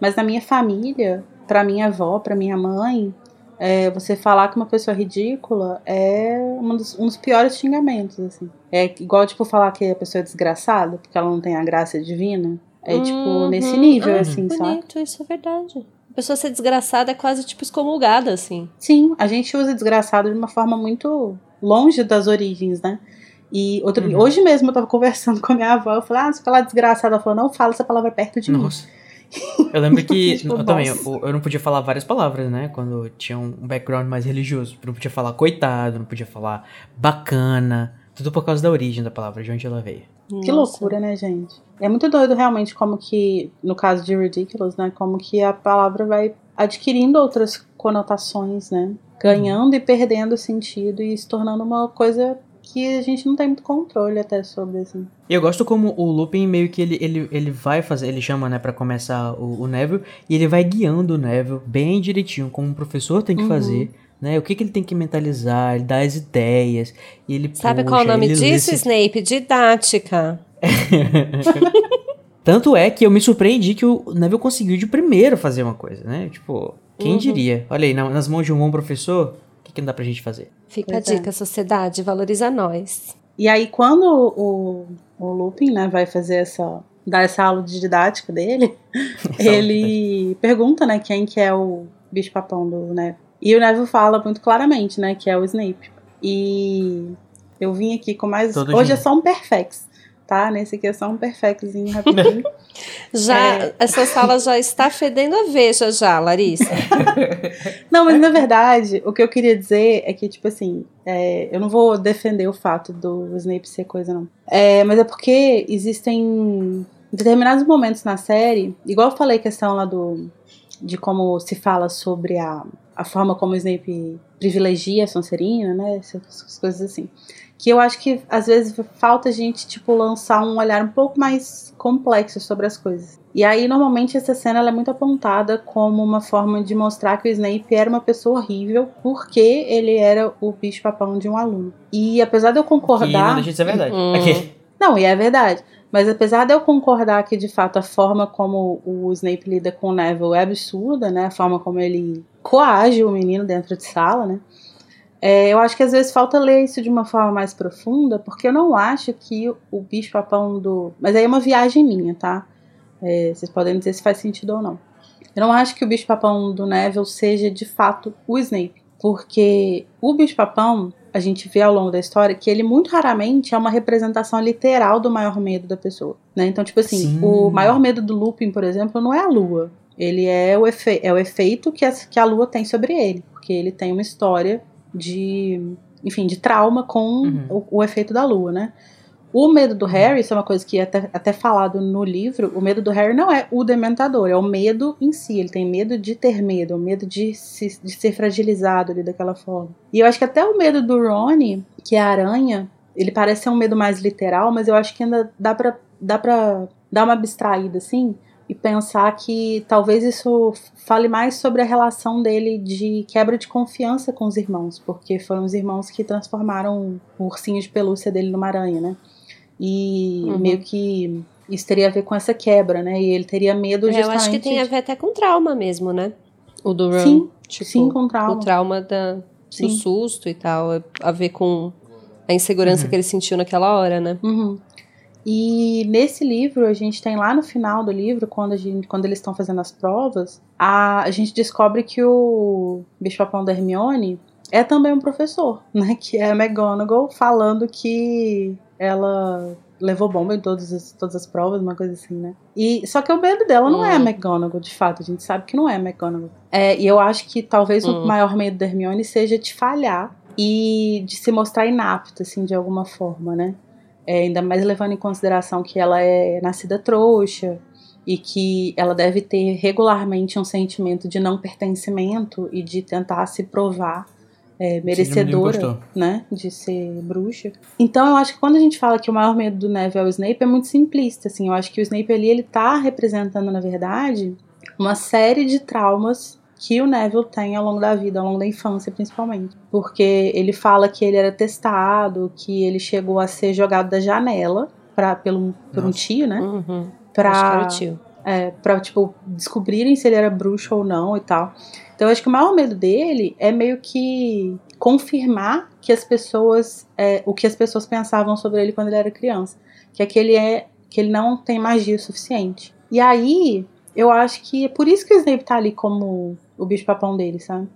Mas na minha família, pra minha avó, pra minha mãe, é, você falar que uma pessoa é ridícula é um dos, um dos piores xingamentos, assim. É igual, tipo, falar que a pessoa é desgraçada, porque ela não tem a graça divina. É, tipo, Uhum. nesse nível, Ah, assim, sabe? Bonito, isso é verdade. A pessoa ser desgraçada é quase, tipo, excomulgada, assim. Sim, a gente usa desgraçado de uma forma muito longe das origens, né? E outro, Uhum. hoje mesmo eu tava conversando com a minha avó, eu falei, ah, se falar desgraçado, ela falou, não fala essa palavra perto de mim. Nossa. Eu lembro que Tipo, eu também, eu, eu não podia falar várias palavras, né? Quando tinha um background mais religioso. Eu não podia falar coitado, não podia falar bacana. Tudo por causa da origem da palavra, de onde ela veio. Que Nossa. loucura, né, gente? É muito doido realmente como que, no caso de ridiculous, né, como que a palavra vai adquirindo outras conotações, né? Ganhando e perdendo sentido e se tornando uma coisa que a gente não tem muito controle até sobre, assim. E eu gosto como o Lupin meio que ele, ele, ele vai fazer, ele chama, né, pra começar o, o Neville, e ele vai guiando o Neville bem direitinho, como o professor tem que Uhum. fazer, né, o que, que ele tem que mentalizar, ele dá as ideias, e ele Sabe puxa, qual é o nome disso, esse- Snape? Didática. Tanto é que eu me surpreendi que o Neville conseguiu de primeiro fazer uma coisa, né, tipo, quem Uhum. diria? Olha aí, na- nas mãos de um bom professor, o que, que não dá pra gente fazer? Fica Pois a é. dica, sociedade, valoriza nós. E aí, quando o, o Lupin, né, vai fazer essa. dar essa aula de didática dele, ele pergunta, né, quem que é o bicho-papão do Neville. E o Neville fala muito claramente, né, que é o Snape. E eu vim aqui com mais. Todo Hoje é dia. só um perfex. tá? Nesse aqui é só um perfectozinho rapidinho. Já, É. essa sala já está fedendo a veja já, Larissa. Não, mas na verdade, o que eu queria dizer é que, tipo assim, é, eu não vou defender o fato do Snape ser coisa, não. É, mas é porque existem determinados momentos na série, igual eu falei questão lá do. de como se fala sobre a, a forma como o Snape privilegia a Sonserina, né? Essas, essas coisas assim. Que eu acho que às vezes falta a gente, tipo, lançar um olhar um pouco mais complexo sobre as coisas. E aí, normalmente, essa cena ela é muito apontada como uma forma de mostrar que o Snape era uma pessoa horrível porque ele era o bicho-papão de um aluno. E apesar de eu Que não concordar. deixa de ser verdade. Hum. Aqui. Não, e é verdade. Mas apesar de eu concordar que, de fato, a forma como o Snape lida com o Neville é absurda, né? A forma como ele coage o menino dentro de sala, né? É, eu acho que às vezes falta ler isso de uma forma mais profunda, porque eu não acho que o bicho-papão do. Mas aí é uma viagem minha, tá? É, vocês podem dizer se faz sentido ou não. Eu não acho que o bicho-papão do Neville seja de fato o Snape. Porque o bicho-papão, a gente vê ao longo da história que ele muito raramente é uma representação literal do maior medo da pessoa. Né? Então, tipo assim, Sim. o maior medo do Lupin, por exemplo, não é a lua. Ele é o, efe é o efeito que a, que a lua tem sobre ele. Porque ele tem uma história de, enfim, de trauma com Uhum. o, o efeito da lua, né? O medo do Harry, isso é uma coisa que é até, até falado no livro, o medo do Harry não é o dementador, é o medo em si. Ele tem medo de ter medo, o medo de, se, de ser fragilizado ali daquela forma. E eu acho que até o medo do Rony, que é a aranha, ele parece ser um medo mais literal, mas eu acho que ainda dá pra, dá pra dar uma abstraída, assim, e pensar que talvez isso fale mais sobre a relação dele de quebra de confiança com os irmãos, porque foram os irmãos que transformaram o ursinho de pelúcia dele numa aranha, né? E Uhum. meio que isso teria a ver com essa quebra, né? E ele teria medo É, eu justamente acho que tem a ver até com trauma mesmo, né? O do Ron. Sim, tipo, sim, com trauma. O trauma da, Sim. do susto e tal. é A ver com a insegurança Uhum. que ele sentiu naquela hora, né? Uhum. E nesse livro, a gente tem lá no final do livro, quando, gente, quando eles estão fazendo as provas, a, a gente descobre que o bicho-papão da Hermione é também um professor, né? Que é a McGonagall falando que ela levou bomba em todas as, todas as provas, uma coisa assim, né? E, só que o medo dela não é a Hum. McGonagall, de fato, a gente sabe que não é a McGonagall. É, e eu acho que talvez o Hum. maior medo da Hermione seja de falhar e de se mostrar inapta, assim, de alguma forma, né? É, ainda mais levando em consideração que ela é nascida trouxa e que ela deve ter regularmente um sentimento de não pertencimento e de tentar se provar é, merecedora, né, de ser bruxa. Então eu acho que quando a gente fala que o maior medo do Neville é o Snape é muito simplista, assim. Eu acho que o Snape ali ele tá representando na verdade uma série de traumas que o Neville tem ao longo da vida, ao longo da infância principalmente. Porque ele fala que ele era testado, que ele chegou a ser jogado da janela pra, pelo, por um tio, né? Uhum. Pra, Acho que era o tio. é, pra, tipo, descobrirem se ele era bruxo ou não e tal. Então eu acho que o maior medo dele é meio que confirmar que as pessoas. é, o que as pessoas pensavam sobre ele quando ele era criança. Que é que ele é. que ele não tem magia o suficiente. E aí, eu acho que é por isso que o Snape tá ali como o bicho-papão dele, sabe?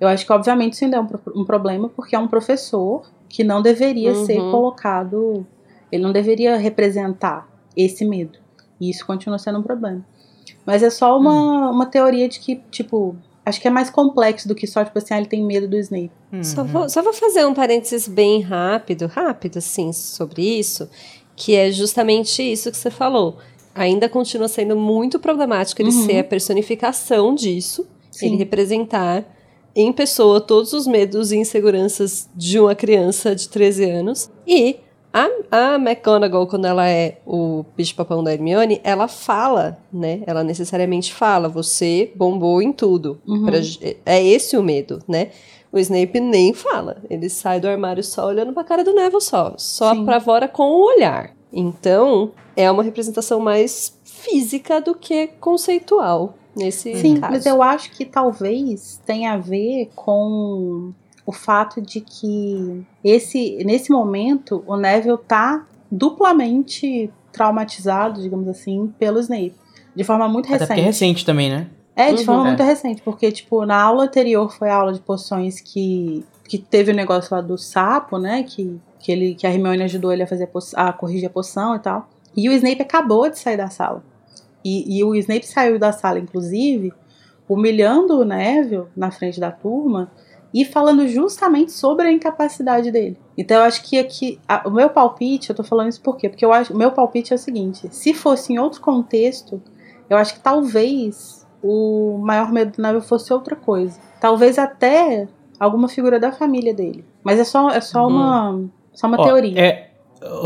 Eu acho que, obviamente, isso ainda é um, um problema, porque é um professor que não deveria Uhum. ser colocado. Ele não deveria representar esse medo. E isso continua sendo um problema. Mas é só uma, uma teoria de que, tipo, acho que é mais complexo do que só, tipo assim, ah, ele tem medo do Snape. Só, Uhum. vou, só vou fazer um parênteses bem rápido, rápido, assim, sobre isso, que é justamente isso que você falou. Ainda continua sendo muito problemático ele Uhum. ser a personificação disso, Sim. ele representar em pessoa todos os medos e inseguranças de uma criança de 13 anos. E a, a McGonagall, quando ela é o bicho-papão da Hermione, ela fala, né? Ela necessariamente fala, você bombou em tudo. Uhum. Pra- é esse o medo, né? O Snape nem fala. Ele sai do armário só olhando pra cara do Neville só. Só Sim. apavora com o olhar. Então, é uma representação mais física do que conceitual nesse Sim, caso. mas eu acho que talvez tenha a ver com o fato de que esse, nesse momento o Neville tá duplamente traumatizado, digamos assim, pelo Snape. De forma muito Até porque é recente. recente também, né? É, de Uhum. forma É. muito recente, porque, tipo, na aula anterior foi a aula de poções que, que teve o negócio lá do sapo, né? Que, que, ele, que a Hermione ajudou ele a, fazer a, a corrigir a poção e tal. E o Snape acabou de sair da sala. E, e o Snape saiu da sala, inclusive, humilhando o Neville na frente da turma e falando justamente sobre a incapacidade dele. Então eu acho que aqui a, o meu palpite, eu tô falando isso por quê? Porque eu acho, o meu palpite é o seguinte: se fosse em outro contexto, eu acho que talvez o maior medo do Neville fosse outra coisa. Talvez até alguma figura da família dele. Mas é só, é só hum. uma, só uma Ó, teoria. É,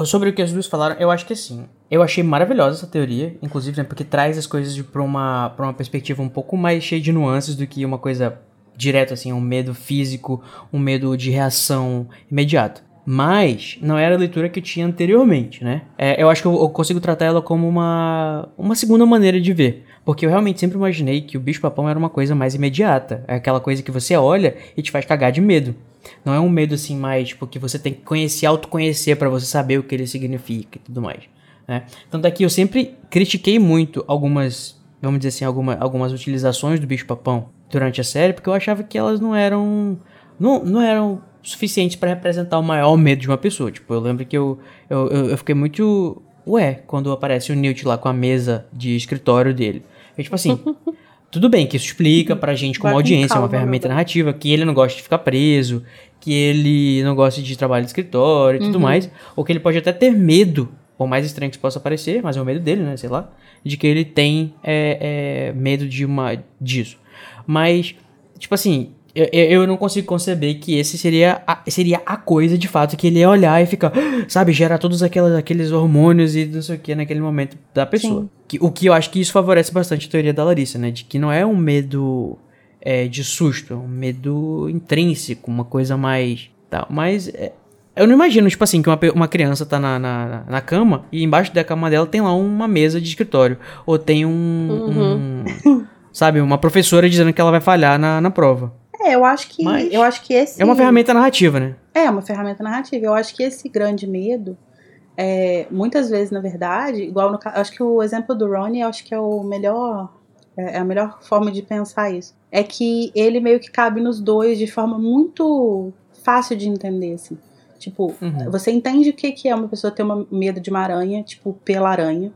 sobre o que as duas falaram, eu acho que sim. Eu achei maravilhosa essa teoria, inclusive, né, porque traz as coisas para uma, uma perspectiva um pouco mais cheia de nuances do que uma coisa direto, assim, um medo físico, um medo de reação imediata. Mas não era a leitura que eu tinha anteriormente, né? É, eu acho que eu, eu, consigo tratar ela como uma, uma segunda maneira de ver. Porque eu realmente sempre imaginei que o bicho-papão era uma coisa mais imediata. É aquela coisa que você olha e te faz cagar de medo. Não é um medo assim mais, tipo, que você tem que conhecer, autoconhecer para você saber o que ele significa e tudo mais. Né? Tanto é que eu sempre critiquei muito algumas, vamos dizer assim, alguma, algumas utilizações do bicho-papão durante a série, porque eu achava que elas não eram. Não, não eram suficientes para representar o maior medo de uma pessoa. Tipo, eu lembro que eu, eu, eu, eu fiquei muito. Ué, quando aparece o Newt lá com a mesa de escritório dele. É tipo assim. tudo bem que isso explica pra gente como Vai audiência, calma, é uma ferramenta narrativa, que ele não gosta de ficar preso, que ele não gosta de trabalho de escritório e tudo uhum. mais, ou que ele pode até ter medo, por mais estranho que isso possa parecer, mas é o medo dele, né, sei lá, de que ele tem é, é, medo de uma disso. Mas, tipo assim, eu, eu não consigo conceber que esse seria a, seria a coisa de fato que ele ia olhar e ficar, sabe, gerar todos aquelas, aqueles hormônios e não sei o que naquele momento da pessoa. Que, o que eu acho que isso favorece bastante a teoria da Larissa, né? De que não é um medo é, de susto, é um medo intrínseco, uma coisa mais. Tal. Mas é, eu não imagino, tipo assim, que uma, uma criança tá na, na, na, cama e embaixo da cama dela tem lá uma mesa de escritório. Ou tem um. Uhum. um sabe, uma professora dizendo que ela vai falhar na, na prova. É, eu acho que. Mas eu acho que esse. É uma ferramenta narrativa, né? É, uma ferramenta narrativa. Eu acho que esse grande medo. É, muitas vezes, na verdade, igual no acho que o exemplo do Ronnie, acho que é o melhor é, é a melhor forma de pensar isso. É que ele meio que cabe nos dois de forma muito fácil de entender, assim. Tipo, uhum. você entende o que, que é uma pessoa ter uma medo de uma aranha, tipo, pela aranha.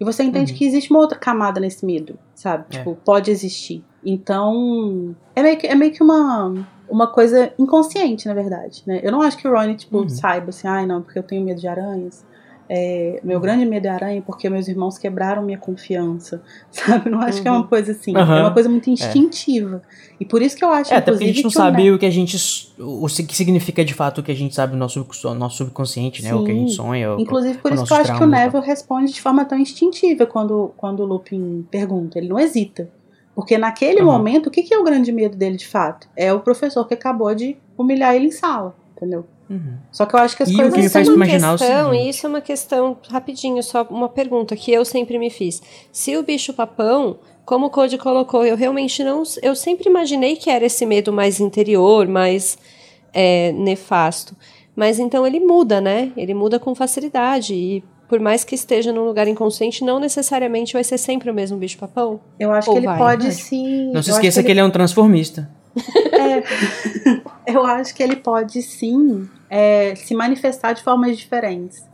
E você entende uhum. que existe uma outra camada nesse medo, sabe? É. Tipo, pode existir. Então, é meio que, é meio que uma, uma coisa inconsciente, na verdade, né? Eu não acho que o Ronnie, tipo, uhum. saiba assim, ai, não, porque eu tenho medo de aranhas. É, meu grande medo é aranha porque meus irmãos quebraram minha confiança, sabe? Não acho uhum. que é uma uhum. coisa assim. Uhum. É uma coisa muito é. instintiva. É. E por isso que eu acho, é, até porque a gente não sabe o que a gente... O que significa de fato o que a gente sabe no nosso, nosso subconsciente, né? Sim. O que a gente sonha. Inclusive por isso que eu acho que o Neville responde de forma tão instintiva quando, quando o Lupin pergunta. Ele não hesita. Porque naquele uhum. momento, o que, que é o grande medo dele de fato? É o professor que acabou de humilhar ele em sala, entendeu? Uhum. Só que eu acho que as e coisas... O que me faz é imaginar questão, o Isso é uma questão, rapidinho, só uma pergunta que eu sempre me fiz. Se o bicho papão, como o Code colocou, eu realmente não... Eu sempre imaginei que era esse medo mais interior, mais é, nefasto. Mas então ele muda, né? Ele muda com facilidade e por mais que esteja num lugar inconsciente, não necessariamente vai ser sempre o mesmo bicho papão? Eu acho Ou que ele vai? pode sim. Não se esqueça que, que ele... ele... é um transformista. É, eu acho que ele pode sim é, se manifestar de formas diferentes.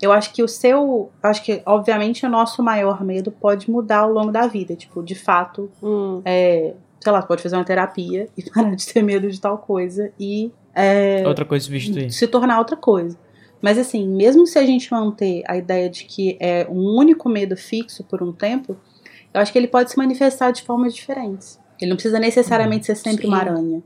Eu acho que o seu. Acho que, obviamente, o nosso maior medo pode mudar ao longo da vida. Tipo, de fato, hum. é, sei lá, pode fazer uma terapia e parar de ter medo de tal coisa e. É, outra coisa substituir. Se tornar outra coisa. Mas assim, mesmo se a gente manter a ideia de que é um único medo fixo por um tempo, eu acho que ele pode se manifestar de formas diferentes. Ele não precisa necessariamente ser sempre Sim. uma aranha.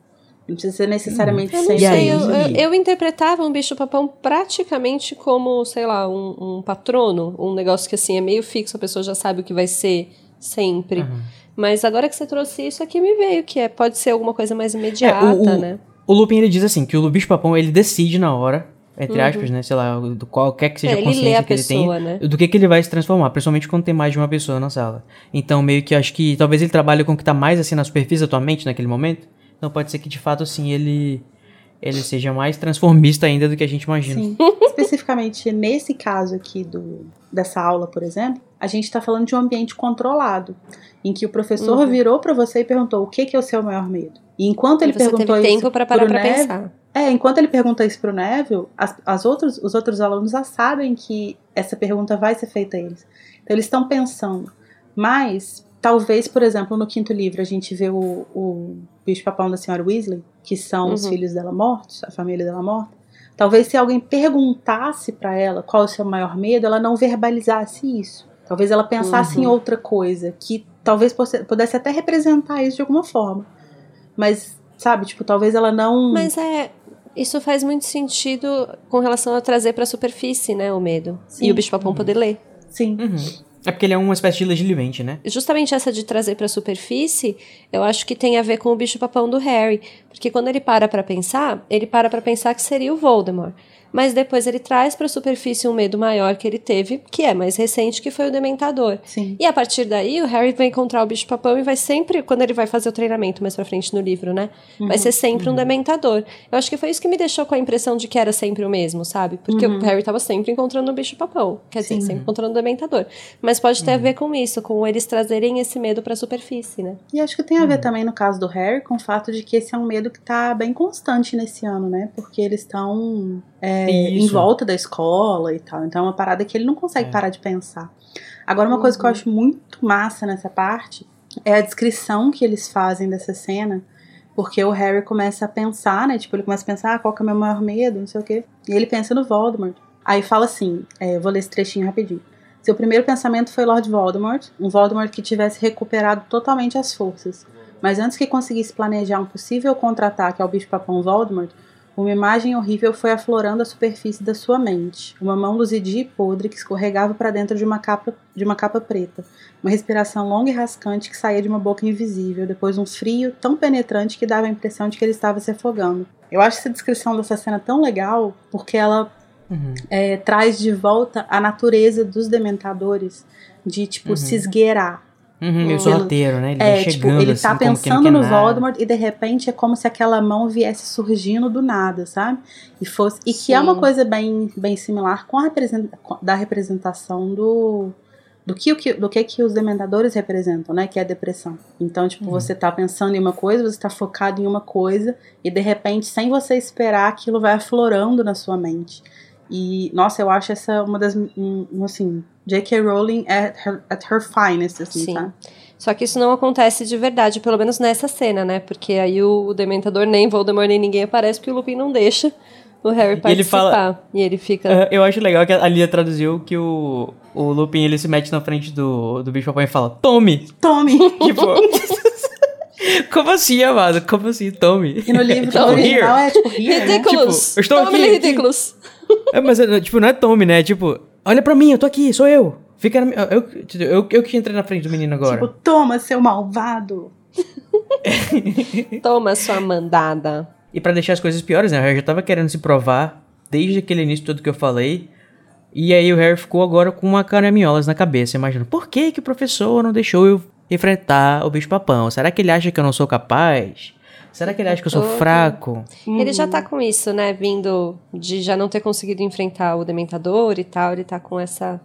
Não precisa ser necessariamente eu sempre. Sei, eu, eu, eu, interpretava um bicho-papão praticamente como, sei lá, um, um, patrono, um negócio que assim é meio fixo, a pessoa já sabe o que vai ser sempre. Uhum. Mas agora que você trouxe isso aqui me veio, que é, pode ser alguma coisa mais imediata, é, o, o, né? O Lupin ele diz assim, que o bicho-papão ele decide na hora entre uhum. aspas, né? Sei lá, do qualquer que seja é, a consciência que ele pessoa, tem, né? do que, que ele vai se transformar, principalmente quando tem mais de uma pessoa na sala. Então, meio que acho que talvez ele trabalhe com o que tá mais assim na superfície atualmente naquele momento. Então pode ser que de fato assim ele ele seja mais transformista ainda do que a gente imagina. Sim. Especificamente nesse caso aqui do, dessa aula, por exemplo, a gente está falando de um ambiente controlado, em que o professor uhum. virou para você e perguntou o que, que é o seu maior medo. E enquanto ele e você perguntou teve tempo para parar para pensar. É, enquanto ele pergunta isso pro Neville, as, as outros, os outros alunos já sabem que essa pergunta vai ser feita a eles. Então eles estão pensando. Mas, talvez, por exemplo, no quinto livro a gente vê o, o bicho-papão da senhora Weasley, que são os Uhum. filhos dela mortos, a família dela morta. Talvez se alguém perguntasse pra ela qual é o seu maior medo, ela não verbalizasse isso. Talvez ela pensasse Uhum. em outra coisa, que talvez pudesse até representar isso de alguma forma. Mas, sabe, tipo, talvez ela não. Mas é. Isso faz muito sentido com relação a trazer pra superfície, né, o medo. Sim. E o bicho-papão poder ler. Sim. Uhum. É porque ele é uma espécie de legilivente, né? Justamente essa de trazer pra superfície, eu acho que tem a ver com o bicho-papão do Harry. Porque quando ele para pra pensar, ele para pra pensar que seria o Voldemort. Mas depois ele traz pra superfície um medo maior que ele teve, que é mais recente, que foi o Dementador. Sim. E a partir daí, o Harry vai encontrar o bicho-papão e vai sempre, quando ele vai fazer o treinamento mais pra frente no livro, né? Vai ser sempre um dementador. Eu acho que foi isso que me deixou com a impressão de que era sempre o mesmo, sabe? Porque o Harry tava sempre encontrando o bicho-papão. Quer dizer, sempre encontrando o dementador. Mas pode ter a ver com isso, com eles trazerem esse medo pra superfície, né? E acho que tem a ver também no caso do Harry com o fato de que esse é um medo que tá bem constante nesse ano, né? Porque eles estão é, em volta da escola e tal. Então é uma parada que ele não consegue É. parar de pensar. Agora, uma coisa que eu acho muito massa nessa parte é a descrição que eles fazem dessa cena. Porque o Harry começa a pensar, né? Tipo, ele começa a pensar, ah, qual que é o meu maior medo, não sei o quê. E ele pensa no Voldemort. Aí fala assim, é, vou ler esse trechinho rapidinho. Seu primeiro pensamento foi Lord Voldemort, um Voldemort que tivesse recuperado totalmente as forças. Mas antes que conseguisse planejar um possível contra-ataque ao bicho-papão Voldemort, uma imagem horrível foi aflorando a superfície da sua mente. Uma mão luzidia e podre que escorregava para dentro de uma, capa, de uma capa preta. Uma respiração longa e rascante que saía de uma boca invisível. Depois um frio tão penetrante que dava a impressão de que ele estava se afogando. Eu acho essa descrição dessa cena tão legal porque ela Uhum. é, traz de volta a natureza dos dementadores de, tipo, Uhum. se esgueirar. Uhum, meio Ele- sorrateiro, né? Ele É, tipo, chegando ele assim, tá não pensando quer no nada. Voldemort e de repente é como se aquela mão viesse surgindo do nada, sabe? E fosse e que é Sim. uma coisa bem, bem similar com a representa, com- da representação do do que, o que do que que os dementadores representam, né? Que é a depressão. Então, tipo, Uhum. você tá pensando em uma coisa, você tá focado em uma coisa e de repente, sem você esperar, aquilo vai aflorando na sua mente. E, nossa, eu acho essa uma das, um, assim, J.K. Rowling at her, at her finest, assim, Sim. tá? Só que isso não acontece de verdade, pelo menos nessa cena, né? Porque aí o Dementador, nem Voldemort, nem ninguém aparece, porque o Lupin não deixa o Harry E ele participar. fala- E ele fica... Ah, Eu acho legal que a Lia traduziu que o, o Lupin ele se mete na frente do, do bicho papão e fala: Tome! Tome! Tipo. Como assim, amado? Como assim, tome? E no livro Tipo, original here. é tipo here, né? Ridículos! Tipo, eu estou Tome aqui, aqui. ridículos! É, mas, é, tipo, não é tome, né? Tipo, olha pra mim, eu tô aqui, sou eu. Fica na eu, eu, eu, eu que entrei na frente do menino agora. Tipo, toma, seu malvado. Toma sua mandada. E pra deixar as coisas piores, né? O Harry já tava querendo se provar desde aquele início todo que eu falei. E aí o Harry ficou agora com uma caraminholas na cabeça, imagina. Por que que o professor não deixou eu enfrentar o bicho papão? Será que ele acha que eu não sou capaz? Será que ele acha que eu sou fraco? Ele já tá com isso, né? Vindo de já não ter conseguido enfrentar o Dementador e tal. Ele tá com essa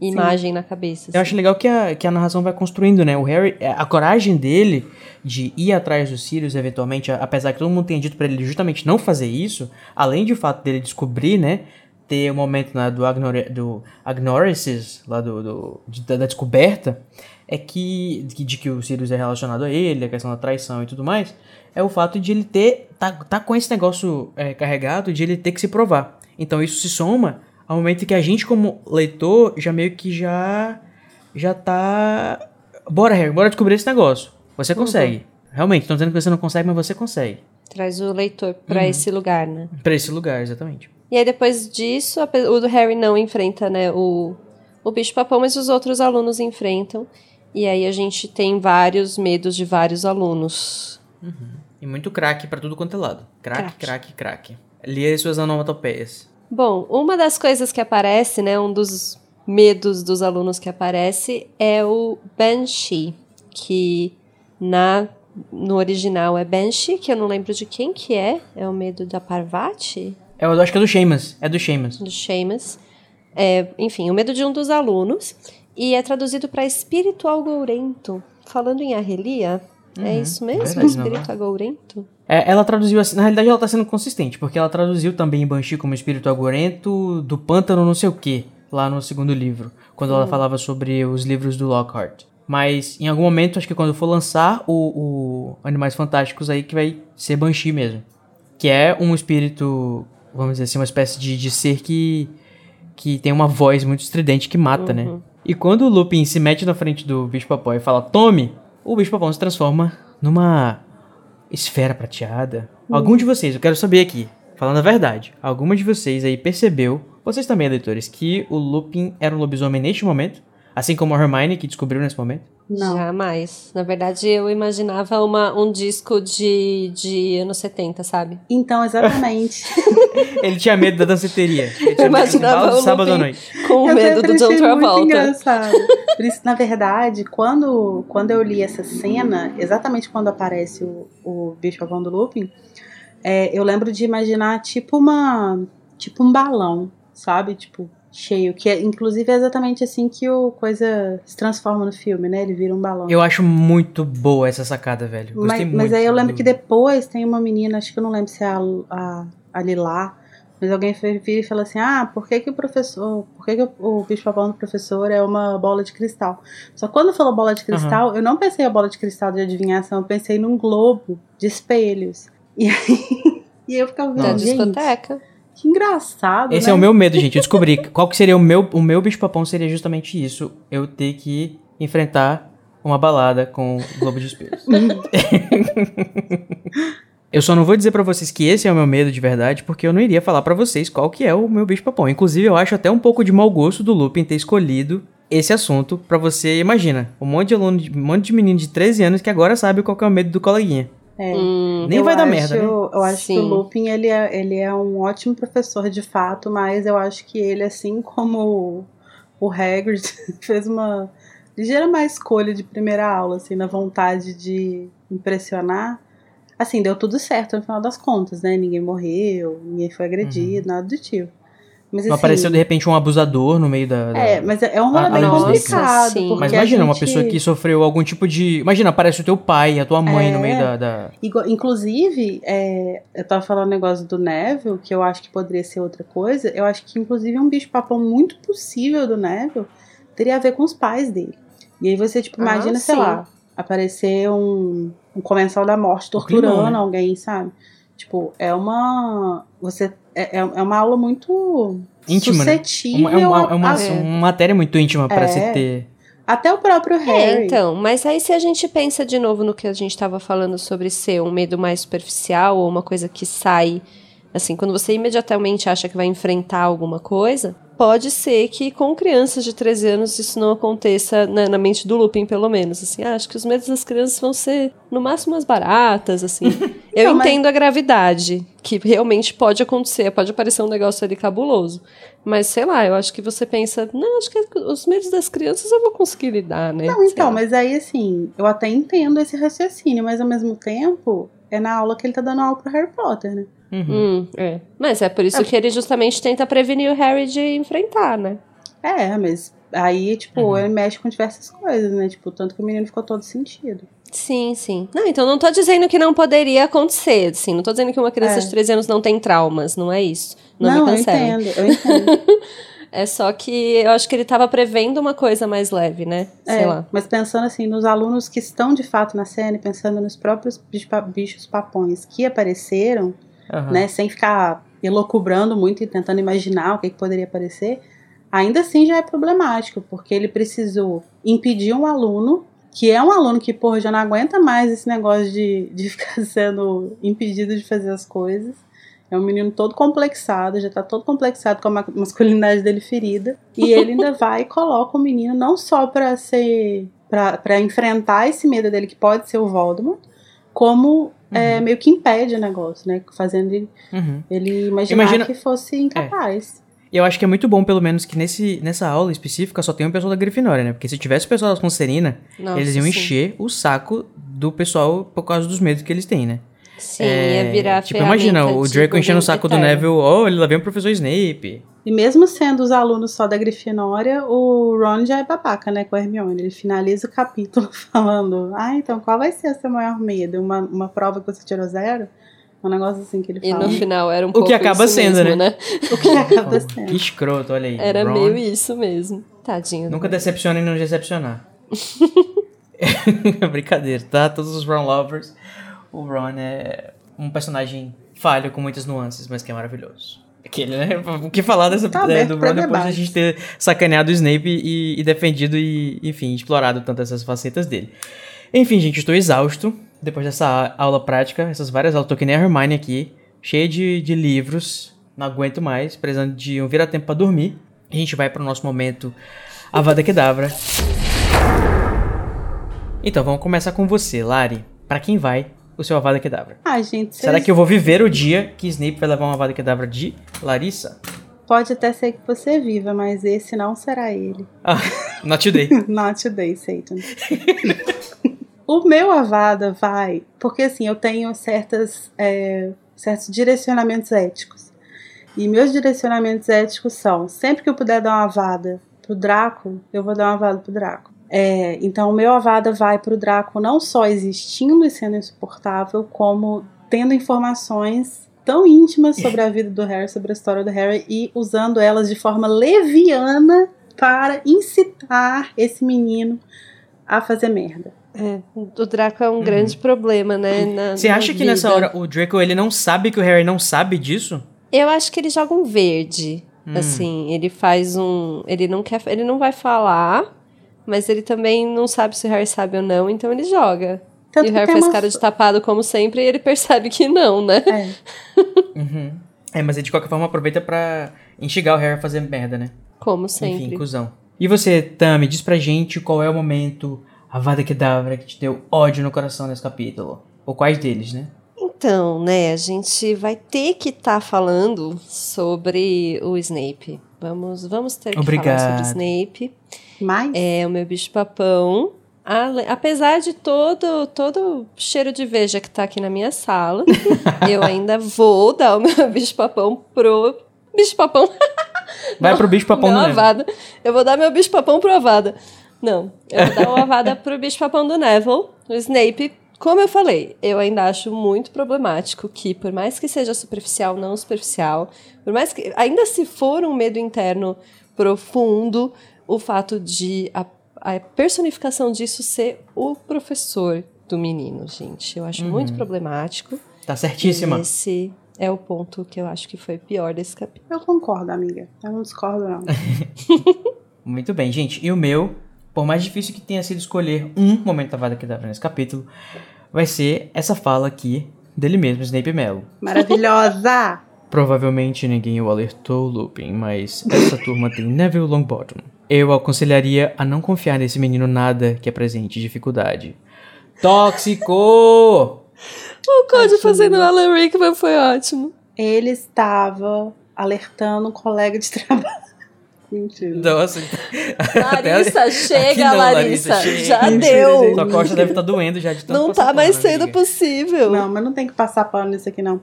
imagem na cabeça. Eu acho legal que a, que a narração vai construindo, né? O Harry, a coragem dele de ir atrás dos Sirius, eventualmente, apesar que todo mundo tenha dito pra ele justamente não fazer isso, além de o fato dele descobrir, né? Ter o momento né, do, Agnore, do Agnoresis, lá do, do- de- da, descoberta, é que, de, de que o Sirius é relacionado a ele, a questão da traição e tudo mais, é o fato de ele ter, tá, tá com esse negócio é, carregado, de ele ter que se provar. Então isso se soma ao momento que a gente, como leitor, já meio que já já tá. Bora, Harry, bora descobrir esse negócio. Você consegue. Realmente, estão dizendo que você não consegue, mas você consegue. Traz o leitor pra Uhum. esse lugar, né? Pra esse lugar, exatamente. E aí depois disso, o Harry não enfrenta, né, o, o bicho papão, mas os outros alunos enfrentam. E aí a gente tem vários medos de vários alunos. E muito craque pra tudo quanto é lado. Craque, Craque. craque, craque. Lia suas onomatopeias. Bom, uma das coisas que aparece, né, um dos medos dos alunos que aparece é o Banshee, que na no original é Banshee, que eu não lembro de quem que é, é o medo da Parvati? É, Eu acho que é do Sheamus. É do Sheamus. do Seamus. É, enfim, o medo de um dos alunos. E é traduzido para espírito algourento. Falando em Arrelia, É Uhum, isso mesmo? verdade, Espírito agourento? É, ela traduziu assim, na realidade ela tá sendo consistente, porque ela traduziu também Banshee como espírito agorento do pântano não sei o que, lá no segundo livro, quando ela falava sobre os livros do Lockhart. Mas em algum momento, acho que quando for lançar o, o Animais Fantásticos aí, que vai ser Banshee mesmo. Que é um espírito, vamos dizer assim, uma espécie de, de ser que, que tem uma voz muito estridente que mata, né? E quando o Lupin se mete na frente do bicho-papão e fala, tome, o bicho-papão se transforma numa esfera prateada. Algum de vocês, eu quero saber aqui, falando a verdade, alguma de vocês aí percebeu, vocês também, leitores, que o Lupin era um lobisomem neste momento? Assim como a Hermione, que descobriu nesse momento? Não. Jamais. Na verdade, eu imaginava uma, um disco de, de anos 70, sabe? Então, exatamente. Ele tinha medo da danceteria. Ele tinha Eu medo de imaginava o sábado à noite. com Eu medo do John achei muito Travolta. engraçado. Por isso, na verdade, quando, quando eu li essa cena, exatamente quando aparece o, o bicho avão do Lupin, é, eu lembro de imaginar tipo uma. Tipo um balão, sabe? Tipo, cheio. Que é, inclusive é exatamente assim que o coisa se transforma no filme, né? Ele vira um balão. Eu acho muito boa essa sacada, velho. Mas, Gostei muito. mas aí eu lembro do- que depois tem uma menina, acho que eu não lembro se é a, a, a Lilá, mas alguém foi vir e falou assim: ah, por que, que o professor, por que, que o, o bicho papão do professor é uma bola de cristal? Só que quando falou bola de cristal, eu não pensei a bola de cristal de adivinhação, eu pensei num globo de espelhos. E aí, e eu ficava Da vendo, gente, discoteca. Que engraçado. Esse né? é o meu medo, gente. Eu descobri qual que seria o meu, o meu bicho-papão seria justamente isso. Eu ter que enfrentar uma balada com o Globo de Espelhos. eu só não vou dizer pra vocês que esse é o meu medo de verdade, porque eu não iria falar pra vocês qual que é o meu bicho-papão. Inclusive, eu acho até um pouco de mau gosto do Lupin ter escolhido esse assunto pra você, imagina, um monte de aluno, de- um monte de menino de 13 anos que agora sabe qual que é o medo do coleguinha. É. Hum, Nem Eu vai dar acho- merda, né? Eu acho que Sim. o Lupin, ele é, ele é um ótimo professor de fato, mas eu acho que ele, assim como o, o Hagrid, fez uma ligeira má escolha de primeira aula, assim, na vontade de impressionar. Assim, deu tudo certo no final das contas, né? Ninguém morreu, ninguém foi agredido, nada do tipo. Mas, Não assim, apareceu de repente um abusador no meio da. da- É, mas é é um rolê Ah, bem nossa, complicado. sim. Mas imagina, uma gente- pessoa que sofreu algum tipo de. Imagina, aparece o teu pai, a tua mãe no É. meio da. da- Igual- Inclusive, é, eu tava falando um negócio do Neville, que eu acho que poderia ser outra coisa. Eu acho que, inclusive, um bicho-papão muito possível do Neville teria a ver com os pais dele. E aí você, tipo, Ah, imagina, sei sim. lá, aparecer um, um comensal da morte climão, torturando né? alguém, sabe? Tipo, é uma. Você. É, é é uma aula muito Íntima, né? suscetível. Uma, é uma, é uma, a- É. uma matéria muito íntima pra É. se ter. Até o próprio É, Harry. então, mas aí se a gente pensa de novo no que a gente estava falando sobre ser um medo mais superficial ou uma coisa que sai, assim, quando você imediatamente acha que vai enfrentar alguma coisa, pode ser que com crianças de 13 anos isso não aconteça na, na mente do Lupin, pelo menos, assim, ah, acho que os medos das crianças vão ser no máximo as baratas, assim. Eu Não, mas- entendo a gravidade, que realmente pode acontecer, pode aparecer um negócio ali cabuloso. Mas sei lá, eu acho que você pensa, não, acho que os medos das crianças eu vou conseguir lidar, né? Não, Sei então, lá. mas aí assim, eu até entendo esse raciocínio, mas ao mesmo tempo, é na aula que ele tá dando aula pro Harry Potter, né? Uhum. Hum, é. Mas é por isso que ele justamente tenta prevenir o Harry de enfrentar, né? É, mas aí, tipo, Uhum. ele mexe com diversas coisas, né? Tipo, tanto que o menino ficou todo sentido. Sim, sim. Não, então não tô dizendo que não poderia acontecer, assim. Não tô dizendo que uma criança É. de 13 anos não tem traumas, não é isso. Não, Não, me eu cancelem. entendo, eu entendo. É só que eu acho que ele tava prevendo uma coisa mais leve, né? Sei É, lá. mas pensando assim, nos alunos que estão de fato na cena, e pensando nos próprios bicho- bichos papões que apareceram, Aham. né, sem ficar elocubrando muito e tentando imaginar o que, que poderia aparecer, ainda assim já é problemático, porque ele precisou impedir um aluno, que é um aluno que, porra, já não aguenta mais esse negócio de, de ficar sendo impedido de fazer as coisas. É um menino todo complexado, já tá todo complexado com a ma- masculinidade dele ferida. E ele ainda vai e coloca o menino não só pra ser. Pra enfrentar esse medo dele, que pode ser o Voldemort, como é, meio que impede o negócio, né? Fazendo ele, Uhum. ele imaginar Imagina- que fosse incapaz. E eu acho que é muito bom, pelo menos, que nesse, nessa aula específica só tem um pessoal da Grifinória, né? Porque se tivesse o pessoal da Sonserina, Nossa, eles iam sim. encher o saco do pessoal por causa dos medos que eles têm, né? Sim, ia virar Tipo, imagina, o Draco enchendo o saco do. Neville, oh, ele lá vem o professor Snape. E mesmo sendo os alunos só da Grifinória, o Ron já é babaca, né, com a Hermione. Ele finaliza o capítulo falando, ah, então qual vai ser o seu maior medo? Uma, uma prova que você tirou zero? Um negócio assim que ele E fala. no final era um O pouco que acaba isso sendo, mesmo, né? O que acaba Que sendo. escroto, olha aí. Era Ron, meio isso mesmo. Tadinho. Nunca decepciona e não decepcionar. Brincadeira, tá? Todos os Ron lovers. O Ron é um personagem falho com muitas nuances, mas que é maravilhoso. Aquele, né? O que falar dessa, Tá é, do Ron depois debate. da gente ter sacaneado o Snape e, e defendido e, enfim, explorado tanto essas facetas dele. Enfim, gente, estou exausto depois dessa aula prática, essas várias aulas. Tô que nem a Hermione aqui, cheia de, de livros, não aguento mais, precisando de um vira-tempo pra dormir. A gente vai pro nosso momento Avada Kedavra. Então, vamos começar com você, Lari. Pra quem vai o seu Avada Kedavra? Ah, gente, Será vocês- que eu vou viver o dia que Snape vai levar uma Avada Kedavra de Larissa? pode até ser que você viva, mas esse não será ele. Ah, not today. Not today, Satan. o meu Avada vai, porque assim, eu tenho certas, é, certos direcionamentos éticos. E meus direcionamentos éticos são, sempre que eu puder dar uma Avada pro Draco, eu vou dar uma Avada pro Draco. É, então o meu Avada vai pro Draco não só existindo e sendo insuportável, como tendo informações tão íntimas sobre a vida do Harry, sobre a história do Harry, e usando elas de forma leviana para incitar esse menino a fazer merda. É, o Draco é um grande problema, né? na- Uhum. Você acha que nessa hora o Draco ele não sabe que o Harry não sabe disso? Eu acho que ele joga um verde. Hum. Assim, ele faz um. Ele não quer. Ele não vai falar, mas ele também não sabe se o Harry sabe ou não, então ele joga. Tanto e o Harry faz uma- cara de tapado como sempre e ele percebe que não, né? É. Uhum. É, mas ele de qualquer forma aproveita pra instigar o Harry a fazer merda, né? Como Enfim, sempre. cuzão. E você, Tami, diz pra gente qual é o momento Avada Kedavra que te deu ódio no coração nesse capítulo. Ou quais deles, né? Então, né, a gente vai ter que estar falando sobre o Snape. Vamos, vamos ter que Obrigado. falar sobre o Snape. Mas É o meu bicho papão. Ale- Apesar de todo todo cheiro de veja que tá aqui na minha sala, eu ainda vou dar o meu bicho papão pro bicho papão Vai pro bicho papão meu do Neville. Avada. Eu vou dar meu bicho papão pro Avada. Não, eu vou dar o Avada pro bicho papão do Neville, o Snape. Como eu falei, eu ainda acho muito problemático que, por mais que seja superficial, não superficial, por mais que, ainda se for um medo interno profundo, o fato de a, a personificação disso ser o professor do menino, gente. Eu acho muito problemático. Tá certíssima. E esse é o ponto que eu acho que foi pior desse capítulo. eu concordo, amiga. Eu não discordo, não. Muito bem, gente. E o meu, por mais difícil que tenha sido escolher um momento Avada Kedavra nesse capítulo, vai ser essa fala aqui dele mesmo, Snape Mello. Maravilhosa! Provavelmente ninguém o alertou, Lupin, mas essa turma tem Neville Longbottom. Eu aconselharia a não confiar nesse menino nada que apresente dificuldade. Tóxico! O Cody fazendo o Alan Rickman foi ótimo. Ele estava alertando um colega de trabalho. Mentira. Nossa. Larissa, chega, não, Larissa. chega. Já Mentira, deu. gente. Sua costa deve estar doendo já de tanto Não tá mais pano, sendo amiga. possível. Não, mas não tem que passar pano nisso aqui, não.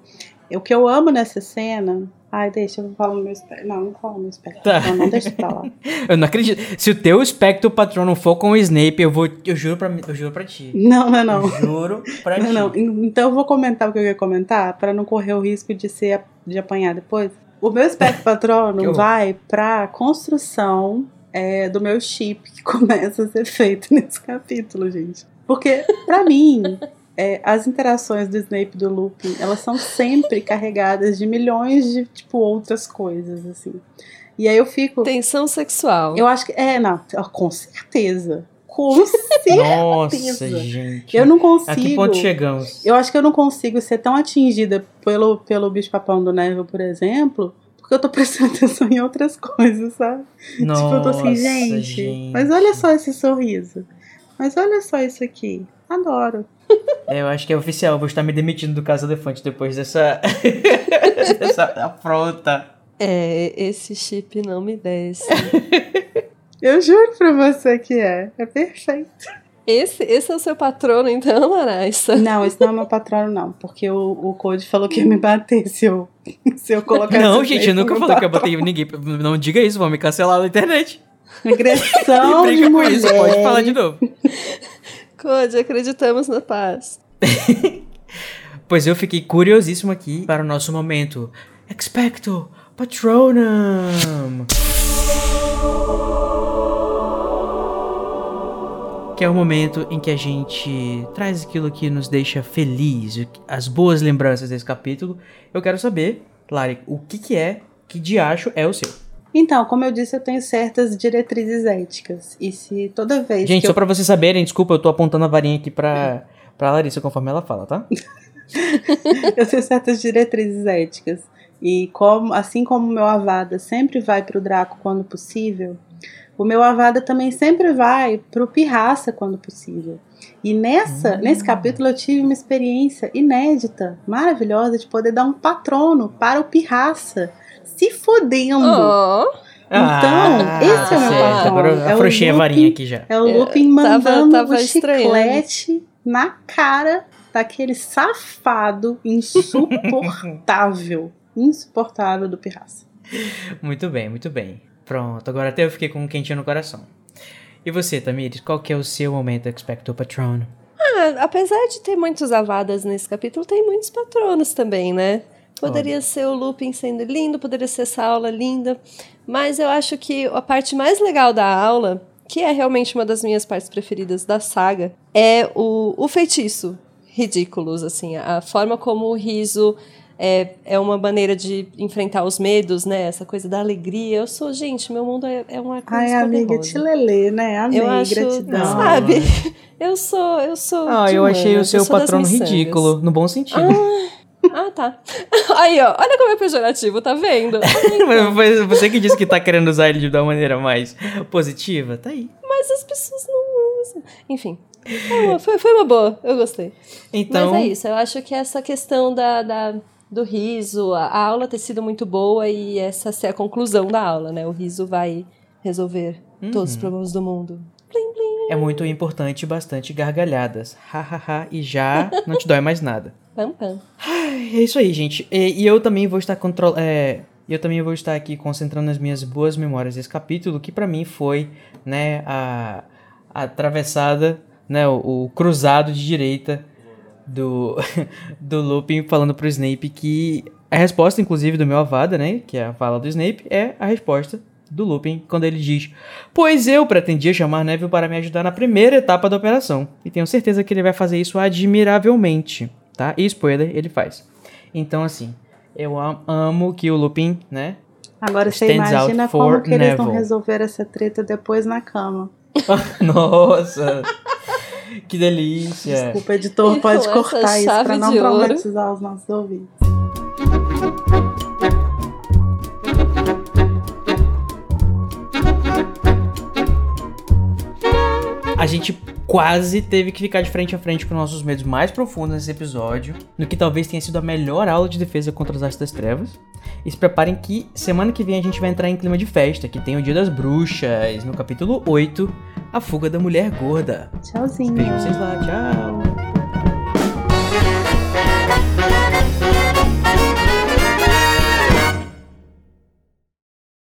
O que eu amo nessa cena. Ai, deixa, eu vou falar no meu espectro. Não, não falo no meu espectro. Tá. Não, não deixa pra lá. Eu não acredito. Se o teu Spectro Patron não for com o Snape, eu vou. Eu juro pra, mim- eu juro pra ti. Não, não, não. Eu juro pra ti. Não, não. Então eu vou comentar o que eu ia comentar para não correr o risco de ser de apanhar depois. O meu espectro patrono vai pra construção é, do meu chip que começa a ser feito nesse capítulo, gente. Porque, pra mim, é, as interações do Snape e do Lupin, elas são sempre carregadas de milhões de, tipo, outras coisas, assim. E aí eu fico... Tensão sexual. Eu acho que... É, não, com certeza. Com certeza. Nossa, gente. Eu não A consigo... que ponto chegamos? Eu acho que eu não consigo ser tão atingida pelo, pelo bicho papão do Neville, por exemplo, porque eu tô prestando atenção em outras coisas, sabe? Nossa, tipo, eu tô assim, gente, mas olha só esse sorriso. Mas olha só isso aqui. Adoro. É, eu acho que é oficial. Eu vou estar me demitindo do Casa Elefante depois dessa. dessa afronta. É, esse chip não me desce. Eu juro pra você que é. É perfeito. Esse, esse é o seu patrono, então, Larissa? Não, esse não é meu patrono, não. Porque o, o Code falou que ia me bater se eu, se eu colocar Não, gente, eu nunca falei que eu botei ninguém. Não diga isso, vão me cancelar na internet. Agressão de brinca com isso, pode falar de novo. Code, acreditamos na paz. Pois eu fiquei curiosíssimo aqui para o nosso momento. Expecto Patronum! Que é o momento em que a gente traz aquilo que nos deixa feliz, as boas lembranças desse capítulo. Eu quero saber, Lari, o que que é, que diacho é o seu? Então, como eu disse, eu tenho certas diretrizes éticas. E se toda vez Gente, só eu... pra vocês saberem, desculpa, eu tô apontando a varinha aqui pra, pra Larissa conforme ela fala, tá? eu tenho certas diretrizes éticas. E como, assim como o meu Avada sempre vai pro Draco quando possível, o meu Avada também sempre vai pro Pirraça quando possível. E nessa, nesse capítulo eu tive uma experiência inédita, maravilhosa, de poder dar um patrono para o Pirraça. Se fodendo. Oh, Então, esse é o meu patrono. Agora eu É o afrouxei a Lupin. varinha aqui já. É o Eu Lupin tava- mandando tava o estranhando. chiclete na cara daquele safado insuportável. insuportável do Pirraça. Muito bem, muito bem. Pronto, agora até eu fiquei com um quentinho no coração. E você, Tamires, qual que é o seu momento Expecto Patron? ah, apesar de ter muitos avadas nesse capítulo, tem muitos patronos também, né? Poderia ser o Lupin sendo lindo, poderia ser essa aula linda, mas eu acho que a parte mais legal da aula, que é realmente uma das minhas partes preferidas da saga, é o, o feitiço ridículos, assim, a forma como o riso é, é uma maneira de enfrentar os medos, né? Essa coisa da alegria. Eu sou, gente, meu mundo é, é uma coisa Ai, amiga, te lelê, né? Amei, Eu acho, gratidão. sabe? Eu sou, eu sou. Ah, eu achei humanas, o seu patrono ridículo, no bom sentido. Ah, tá. Aí, ó, olha como é pejorativo, tá vendo? Foi você que disse que tá querendo usar ele de uma maneira mais positiva, tá aí. Mas as pessoas não usam. Enfim. Foi uma, foi, foi uma boa, eu gostei. Então, Mas é isso, eu acho que essa questão da, da- do riso, a, aula ter sido muito boa e essa ser a conclusão da aula, né? O riso vai resolver todos os problemas do mundo. Plim, plim. é muito importante bastante gargalhadas. Hahaha, e já não te dói mais nada. Pam, pam. É isso aí, gente. E, e eu também vou estar control... é, eu também vou estar aqui concentrando nas minhas boas memórias desse capítulo, que pra mim foi, né, a, a atravessada, né, o, o cruzado de direita do do Lupin falando pro Snape que a resposta, inclusive, do meu Avada, né, que é a fala do Snape, é a resposta do Lupin quando ele diz: Pois eu pretendia chamar Neville para me ajudar na primeira etapa da operação, e tenho certeza que ele vai fazer isso admiravelmente, tá? E spoiler, ele faz. Então, assim, eu am- amo que o Lupin, né? Agora você imagina como que eles vão resolver essa treta depois na cama. Nossa! Que delícia! Desculpa, editor, E pode cortar isso pra não traumatizar os nossos ouvintes. Gente quase teve que ficar de frente a frente com nossos medos mais profundos nesse episódio, no que talvez tenha sido a melhor aula de defesa contra as artes das trevas. E se preparem que semana que vem a gente vai entrar em clima de festa, que tem o Dia das Bruxas, no capítulo 8, a fuga da mulher gorda. Tchauzinho. Vejo vocês lá, tchau!